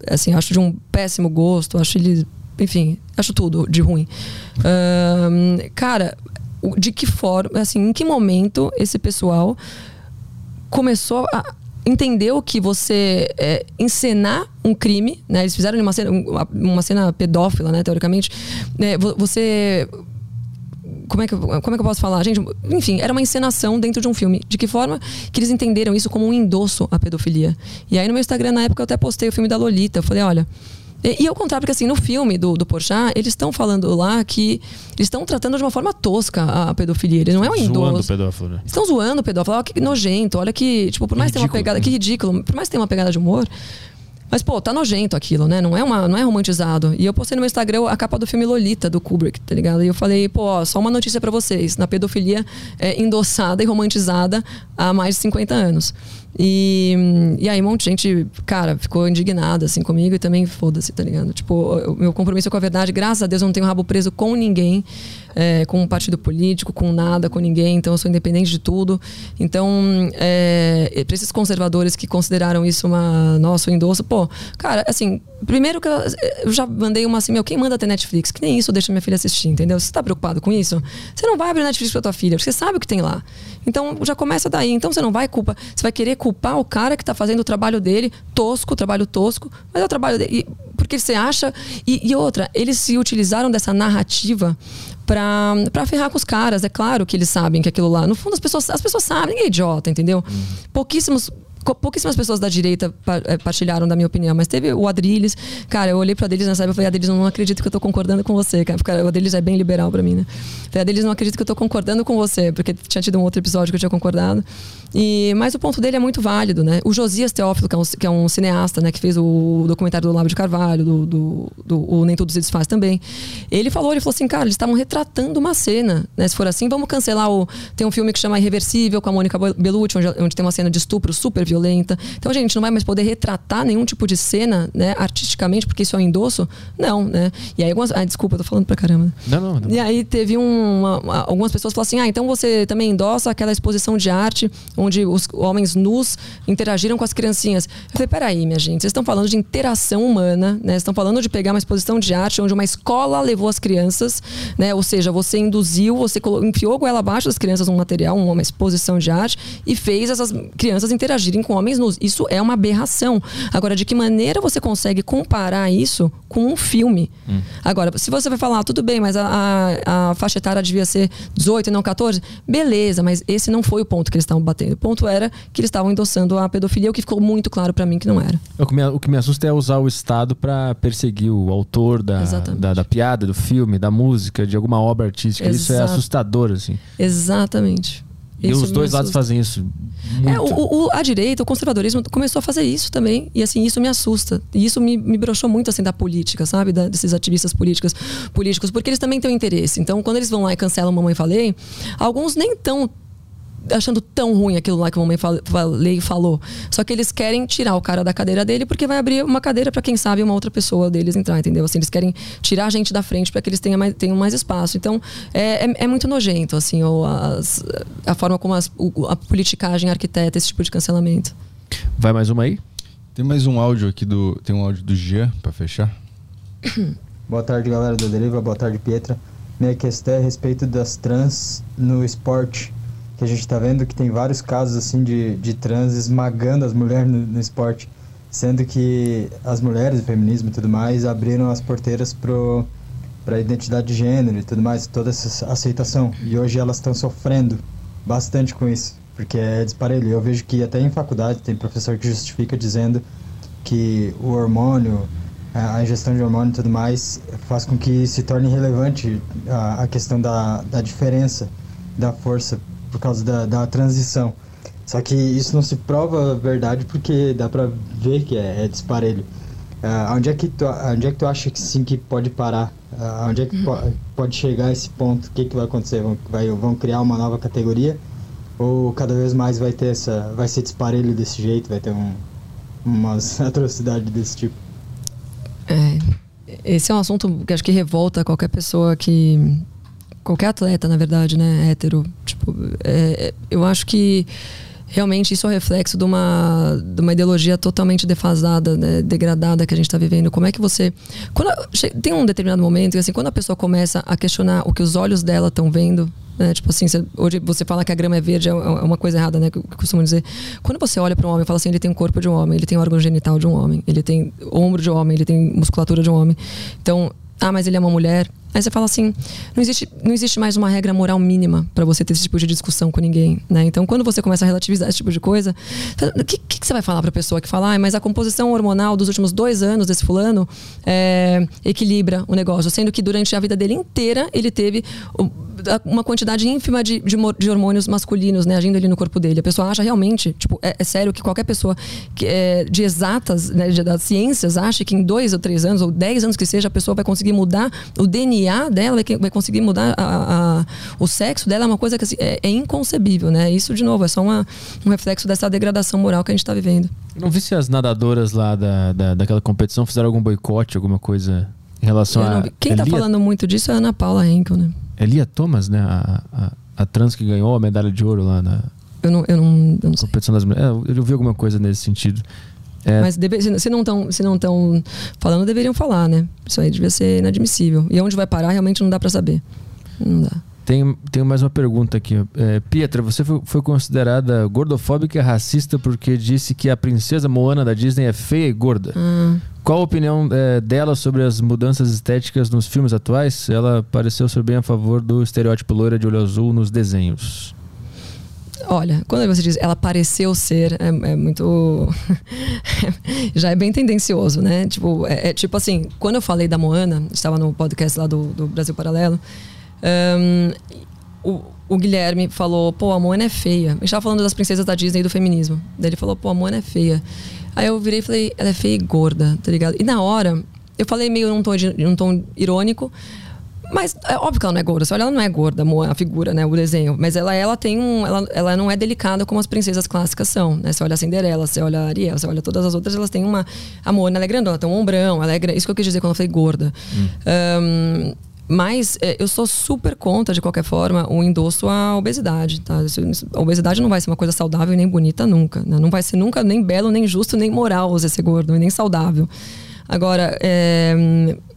assim, acho de um péssimo gosto, acho ele, enfim, acho tudo de ruim. Cara, de que forma, assim, em que momento esse pessoal começou a, entendeu que você é, encenar um crime, né? Eles fizeram uma cena, uma cena pedófila, né? Teoricamente, né? você como é, que, como é que eu posso falar? Gente, enfim, era uma encenação dentro de um filme. De que forma que eles entenderam isso como um endosso à pedofilia? E aí no meu Instagram, na época, eu até postei o filme da Lolita. Eu falei, olha, e, e ao contrário, porque assim, no filme do, do Porchat, eles estão falando lá que eles estão tratando de uma forma tosca a pedofilia. Ele não é um idoso. Zoando o pedófilo. Né? Estão zoando o pedófilo. Olha que nojento. Olha que, tipo, por mais que tenha uma pegada... Que ridículo. Por mais que tenha uma pegada de humor... Mas, pô, tá nojento aquilo, né? Não é, uma, não é romantizado. E eu postei no meu Instagram a capa do filme Lolita, do Kubrick, tá ligado? E eu falei, pô, ó, só uma notícia para vocês. Na pedofilia é endossada e romantizada há mais de 50 anos. E, e aí um monte de gente, cara, ficou indignada assim comigo e também foda-se, tá ligado? Tipo, o meu compromisso com a verdade, graças a Deus eu não tenho rabo preso com ninguém. É, com um partido político, com nada, com ninguém. Então, eu sou independente de tudo. Então, é, para esses conservadores que consideraram isso uma nosso endosso, pô, cara, assim, primeiro que eu, eu, já mandei uma assim, meu, quem manda ter Netflix? Que nem isso deixa minha filha assistir, entendeu? Você tá preocupado com isso? Você não vai abrir Netflix pra tua filha, porque você sabe o que tem lá. Então já começa daí. Então você não vai culpar, você vai querer culpar o cara que tá fazendo o trabalho dele, tosco, trabalho tosco, mas é o trabalho dele. porque você acha. E, e outra, eles se utilizaram dessa narrativa para ferrar com os caras. É claro que eles sabem que aquilo lá. No fundo, as pessoas, as pessoas sabem, ninguém é idiota, entendeu? Uhum. Pouquíssimos pouquíssimas pessoas da direita eh, partilharam da minha opinião, mas teve o Adriles. Cara, eu olhei pro Adriles nessa época e falei, Adriles, não acredito que eu tô concordando com você, cara. Porque o Adriles é bem liberal para mim, né? Falei, Adriles, não acredito que eu tô concordando com você, porque tinha tido um outro episódio que eu tinha concordado. E, mas o ponto dele é muito válido, né? O Josias Teófilo, que é um, que é um cineasta, né? Que fez o documentário do Lavo de Carvalho, do, do, do o Nem Tudo Se Desfaz também. Ele falou, ele falou assim, cara, eles estavam retratando uma cena, né? Se for assim, vamos cancelar o... Tem um filme que chama Irreversível, com a Mônica Bellucci, onde, onde tem uma cena de estupro super violenta. Então, a gente não vai mais poder retratar nenhum tipo de cena, né? Artisticamente, porque isso é um endosso? Não, né? E aí, algumas... Ah, desculpa, eu tô falando pra caramba. Não, não, não. E aí, teve um, uma, algumas pessoas falaram assim, ah, então você também endossa aquela exposição de arte onde os homens nus interagiram com as criancinhas. Eu falei, peraí, minha gente, vocês estão falando de interação humana, né? Estão falando de pegar uma exposição de arte onde uma escola levou as crianças, né? Ou seja, você induziu, você enfiou a goela abaixo das crianças um material, uma exposição de arte e fez essas crianças interagirem com homens nus. Isso é uma aberração. Agora, de que maneira você consegue comparar isso com um filme? Hum. Agora, se você vai falar, ah, tudo bem, mas a, a, a faixa etária devia ser 18 e não 14, beleza, mas esse não foi o ponto que eles estavam batendo. O ponto era que eles estavam endossando a pedofilia, o que ficou muito claro para mim que não era. O que, me, o que me assusta é usar o Estado para perseguir o autor da, da, da, piada, do filme, da música, de alguma obra artística. Exato. Isso é assustador, assim. Exatamente. E isso os dois lados fazem isso. É, o, o, a direita, o conservadorismo começou a fazer isso também. E assim, isso me assusta. E isso me, me broxou muito assim da política, sabe? Da, desses ativistas políticos, políticos, porque eles também têm um interesse. Então, quando eles vão lá e cancelam Mamãe Falei, alguns nem tão achando tão ruim aquilo lá que a mamãe falei e falou. Só que eles querem tirar o cara da cadeira dele porque vai abrir uma cadeira para quem sabe uma outra pessoa deles entrar, entendeu? Assim, eles querem tirar a gente da frente para que eles tenham mais, tenham mais espaço. Então, é, é, é muito nojento, assim, ou as, a forma como as, a politicagem arquiteta esse tipo de cancelamento. Vai mais uma aí? Tem mais um áudio aqui do. Tem um áudio do Jean para fechar. Boa tarde, galera do Deriva. Boa tarde, Pietra. Minha questão é a respeito das trans no esporte que a gente está vendo que tem vários casos assim de, de trans esmagando as mulheres no, no esporte, sendo que as mulheres, o feminismo e tudo mais abriram as porteiras pro para a identidade de gênero e tudo mais, toda essa aceitação. E hoje elas estão sofrendo bastante com isso, porque é disparelho. Eu vejo que até em faculdade tem professor que justifica dizendo que o hormônio, a ingestão de hormônio e tudo mais, faz com que se torne relevante a, a questão da, da diferença da força por causa da, da transição. Só que isso não se prova verdade porque dá pra ver que é, é disparelho. Uh, onde, é que tu, onde é que tu acha que sim que pode parar? Uh, onde é que po pode chegar esse ponto? O que, que vai acontecer? Vão, vai, vão criar uma nova categoria? Ou cada vez mais vai ter essa. vai ser disparelho desse jeito? Vai ter um, umas atrocidades desse tipo? É, esse é um assunto que acho que revolta qualquer pessoa que qualquer atleta, na verdade, né, hétero. Tipo, é, é, eu acho que realmente isso é o reflexo de uma, de uma ideologia totalmente defasada, né, degradada que a gente está vivendo. Como é que você. Quando, tem um determinado momento, assim, quando a pessoa começa a questionar o que os olhos dela estão vendo. Né, tipo assim, hoje você fala que a grama é verde, é, é uma coisa errada, né? Que eu costumo dizer. Quando você olha para um homem e fala assim, ele tem o corpo de um homem, ele tem órgão genital de um homem, ele tem ombro de um homem, ele tem musculatura de um homem. Então, ah, mas ele é uma mulher. Aí você fala assim, não existe, não existe mais uma regra moral mínima para você ter esse tipo de discussão com ninguém, né? Então, quando você começa a relativizar esse tipo de coisa, o que, que, você vai falar para a pessoa que fala, ah, mas a composição hormonal dos últimos dois anos desse fulano é, equilibra o negócio, sendo que durante a vida dele inteira ele teve uma quantidade ínfima de, de, de hormônios masculinos, né, agindo ali no corpo dele. A pessoa acha realmente, tipo, é, é sério que qualquer pessoa que é de exatas, né, de, das ciências, acha que em dois ou três anos, ou dez anos que seja, a pessoa vai conseguir mudar o DNA DNA dela, vai conseguir mudar a, a, o sexo dela, é uma coisa que assim, é, é, inconcebível, né? Isso, de novo, é só uma, um reflexo dessa degradação moral que a gente está vivendo. Não vi se as nadadoras lá da, da, daquela competição fizeram algum boicote, alguma coisa em relação a. Quem está falando muito disso é a Ana Paula Henkel, né? É Lia Thomas, né? A, a, a, trans que ganhou a medalha de ouro lá na. Eu não, eu não, eu não competição das mulheres. É, eu vi alguma coisa nesse sentido. É. Mas deve, se não estão se não estão falando, deveriam falar, né? Isso aí devia ser inadmissível. E onde vai parar, realmente não dá para saber. Não dá. Tem, tem mais uma pergunta aqui. É, Pietra, você foi, foi, considerada gordofóbica e racista porque disse que a princesa Moana da Disney é feia e gorda. Hum. Qual a opinião é, dela sobre as mudanças estéticas nos filmes atuais? Ela pareceu ser bem a favor do estereótipo loira de olho azul nos desenhos. Olha, quando você diz ela pareceu ser, é, é muito. já é bem tendencioso, né? Tipo, é, é, tipo assim, quando eu falei da Moana, estava no podcast lá do, do Brasil Paralelo. Um, o, o, Guilherme falou, pô, a Moana é feia. A gente tava falando das princesas da Disney e do feminismo. Daí ele falou, pô, a Moana é feia. Aí eu virei e falei, ela é feia e gorda, tá ligado? E na hora, eu falei meio num tom, num tom irônico, mas é óbvio que ela não é gorda. Olha, ela não é gorda, a figura, né? O desenho. Mas ela, ela tem um. Ela, ela não é delicada como as princesas clássicas são. Né? Você olha a Cinderela, você olha a Ariel, você olha todas as outras, elas têm uma. A ela é grandona, ela tem um ombrão, ela é. Isso que eu quis dizer quando eu falei gorda. Hum. Um, mas é, eu sou super contra, de qualquer forma, o endosso à obesidade. Tá? A obesidade não vai ser uma coisa saudável e nem bonita nunca. Né? Não vai ser nunca nem belo, nem justo, nem moral você ser gordo, nem saudável. Agora, é,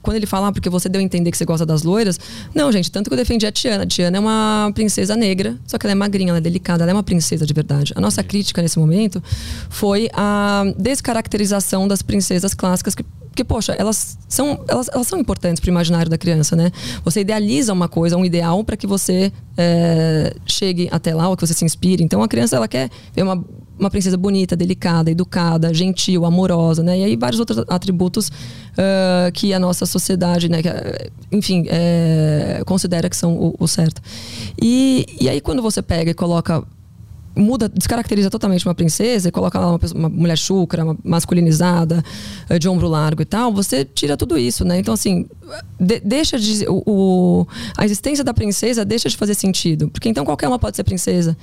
quando ele fala, ah, porque você deu a entender que você gosta das loiras. Não, gente, tanto que eu defendi a Tiana. A Tiana é uma princesa negra, só que ela é magrinha, ela é delicada, ela é uma princesa de verdade. A nossa crítica nesse momento foi a descaracterização das princesas clássicas que porque, poxa, elas são, elas, elas são importantes para o imaginário da criança, né? Você idealiza uma coisa, um ideal, para que você é, chegue até lá, ou que você se inspire. Então, a criança, ela quer ver uma, uma princesa bonita, delicada, educada, gentil, amorosa, né? E aí, vários outros atributos uh, que a nossa sociedade, né? Que, enfim, é, considera que são o, o certo. E, e aí, quando você pega e coloca muda, descaracteriza totalmente uma princesa e coloca lá uma, uma mulher chucra, uma masculinizada, eh, de ombro largo e tal, você tira tudo isso, né? Então, assim, de, deixa de. O, o, a existência da princesa deixa de fazer sentido. Porque então qualquer uma pode ser princesa.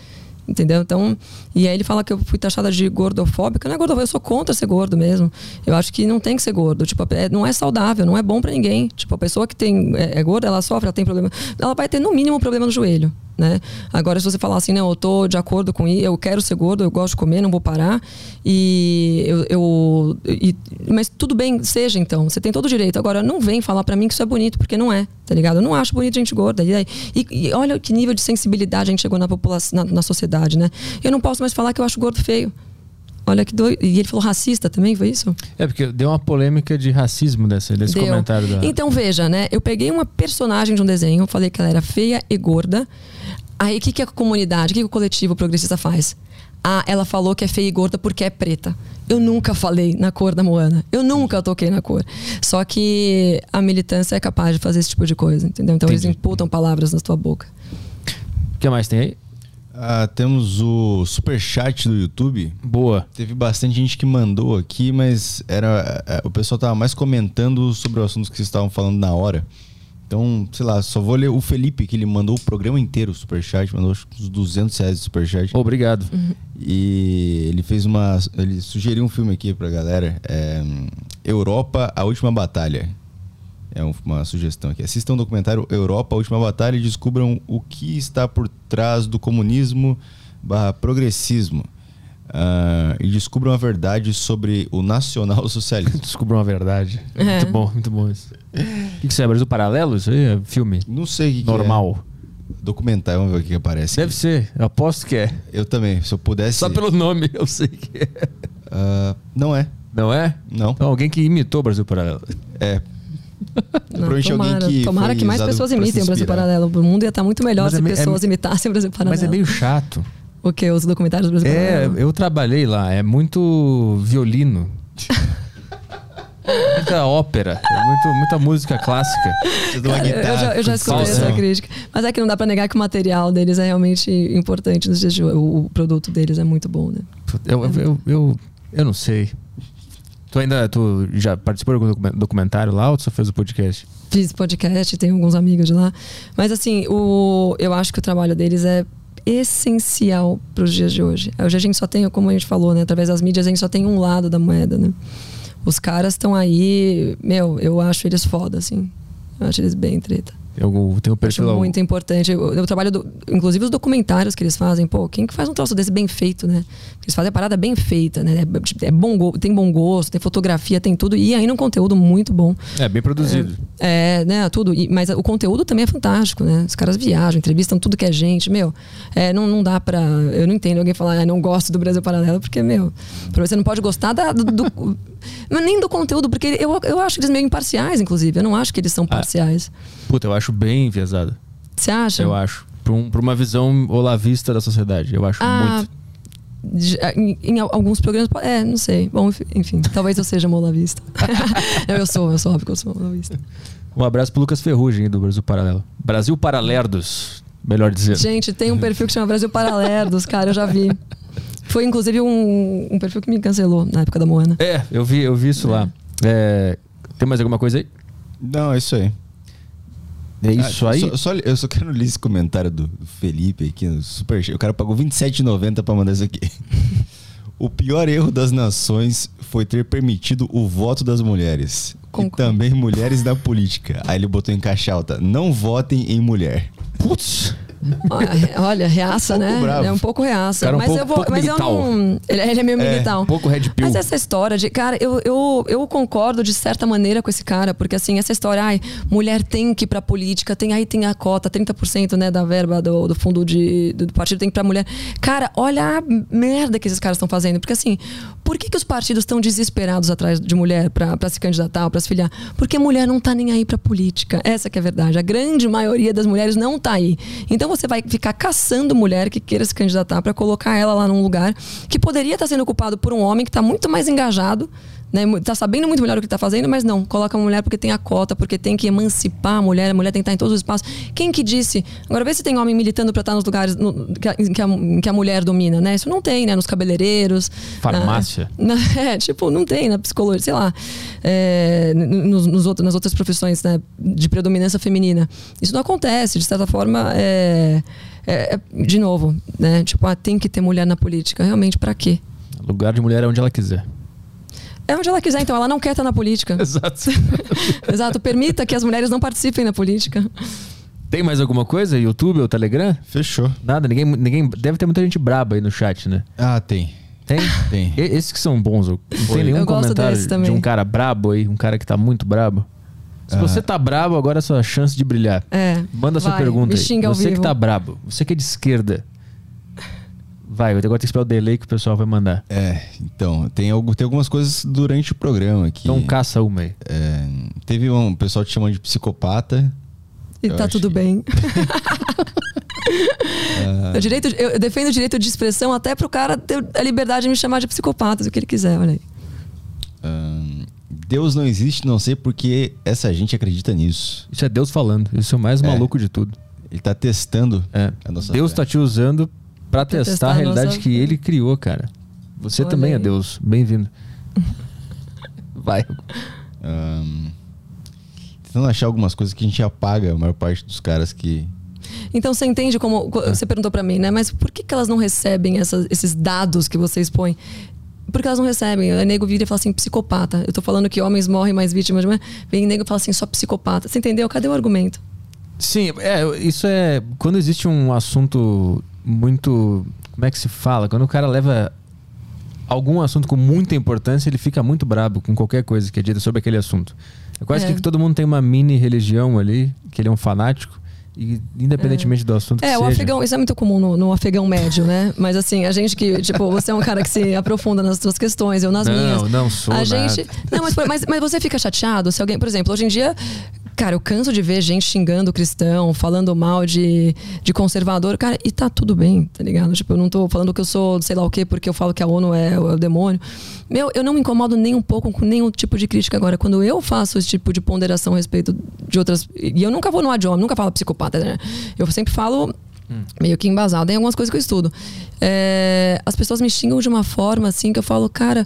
Entendeu? Então, e aí ele fala que eu fui taxada de gordofóbica. Não é gordofóbica, eu sou contra ser gordo mesmo. Eu acho que não tem que ser gordo. Tipo, é, não é saudável, não é bom para ninguém. Tipo, a pessoa que tem, é, é, gorda, ela sofre, ela tem problema. Ela vai ter no mínimo um problema no joelho. Né? Agora, se você falar assim, não, eu tô de acordo com isso, eu quero ser gordo, eu gosto de comer, não vou parar. E eu. eu e, mas tudo bem, seja então. Você tem todo o direito. Agora, não vem falar para mim que isso é bonito, porque não é, tá ligado? Eu não acho bonito gente gorda. E, e, e olha que nível de sensibilidade a gente chegou na população, na, na sociedade, né? Eu não posso mais falar que eu acho gordo feio. Olha que doido. E ele falou racista também, foi isso? É, porque deu uma polêmica de racismo desse, desse comentário. Da... Então, veja, né? Eu peguei uma personagem de um desenho, falei que ela era feia e gorda. Aí, o que, que a comunidade, o que, que o coletivo progressista faz? Ah, ela falou que é feia e gorda porque é preta. Eu nunca falei na cor da Moana. Eu nunca toquei na cor. Só que a militância é capaz de fazer esse tipo de coisa, entendeu? Então Entendi. eles imputam palavras na tua boca. O que mais tem aí? Ah, temos o super chat do YouTube. Boa. Teve bastante gente que mandou aqui, mas era é, o pessoal tava mais comentando sobre o assunto que vocês estavam falando na hora. Então, sei lá, só vou ler o Felipe, que ele mandou o programa inteiro, o superchat, mandou uns 200 reais de superchat. Obrigado. Uhum. E ele fez uma. Ele sugeriu um filme aqui pra galera: é, Europa, a Última Batalha. É uma sugestão aqui. Assistam o documentário Europa, a Última Batalha e descubram o que está por trás do comunismo barra progressismo. Uh, e descubram a verdade sobre o nacional-socialismo. descubram a verdade. É. Muito bom, muito bom isso. O que, que você é? Brasil Paralelo? Isso aí é filme? Não sei o que Normal. Que é. Documentário, vamos ver o que, que aparece. Deve aqui. ser, eu aposto que é. Eu também, se eu pudesse. Só pelo nome eu sei que é. Uh, não é. Não é? Não. Então, alguém que imitou o Brasil Paralelo. É, não, tomara, que, tomara que mais pessoas imitem o Brasil Paralelo. O mundo ia estar muito melhor Mas se é, pessoas é, imitassem o Brasil Paralelo. Mas é meio chato. O que? Os documentários do Brasil é, Paralelo? É, eu trabalhei lá. É muito violino. muita ópera, é muito, muita música clássica. Cara, eu já, eu já escutei essa crítica. Mas é que não dá pra negar que o material deles é realmente importante nos dias de hoje. O, produto deles é muito bom, né? Eu, eu, eu, eu não sei. Tu ainda tu já participou de algum documentário lá ou tu só fez o podcast? Fiz podcast, tenho alguns amigos de lá. Mas assim, o, eu acho que o trabalho deles é essencial para os dias de hoje. Hoje a gente só tem, como a gente falou, né, através das mídias, a gente só tem um lado da moeda, né? Os caras estão aí, meu, eu acho eles foda, assim. Eu acho eles bem treta. Eu tenho um perfil Acho muito importante. Eu, eu trabalho, do, inclusive os documentários que eles fazem. Pô, quem que faz um troço desse bem feito, né? Eles fazem a parada bem feita, né? É, é bom, tem bom gosto, tem fotografia, tem tudo. E ainda um conteúdo muito bom. É, bem produzido. É, é né? Tudo. E, mas o conteúdo também é fantástico, né? Os caras viajam, entrevistam tudo que é gente. Meu, é, não, não dá pra... Eu não entendo alguém falar, ah, não gosto do Brasil Paralelo, porque, meu... Você não pode gostar da, do, do nem do conteúdo, porque eu, eu acho eles meio imparciais, inclusive. Eu não acho que eles são ah. parciais. Ah, puta, eu acho bem enviesado. Você acha? Eu acho. Pra, um, pra, uma visão olavista da sociedade. Eu acho ah, muito. Em, em, alguns programas. É, não sei. Bom, enfim, talvez eu seja uma olavista. eu, eu sou, eu sou óbvio que eu sou olavista. Um abraço pro Lucas Ferrugem do Brasil Paralelo. Brasil Paralerdos, melhor dizer. Gente, tem um perfil que chama Brasil Paralerdos, cara, eu já vi. Foi inclusive um, um perfil que me cancelou na época da Moana. É, eu vi, eu vi isso é. lá. É, tem mais alguma coisa aí? Não, é isso aí. É isso ah, aí? Só, só, eu só quero ler esse comentário do Felipe aqui no Super O cara pagou R$27,90 pra mandar isso aqui. o pior erro das nações foi ter permitido o voto das mulheres. Concordo. E também mulheres na política. Aí ele botou em caixa alta: não votem em mulher. Putz. Olha, reaça, um né? Bravo. É um pouco reaça. Cara, um mas pouco, eu vou. Mas eu não. Ele, ele é meio é, militar. Um pouco red pill. Mas essa história de. Cara, eu, eu, eu concordo de certa maneira com esse cara, porque assim, essa história, ai, mulher tem que ir pra política, tem aí tem a cota, 30% né, da verba do, do fundo de, do partido tem que ir pra mulher. Cara, olha a merda que esses caras estão fazendo. Porque assim, por que, que os partidos estão desesperados atrás de mulher pra, pra se candidatar, pra se filiar? Porque mulher não tá nem aí pra política. Essa que é a verdade. A grande maioria das mulheres não tá aí. Então você vai ficar caçando mulher que queira se candidatar para colocar ela lá num lugar que poderia estar tá sendo ocupado por um homem que está muito mais engajado né, tá sabendo muito melhor o que está fazendo, mas não, coloca a mulher porque tem a cota, porque tem que emancipar a mulher, a mulher tem que estar em todos os espaços. Quem que disse? Agora vê se tem homem militando para estar nos lugares no, que, a, que, a, que, a, mulher domina, né? Isso não tem, né? Nos cabeleireiros. Farmácia. Na, é, tipo, não tem na psicologia, sei lá. É, nos, nos outros, nas outras profissões né, de predominância feminina. Isso não acontece, de certa forma. É, é, é, de novo, né? Tipo, ah, tem que ter mulher na política. Realmente, para quê? Lugar de mulher é onde ela quiser. É onde ela quiser, então. Ela não quer estar na política. Exato. Exato. Permita que as mulheres não participem da política. Tem mais alguma coisa? YouTube ou Telegram? Fechou. Nada, ninguém, ninguém. Deve ter muita gente braba aí no chat, né? Ah, tem. Tem? Tem. E, esses que são bons. Não tem nenhum comentário de um cara brabo aí, um cara que tá muito brabo. Se você tá brabo, agora é a sua chance de brilhar. É. Manda vai, sua pergunta aí. Você que tá brabo, você que é de esquerda. Vai, agora tem que esperar o delay que o pessoal vai mandar. É, então, tem, algo, tem algumas coisas durante o programa aqui. Então caça uma aí. É, teve um pessoal te chamando de psicopata. E tá tudo que... bem. uh... direito, eu defendo o direito de expressão até pro cara ter a liberdade de me chamar de psicopata, o que ele quiser, olha aí. Uh... Deus não existe, não sei porque essa gente acredita nisso. Isso é Deus falando. Isso é o mais é. maluco de tudo. Ele tá testando é. a nossa Deus fé. tá te usando para testar, testar, a realidade nossa... que ele criou, cara. Você Olha também é aí. é Deus. Bem-vindo. Vai. Um, tentando achar algumas coisas que a gente apaga a maior parte dos caras que. Então você entende como. Você perguntou para mim, né? Mas por que, que elas não recebem essas, esses dados que você expõe? Porque elas não recebem. O nego vira e fala assim, psicopata. Eu tô falando que homens morrem mais vítimas, mas vem nego e fala assim, só psicopata. Você entendeu? Cadê o argumento? Sim, é, isso é. Quando existe um assunto muito. Como é que se fala? Quando o cara leva algum assunto com muita importância, ele fica muito brabo com qualquer coisa que é dita sobre aquele assunto. É quase é. que todo mundo tem uma mini religião ali, que ele é um fanático. E independentemente é. do assunto que É, o afegão, isso é muito comum no, no, afegão médio, né? Mas assim, a gente que, tipo, você é um cara que se aprofunda nas suas questões, eu nas não, minhas. Não, não sou. A nada. gente. Não, mas, mas, mas você fica chateado se alguém, por exemplo, hoje em dia, Cara, eu canso de ver gente xingando cristão, falando mal de, de conservador. Cara, e tá tudo bem, tá ligado? Tipo, eu não tô falando que eu sou sei lá o quê porque eu falo que a ONU é, é o demônio. Meu, eu não me incomodo nem um pouco com nenhum tipo de crítica agora. Quando eu faço esse tipo de ponderação a respeito de outras. E eu nunca vou no ad nunca falo psicopata, né? Eu sempre falo. Meio que embasado em algumas coisas que eu estudo. É, as pessoas me xingam de uma forma assim que eu falo, cara,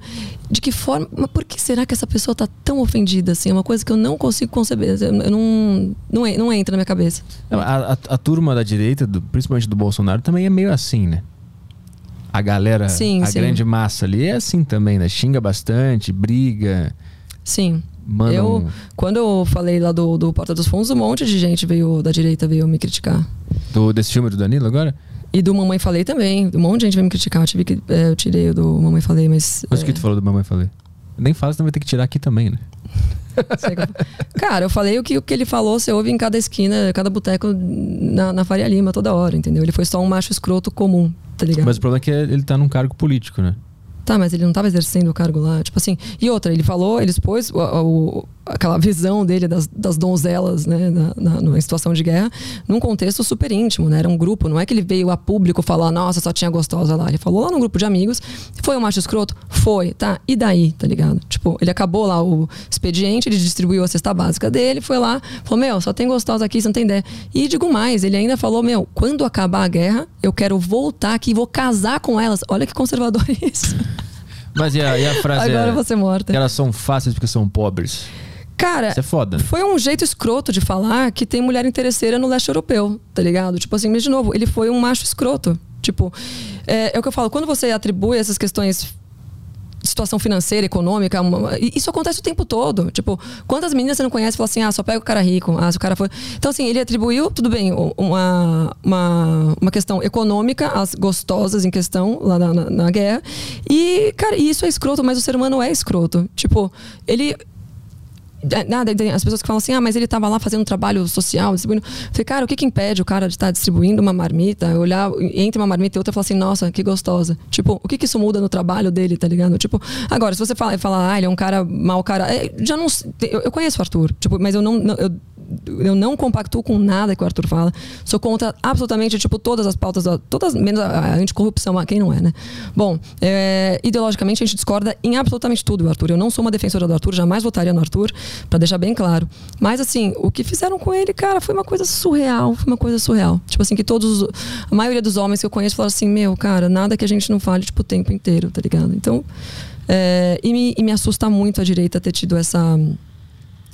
de que forma. Mas por que será que essa pessoa tá tão ofendida assim? É uma coisa que eu não consigo conceber. Eu não, não, não entra na minha cabeça. A, a, a turma da direita, do, principalmente do Bolsonaro, também é meio assim, né? A galera, sim, a sim. grande massa ali é assim também, né? Xinga bastante, briga. Sim. Manda eu. Quando eu falei lá do, do Porta dos Fundos, um monte de gente veio da direita veio me criticar. Do, desse filme do Danilo agora? E do Mamãe Falei também. Um monte de gente veio me criticar. Eu, tive que, é, eu tirei o do Mamãe Falei, mas. Mas o é... que tu falou do Mamãe Falei? Nem fala, senão vai ter que tirar aqui também, né? Cara, eu falei o que, o que ele falou, você ouve em cada esquina, cada boteco na, na Faria Lima toda hora, entendeu? Ele foi só um macho escroto comum, tá ligado? Mas o problema é que ele tá num cargo político, né? Tá, mas ele não estava exercendo o cargo lá. Tipo assim. E outra, ele falou, ele expôs o, o, aquela visão dele das, das donzelas, né, na, na, numa situação de guerra, num contexto super íntimo, né? Era um grupo, não é que ele veio a público falar, nossa, só tinha gostosa lá. Ele falou lá num grupo de amigos, foi um macho escroto? Foi, tá? E daí, tá ligado? Tipo, ele acabou lá o expediente, ele distribuiu a cesta básica dele, foi lá, falou, meu, só tem gostosa aqui, você não tem ideia. E digo mais, ele ainda falou, meu, quando acabar a guerra, eu quero voltar aqui e vou casar com elas. Olha que conservador isso. Mas e a, e a frase Agora é, você morta. Que elas são fáceis porque são pobres. Cara, Isso é foda. foi um jeito escroto de falar que tem mulher interesseira no leste europeu, tá ligado? Tipo assim, mas de novo, ele foi um macho escroto. Tipo, é, é o que eu falo, quando você atribui essas questões situação financeira, econômica. Uma, isso acontece o tempo todo. Tipo, quantas meninas você não conhece e fala assim, ah, só pega o cara rico, ah, se o cara foi. Então, assim, ele atribuiu, tudo bem, uma, uma, uma questão econômica às gostosas em questão lá na, na, na guerra. E, cara, isso é escroto, mas o ser humano é escroto. Tipo, ele nada, as pessoas que falam assim, ah, mas ele estava lá fazendo um trabalho social, distribuindo. Eu falei, cara, o que, que impede o cara de estar tá distribuindo uma marmita, olhar entre uma marmita e outra e falar assim, nossa, que gostosa. Tipo, o que, que isso muda no trabalho dele, tá ligado? Tipo, agora, se você fala, fala ah, ele é um cara mau cara. É, já não. Eu, eu conheço o Arthur, tipo, mas eu não. Eu, eu não compactuo com nada que o Arthur fala. Sou contra absolutamente, tipo, todas as pautas, todas, menos a anticorrupção, quem não é, né? Bom, é, ideologicamente a gente discorda em absolutamente tudo, Arthur. Eu não sou uma defensora do Arthur, jamais votaria no Arthur, para deixar bem claro. Mas, assim, o que fizeram com ele, cara, foi uma coisa surreal, foi uma coisa surreal. Tipo assim, que todos, a maioria dos homens que eu conheço falaram assim, meu, cara, nada que a gente não fale, tipo, o tempo inteiro, tá ligado? Então, é, e, me, e me assusta muito a direita ter tido essa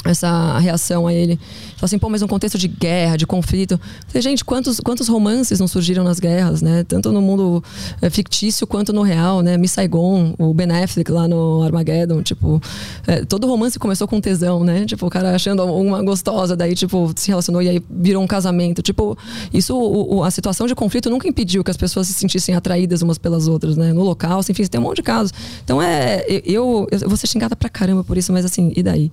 essa reação a ele. Fala assim, pô, mas um contexto de guerra, de conflito. Falei, gente, quantos, quantos romances não surgiram nas guerras, né? Tanto no mundo é, fictício quanto no real, né? Miss Saigon, o Ben Affleck lá no Armageddon, tipo... É, todo romance começou com tesão, né? Tipo, o cara achando uma gostosa, daí, tipo, se relacionou e aí virou um casamento. Tipo, isso, o, o, a situação de conflito nunca impediu que as pessoas se sentissem atraídas umas pelas outras, né? No local, assim, enfim, tem um monte de casos. Então, é... Eu, eu, eu vou ser xingada pra caramba por isso, mas assim, e daí?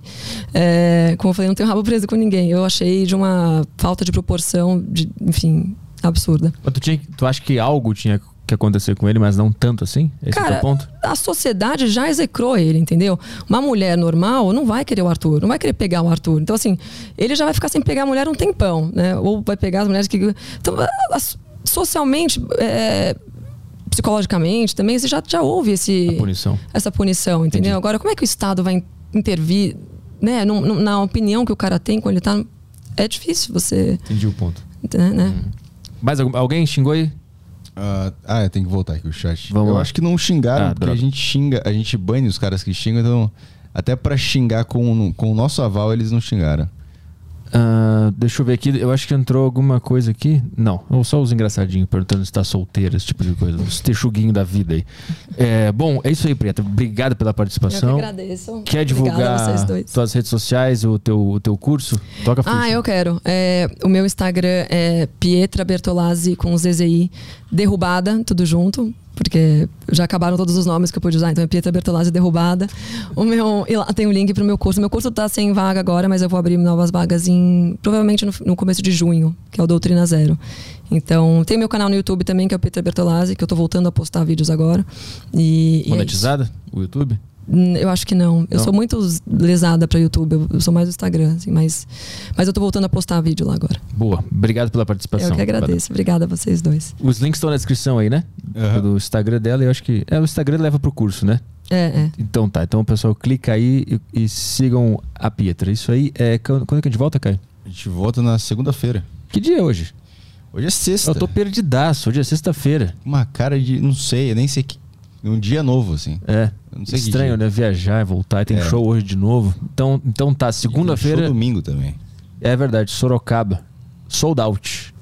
É, é, como eu falei, não tenho rabo preso com ninguém. Eu achei de uma falta de proporção, de, enfim, absurda. Mas tu, tinha, tu acha que algo tinha que acontecer com ele, mas não tanto assim? Esse Cara, é o ponto? a sociedade já execrou ele, entendeu? Uma mulher normal não vai querer o Arthur, não vai querer pegar o Arthur. Então, assim, ele já vai ficar sem pegar a mulher um tempão, né? Ou vai pegar as mulheres que. Então, socialmente, é, psicologicamente também, você já, já houve esse, punição. essa punição, entendeu? Entendi. Agora, como é que o Estado vai intervir né, na opinião que o cara tem quando ele tá. É difícil você. Entendi o ponto. Né? né? Hum. Mais alguém xingou aí? Uh, ah, tem que voltar aqui o chat. Vamos eu lá. acho que não xingaram, ah, porque droga. a gente xinga, a gente bane os caras que xingam, então até para xingar com, com o nosso aval eles não xingaram. Uh, deixa eu ver aqui, eu acho que entrou alguma coisa aqui. Não, ou só os engraçadinhos perguntando se tá solteiro, esse tipo de coisa. Os texuguinhos da vida aí. É, bom, é isso aí, Preta. Obrigado pela participação. Eu que agradeço. Quer divulgar suas redes sociais, o teu, o teu curso? Toca Ah, eu quero. É, o meu Instagram é Pietra Bertolazzi com ZZI derrubada, tudo junto porque já acabaram todos os nomes que eu pude usar. Então é Pietra Bertolazzi derrubada. O meu, e lá tem um link para o meu curso. Meu curso está sem vaga agora, mas eu vou abrir novas vagas em provavelmente no, no, começo de junho, que é o Doutrina Zero. Então tem meu canal no YouTube também, que é o Pietra Bertolazzi, que eu estou voltando a postar vídeos agora. E, Monetizada? E é o YouTube? Eu acho que não. Eu sou muito lesada para YouTube. Eu sou mais do Instagram, assim, mas, mas eu tô voltando a postar vídeo lá agora. Boa. Obrigado pela participação. Eu que agradeço. Valeu. Obrigada a vocês dois. Os links estão na descrição aí, né? Uhum. Do Instagram dela. Eu acho que. É, o Instagram leva pro curso, né? É, é. Então tá. Então o pessoal clica aí e, e sigam a Pietra. Isso aí é. Quando é que a gente volta, Caio? A gente volta na segunda-feira. Que dia é hoje? Hoje é sexta. Eu tô perdidaço. Hoje é sexta-feira. Uma cara de. Não sei, eu nem sei que um dia novo, assim. É. Estranho, né? Viajar, voltar. Tem é. show hoje de novo. Então, então tá, segunda-feira. Domingo também. É verdade, Sorocaba. Sold out.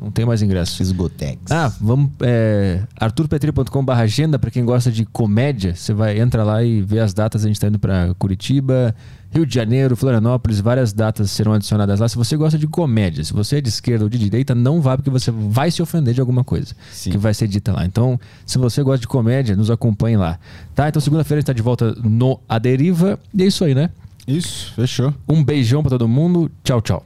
Não tem mais ingresso. Esgotex. Ah, vamos. É, arturpetri.com.br agenda para quem gosta de comédia. Você vai entra lá e vê as datas. A gente está indo para Curitiba, Rio de Janeiro, Florianópolis. Várias datas serão adicionadas lá. Se você gosta de comédia, se você é de esquerda ou de direita, não vá porque você vai se ofender de alguma coisa Sim. que vai ser dita lá. Então, se você gosta de comédia, nos acompanhe lá. Tá? Então, segunda-feira a gente está de volta no A Deriva. E é isso aí, né? Isso, fechou. Um beijão para todo mundo. Tchau, tchau.